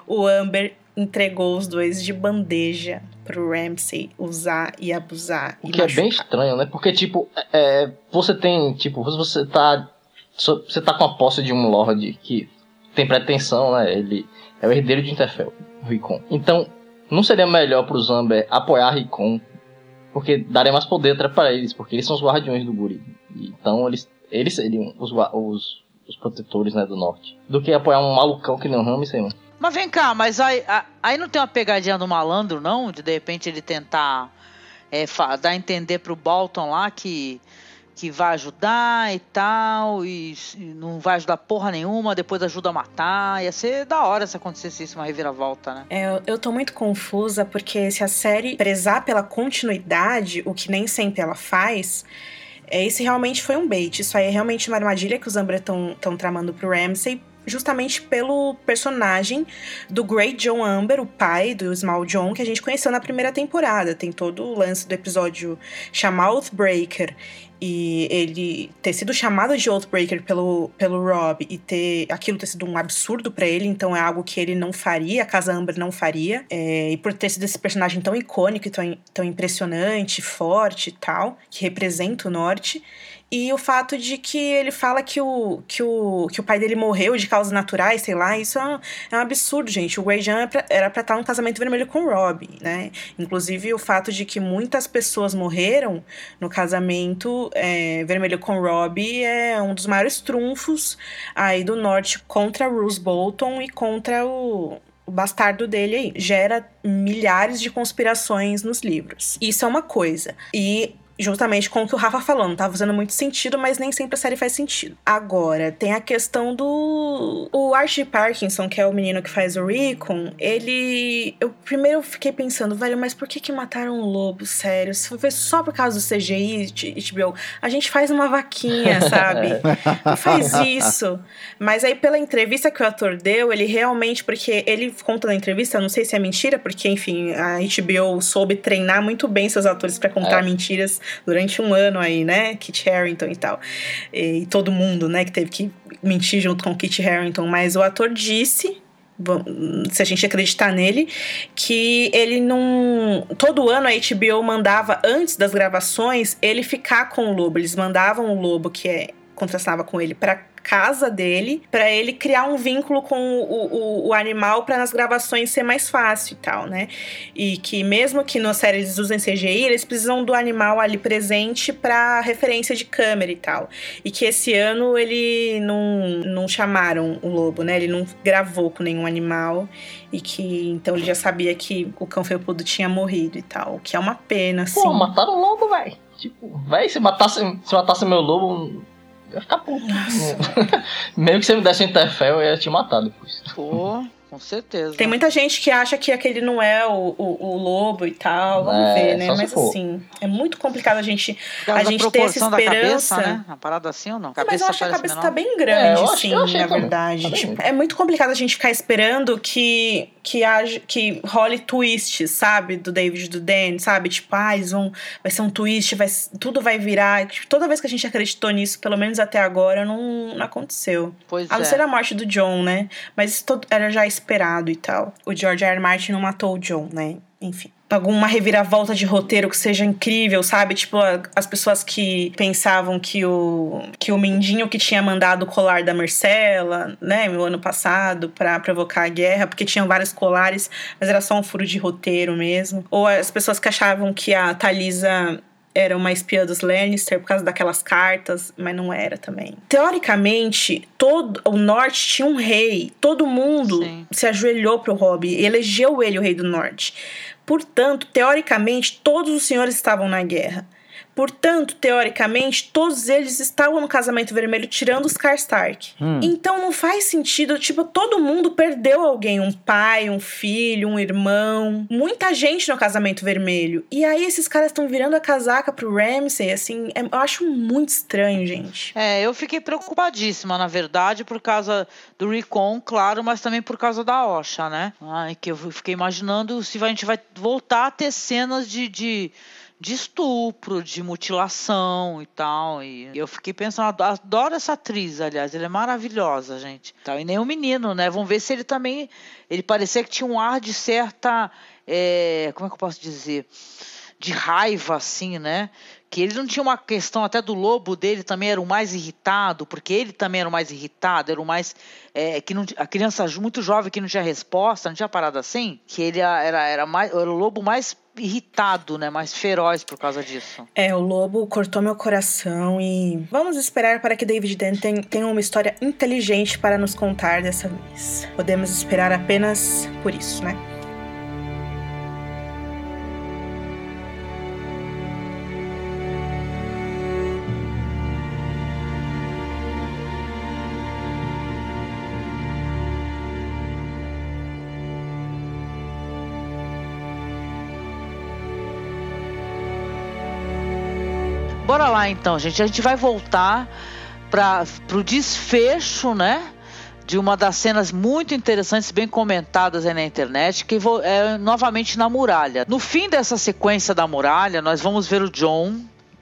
o Amber entregou os dois de bandeja pro Ramsay usar e abusar. O e que é bem machucar. estranho, né? Porque, tipo, é, você tem, tipo, você tá. Você tá com a posse de um Lorde que tem pretensão, né? Ele é o herdeiro de Interfell, o Rickon. Então, não seria melhor pro Zamber apoiar Rickon, porque daria mais poder pra eles, porque eles são os guardiões do Guri. Então, eles, eles seriam os, os, os protetores, né, do norte. Do que apoiar um malucão que nem o Ramsay, mano. Mas vem cá, mas aí, a- aí não tem uma pegadinha do malandro, não? De de repente ele tentar é, dar a entender pro Bolton lá que, que vai ajudar e tal, e, e não vai ajudar porra nenhuma, depois ajuda a matar. Ia ser da hora se acontecesse isso, uma reviravolta, né? É, eu- eu tô muito confusa porque se a série prezar pela continuidade, o que nem sempre ela faz, esse realmente foi um bait. Isso aí é realmente uma armadilha que os Umbra estão tramando pro Ramsay justamente pelo personagem do Great John Amber, o pai do Small John, que a gente conheceu na primeira temporada. Tem todo o lance do episódio chamar Oathbreaker e ele ter sido chamado de Oathbreaker pelo, pelo Rob e ter aquilo ter sido um absurdo para ele, então é algo que ele não faria, a Casa Amber não faria. É, e por ter sido esse personagem tão icônico, tão, tão impressionante, forte e tal, que representa o norte. E o fato de que ele fala que o, que o, que o pai dele morreu de causas naturais, sei lá, isso é um, é um absurdo, gente. O Grey Jean era pra estar num casamento vermelho com o Rob, né? Inclusive, o fato de que muitas pessoas morreram no casamento é, vermelho com o Rob é um dos maiores trunfos aí do norte contra Bruce Bolton e contra o, o bastardo dele aí. Gera milhares de conspirações nos livros. Isso é uma coisa. E justamente com o que o Rafa falou, não tá fazendo muito sentido, mas nem sempre a série faz sentido. Agora, tem a questão do. O Archie Parkinson, que é o menino que faz o Recon, ele. Eu primeiro fiquei pensando, velho, mas por que que mataram o lobo? Sério, se foi só por causa do CGI, HBO, a gente faz uma vaquinha, (laughs) sabe? Não faz isso. Mas aí, pela entrevista que o ator deu, ele realmente, porque ele conta na entrevista, não sei se é mentira, porque, enfim, a HBO soube treinar muito bem seus atores para contar é. mentiras durante um ano aí, né? Kit Harington e tal. E, todo mundo, né, que teve que mentir junto com Kit Harington. Mas o ator disse se a gente acreditar nele, que ele não. Todo ano a HBO mandava, antes das gravações, ele ficar com o lobo. Eles mandavam o lobo, que é contrastava com ele, para casa dele, para ele criar um vínculo com o, o, o animal para nas gravações ser mais fácil e tal, né? E que mesmo que na série eles usem CGI, eles precisam do animal ali presente para referência de câmera e tal. E que esse ano ele não, não chamaram o lobo, né? Ele não gravou com nenhum animal e que então ele já sabia que o cão felpudo tinha morrido e tal, que é uma pena, assim. Pô, mataram o lobo, velho. Tipo, véi, se matasse, se matasse meu lobo, eu ia ficar puto. Mesmo que você me desse um Interfell, eu ia te matar depois. Pô. Com certeza. Tem muita gente que acha que aquele não é o, o, o lobo e tal. Vamos é, ver, né? Mas assim, é muito complicado a gente, a gente ter essa esperança. Cabeça, né? Uma parada assim ou não? Cabeça mas eu acho que a cabeça menor. tá bem grande, é, sim, na verdade. Tá tipo, é muito complicado a gente ficar esperando que que, haja, que role twists, sabe? Do David e do Dan, sabe? Tipo, ah, vão, vai ser um twist, vai, tudo vai virar. Tipo, toda vez que a gente acreditou nisso, pelo menos até agora, não, não aconteceu. Pois a não é. ser a morte do John, né? Mas isso era já esperado e tal. O George R. R. Martin não matou o John, né? Enfim alguma reviravolta de roteiro que seja incrível, sabe? Tipo, as pessoas que pensavam que o que o Mindinho que tinha mandado o colar da Marcela, né, no ano passado para provocar a guerra, porque tinham vários colares, mas era só um furo de roteiro mesmo. Ou as pessoas que achavam que a Talisa era uma espiã dos Lannister por causa daquelas cartas, mas não era também. Teoricamente, todo o norte tinha um rei, todo mundo Sim. se ajoelhou pro Robb, elegeu ele o rei do norte. Portanto, teoricamente, todos os senhores estavam na guerra. Portanto, teoricamente, todos eles estavam no casamento vermelho, tirando os Karstark. Hum. Então não faz sentido, tipo, todo mundo perdeu alguém, um pai, um filho, um irmão, muita gente no casamento vermelho. E aí esses caras estão virando a casaca pro Ramsay, assim, é, eu acho muito estranho, gente. É, eu fiquei preocupadíssima, na verdade, por causa do Recon, claro, mas também por causa da Osha, né? Ai, que eu fiquei imaginando se a gente vai voltar a ter cenas de, de de estupro, de mutilação e tal. E eu fiquei pensando, adoro essa atriz, aliás, ela é maravilhosa, gente. E nem o menino, né? Vamos ver se ele também. Ele parecia que tinha um ar de certa. É, como é que eu posso dizer? De raiva, assim, né? que ele não tinha uma questão até do lobo dele também era o mais irritado, porque ele também era o mais irritado, era o mais é, que não, a criança muito jovem que não tinha resposta, não tinha parada assim, que ele era, era, mais, era o lobo mais irritado, né, mais feroz por causa disso. É, o lobo cortou meu coração e vamos esperar para que David Denton tenha uma história inteligente para nos contar dessa vez. Podemos esperar apenas por isso, né? Lá então, gente. A gente vai voltar para o desfecho, né? De uma das cenas muito interessantes, bem comentadas aí na internet, que é novamente na muralha. No fim dessa sequência da muralha, nós vamos ver o John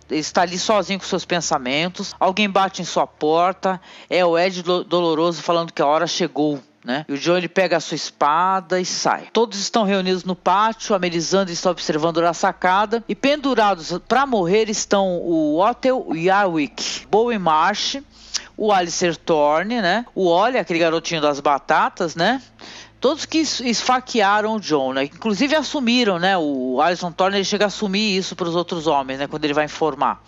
está ali sozinho com seus pensamentos. Alguém bate em sua porta. É o Ed Doloroso falando que a hora chegou. Né? E o John ele pega a sua espada e sai. Todos estão reunidos no pátio, a Melisandre está observando da sacada e pendurados para morrer estão o Otel Yarwick, Bowen Marsh, o Alistair Thorne, né? O Ollie, aquele garotinho das batatas, né? Todos que esfaquearam o John, né? Inclusive assumiram, né? O Alison Thorne ele chega a assumir isso para os outros homens, né? Quando ele vai informar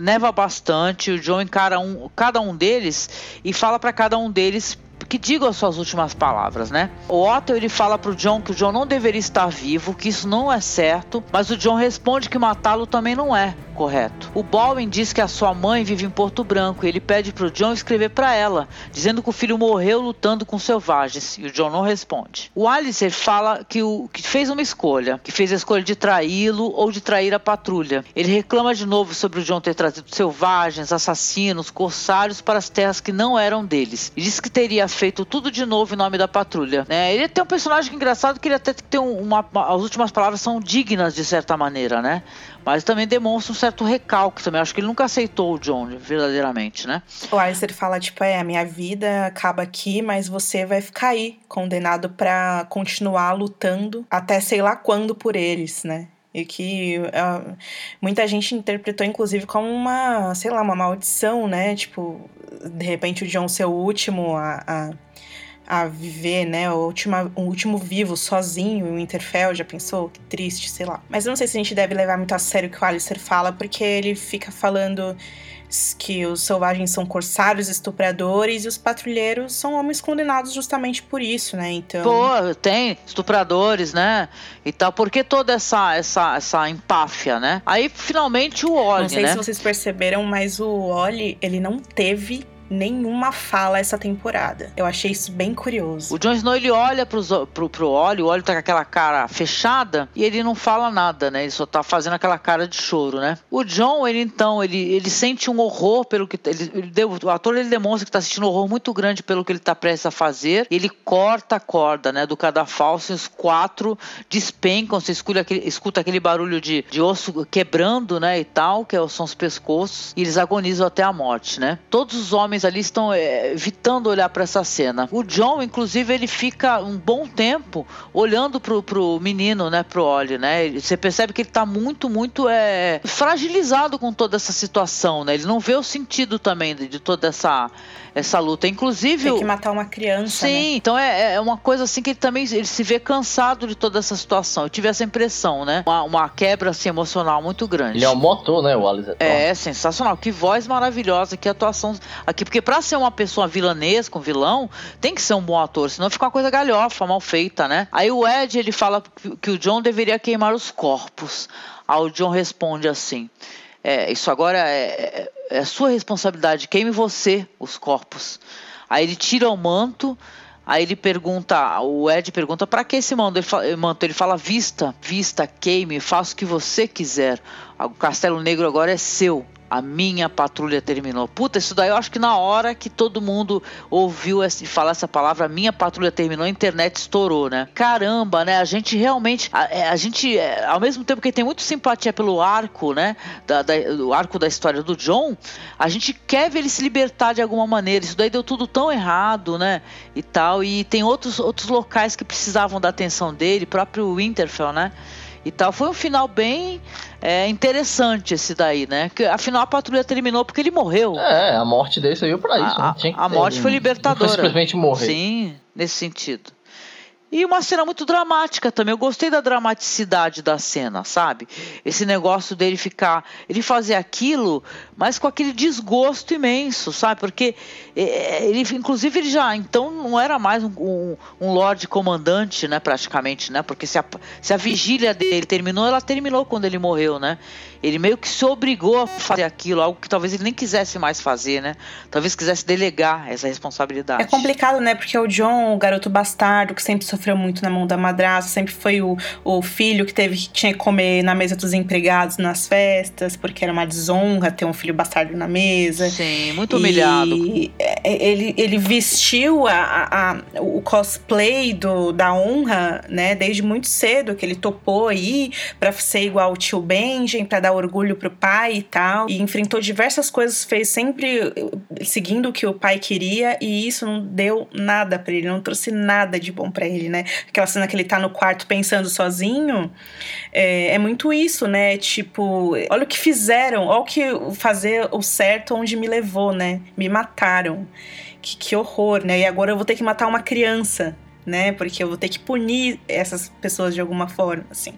neva bastante, o John encara um, cada um deles e fala para cada um deles que digam as suas últimas palavras, né? O Otto ele fala pro John que o John não deveria estar vivo, que isso não é certo, mas o John responde que matá-lo também não é correto. O Bowen diz que a sua mãe vive em Porto Branco e ele pede pro John escrever para ela, dizendo que o filho morreu lutando com selvagens, e o John não responde. O Alistair fala que, o, que fez uma escolha, que fez a escolha de traí-lo ou de trair a patrulha. Ele reclama de novo sobre o John ter trazido selvagens, assassinos, corsários para as terras que não eram deles, e diz que teria feito tudo de novo em nome da patrulha. Né? Ele tem um personagem engraçado que ele até tem uma, uma, as últimas palavras são dignas de certa maneira, né? Mas também demonstra um certo recalque também. Acho que ele nunca aceitou o John verdadeiramente, né? O Alistair fala, tipo, é, a minha vida acaba aqui, mas você vai ficar aí, condenado para continuar lutando até sei lá quando por eles, né? E que uh, muita gente interpretou, inclusive, como uma, sei lá, uma maldição, né? Tipo, de repente o John ser o último a, a a viver, né? O último, o último vivo sozinho, o Winterfell, já pensou? Que triste, sei lá. Mas eu não sei se a gente deve levar muito a sério o que o Alistair fala, porque ele fica falando que os selvagens são corsários, estupradores e os patrulheiros são homens condenados justamente por isso, né? Então. Pô, tem estupradores, né? E tal. Por que toda essa essa essa empáfia, né? Aí finalmente o Oli, Não sei né? se vocês perceberam, mas o Oli, ele não teve nenhuma fala essa temporada. Eu achei isso bem curioso. O Jon Snow ele olha pros, pro, pro o Ollie tá com aquela cara fechada e ele não fala nada, né? Ele só tá fazendo aquela cara de choro, né? O John, ele então, ele, ele sente um horror pelo que. Ele, ele deu, o ator ele demonstra que tá sentindo um horror muito grande pelo que ele tá prestes a fazer. Ele corta a corda, né? Do cadafalso e os quatro despencam. Você escuta aquele, escuta aquele barulho de, de osso quebrando, né? E tal, que são os pescoços. E eles agonizam até a morte, né? Todos os homens homens ali estão é, evitando olhar para essa cena. O John, inclusive, ele fica um bom tempo olhando pro, pro menino, né, pro Ollie, né? Você percebe que ele tá muito, muito é, fragilizado com toda essa situação, né? Ele não vê o sentido também de, de toda essa essa luta. Inclusive. Tem que matar uma criança. Sim, né? então é, é uma coisa assim que ele também ele se vê cansado de toda essa situação. Eu tive essa impressão, né? Uma, uma quebra assim, emocional muito grande. Ele é um motor, né, o Alice? É, sensacional. Que voz maravilhosa, que atuação aqui. Porque pra ser uma pessoa vilanesca, um vilão, tem que ser um bom ator, senão fica uma coisa galhofa, mal feita, né? Aí o Ed, ele fala que o John deveria queimar os corpos. Aí o John responde assim: é, Isso agora é, é, é sua responsabilidade, queime você os corpos. Aí ele tira o manto. Aí ele pergunta, o Ed pergunta, para que esse manto? Ele, fala, manto? ele fala, vista, vista, queime, faça o que você quiser. O Castelo Negro agora é seu a minha patrulha terminou. Puta, isso daí eu acho que na hora que todo mundo ouviu esse, falar essa palavra, a minha patrulha terminou, a internet estourou, né? Caramba, né? A gente realmente, a, é, a gente, é, ao mesmo tempo que tem muito simpatia pelo arco, né? Da, da, o arco da história do John, a gente quer ver ele se libertar de alguma maneira. Isso daí deu tudo tão errado, né? E tal. E tem outros, outros locais que precisavam da atenção dele, próprio Winterfell, né? E tal. Foi um final bem é, interessante esse daí, né? Que, afinal, a patrulha terminou porque ele morreu. É, a morte dele saiu pra isso. A, né? a morte foi libertadora. Foi simplesmente morrer. Sim, nesse sentido. E uma cena muito dramática também. Eu gostei da dramaticidade da cena, sabe? Esse negócio dele ficar. Ele fazer aquilo, mas com aquele desgosto imenso, sabe? Porque é, é, ele, inclusive, ele já então não era mais um, um, um Lorde Comandante, né? Praticamente, né? Porque se a, se a vigília dele terminou, ela terminou quando ele morreu, né? Ele meio que se obrigou a fazer aquilo, algo que talvez ele nem quisesse mais fazer, né? Talvez quisesse delegar essa responsabilidade. É complicado, né? Porque o John, o garoto bastardo, que sempre sofreu muito na mão da madrasta, sempre foi o, o filho que teve que tinha que comer na mesa dos empregados nas festas, porque era uma desonra ter um filho bastardo na mesa. Sim, muito humilhado. E ele, ele vestiu a, a, o cosplay do, da honra, né? Desde muito cedo, que ele topou aí para ser igual o tio Benjen, para dar orgulho pro pai e tal. E enfrentou diversas coisas, fez sempre seguindo o que o pai queria, e isso não deu nada para ele, não trouxe nada de bom para ele, né? Aquela cena que ele tá no quarto pensando sozinho, é, é muito isso, né? Tipo, olha o que fizeram, olha o que fazer o certo onde me levou, né? Me mataram. Que, que horror, né? E agora eu vou ter que matar uma criança, né? Porque eu vou ter que punir essas pessoas de alguma forma, assim.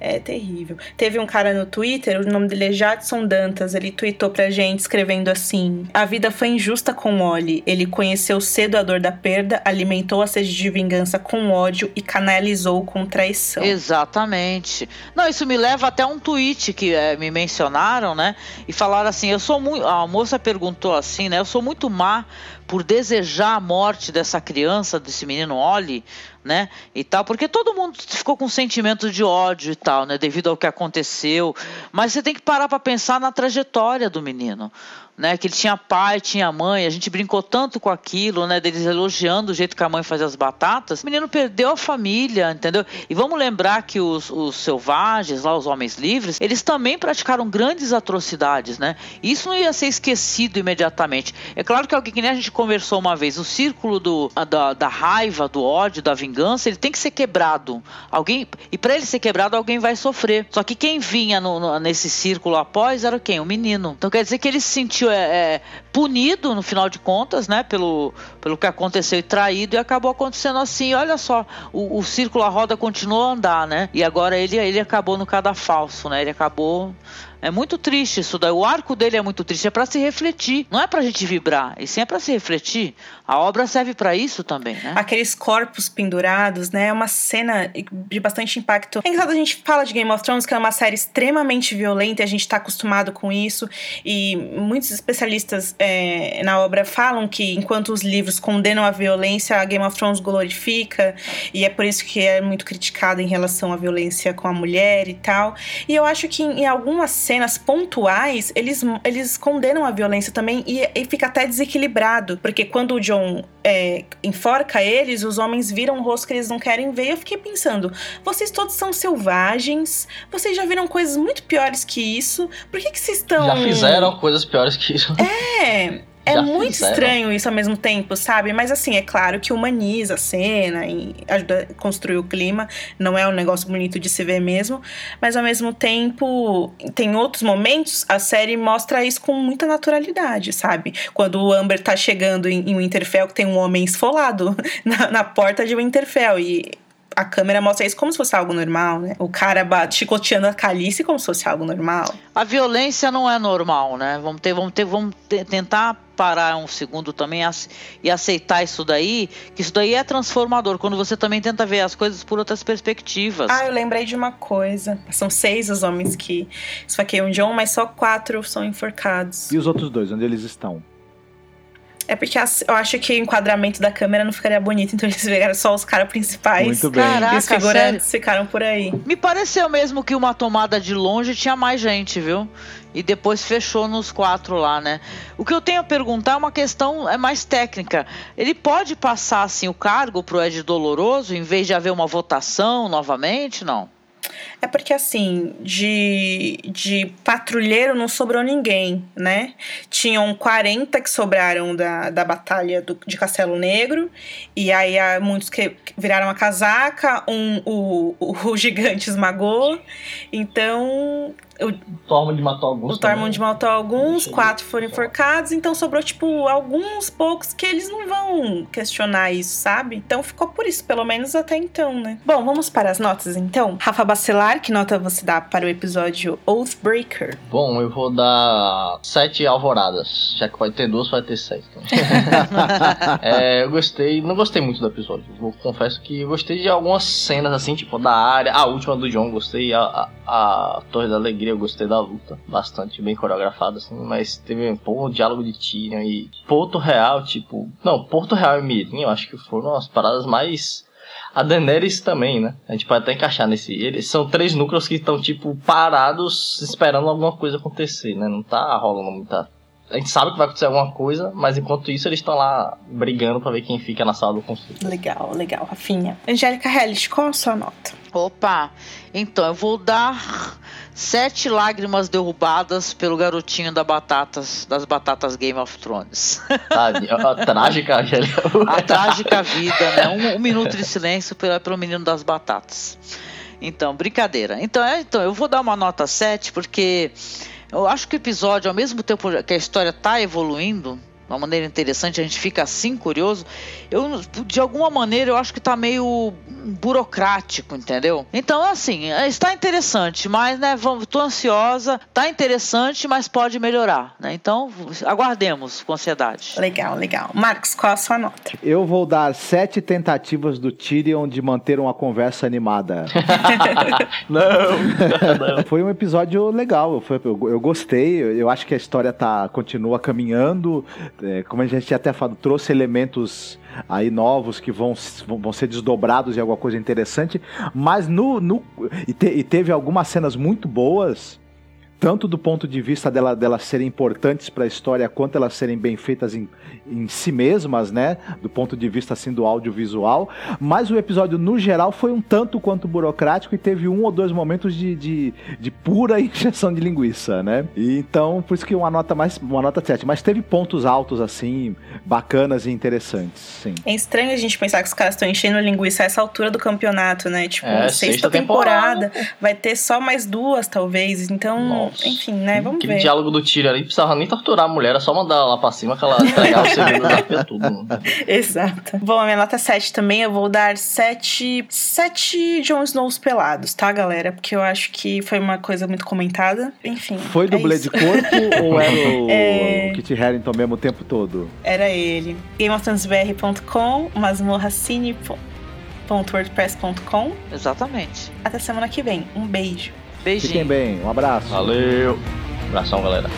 É terrível. Teve um cara no Twitter, o nome dele é Jadson Dantas, ele tweetou pra gente escrevendo assim: A vida foi injusta com Oli. Ele conheceu cedo a dor da perda, alimentou a sede de vingança com ódio e canalizou com traição. Exatamente. Não, isso me leva até um tweet que é, me mencionaram, né? E falaram assim: eu sou muito. A moça perguntou assim, né? Eu sou muito má por desejar a morte dessa criança, desse menino Oli, né? E tal, porque todo mundo ficou com sentimento de ódio e tal, né? Devido ao que aconteceu. Mas você tem que parar para pensar na trajetória do menino né? Que ele tinha pai, tinha mãe, a gente brincou tanto com aquilo, né? Deles elogiando o jeito que a mãe fazia as batatas. O menino perdeu a família, entendeu? E vamos lembrar que os, os selvagens, lá, os homens livres, eles também praticaram grandes atrocidades, né? Isso não ia ser esquecido imediatamente. É claro que alguém que nem a gente conversou uma vez, o círculo do, da, da raiva, do ódio, da vingança, ele tem que ser quebrado. Alguém e para ele ser quebrado, alguém vai sofrer. Só que quem vinha no, no, nesse círculo após era quem? O menino. Então quer dizer que ele se sentiu é, é, punido, no final de contas, né, pelo, pelo que aconteceu e traído, e acabou acontecendo assim. Olha só, o, o círculo, a roda continuou a andar, né? E agora ele, ele acabou no cadafalso, né? Ele acabou é muito triste isso daí. O arco dele é muito triste. É para se refletir. Não é pra gente vibrar. E sim é pra se refletir. A obra serve para isso também, né? Aqueles corpos pendurados, né? É uma cena de bastante impacto. É engraçado a gente fala de Game of Thrones, que é uma série extremamente violenta e a gente tá acostumado com isso. E muitos especialistas é, na obra falam que enquanto os livros condenam a violência, a Game of Thrones glorifica. E é por isso que é muito criticado em relação à violência com a mulher e tal. E eu acho que em algumas cenas pontuais, eles, eles condenam a violência também e, e fica até desequilibrado. Porque quando o John é, enforca eles, os homens viram o rosto que eles não querem ver. Eu fiquei pensando, vocês todos são selvagens, vocês já viram coisas muito piores que isso. Por que, que vocês estão. Já fizeram coisas piores que isso. É. É Já muito fizeram. estranho isso ao mesmo tempo, sabe? Mas assim, é claro que humaniza a cena e ajuda a construir o clima. Não é um negócio bonito de se ver mesmo. Mas ao mesmo tempo, tem outros momentos, a série mostra isso com muita naturalidade, sabe? Quando o Amber tá chegando em, em Winterfell, que tem um homem esfolado (laughs) na, na porta de Winterfell. E a câmera mostra isso como se fosse algo normal, né? O cara bate, chicoteando a Calice como se fosse algo normal. A violência não é normal, né? Vamos ter, vamos ter, vamos ter, tentar parar um segundo também e aceitar isso daí, que isso daí é transformador, quando você também tenta ver as coisas por outras perspectivas. Ah, eu lembrei de uma coisa. São seis os homens que esfaqueiam John, mas só quatro são enforcados. E os outros dois, onde eles estão? É porque eu acho que o enquadramento da câmera não ficaria bonito, então eles pegaram só os caras principais. Muito bem. Caraca, e os figurantes sério? ficaram por aí. Me pareceu mesmo que uma tomada de longe tinha mais gente, viu? E depois fechou nos quatro lá, né? O que eu tenho a perguntar é uma questão é mais técnica. Ele pode passar assim o cargo pro Ed Doloroso em vez de haver uma votação novamente, não? É porque, assim, de, de patrulheiro não sobrou ninguém, né? Tinham 40 que sobraram da, da batalha do, de Castelo Negro, e aí há muitos que viraram a casaca, um, o, o, o gigante esmagou. Então, o Tormund matou alguns. O Tormund matou alguns, quatro foram enforcados, então sobrou, tipo, alguns poucos que eles não vão questionar isso, sabe? Então ficou por isso, pelo menos até então, né? Bom, vamos para as notas então. Rafa Bacelar, que nota você dá para o episódio Oathbreaker? Bom, eu vou dar sete alvoradas. Já que pode ter duas, vai ter sete. Então. (laughs) é, eu gostei, não gostei muito do episódio. Eu confesso que gostei de algumas cenas assim, tipo da área. A última do John, gostei. A, a, a Torre da Alegria eu gostei da luta. Bastante bem coreografada, assim. Mas teve, pô, o diálogo de Tyrion e Porto Real, tipo... Não, Porto Real e Mirim, eu acho que foram as paradas mais... A Daenerys também, né? A gente pode até encaixar nesse. Eles são três núcleos que estão, tipo, parados esperando alguma coisa acontecer, né? Não tá rolando muita a gente sabe que vai acontecer alguma coisa, mas enquanto isso eles estão lá brigando para ver quem fica na sala do conselho. Legal, legal, Rafinha. Angélica Hellis, qual a sua nota? Opa, então eu vou dar sete lágrimas derrubadas pelo garotinho da batatas, das batatas Game of Thrones. (laughs) a, a trágica, Angélica. a trágica vida, né? Um, um minuto de silêncio pelo, pelo menino das batatas. Então, brincadeira. Então, é, então, eu vou dar uma nota 7 porque eu acho que o episódio, ao mesmo tempo que a história está evoluindo, uma maneira interessante, a gente fica assim curioso. Eu, de alguma maneira, eu acho que tá meio burocrático, entendeu? Então, assim, é, está interessante, mas, né, vamos, tô ansiosa, tá interessante, mas pode melhorar, né? Então, aguardemos com ansiedade. Legal, legal. Marcos, qual a sua nota? Eu vou dar sete tentativas do Tyrion de manter uma conversa animada. (laughs) não, não. Foi um episódio legal, eu, eu, eu gostei, eu acho que a história tá, continua caminhando, é, como a gente até falou, trouxe elementos aí novos que vão, vão ser desdobrados em alguma coisa interessante, mas no, no e, te, e teve algumas cenas muito boas tanto do ponto de vista dela, delas serem importantes para a história, quanto elas serem bem feitas em, em si mesmas, né? Do ponto de vista assim do audiovisual. Mas o episódio, no geral, foi um tanto quanto burocrático e teve um ou dois momentos de, de, de pura (laughs) injeção de linguiça, né? E, então, por isso que uma nota mais. Uma nota 7. Mas teve pontos altos, assim, bacanas e interessantes. Sim. É estranho a gente pensar que os caras estão enchendo linguiça a essa altura do campeonato, né? Tipo, É, sexta, sexta temporada, temporada. vai ter só mais duas, talvez. Então, Nossa. Enfim, né? Vamos Aquele ver. diálogo do tiro ali, não precisava nem torturar a mulher, era só mandar ela lá pra cima que ela entregava o segredo da tudo. (laughs) Exato. Bom, a minha nota 7 também, eu vou dar 7. 7 Jon Snows pelados, tá, galera? Porque eu acho que foi uma coisa muito comentada. Enfim. Foi é dublê isso. de corpo (laughs) ou era o, É. o Kit Harington mesmo o tempo todo? Era ele. GameofThronesBR.com, masmorracine.wordpress.com. Exatamente. Até semana que vem. Um beijo. Beijinho. Fiquem bem, um abraço. Valeu! Abração, galera.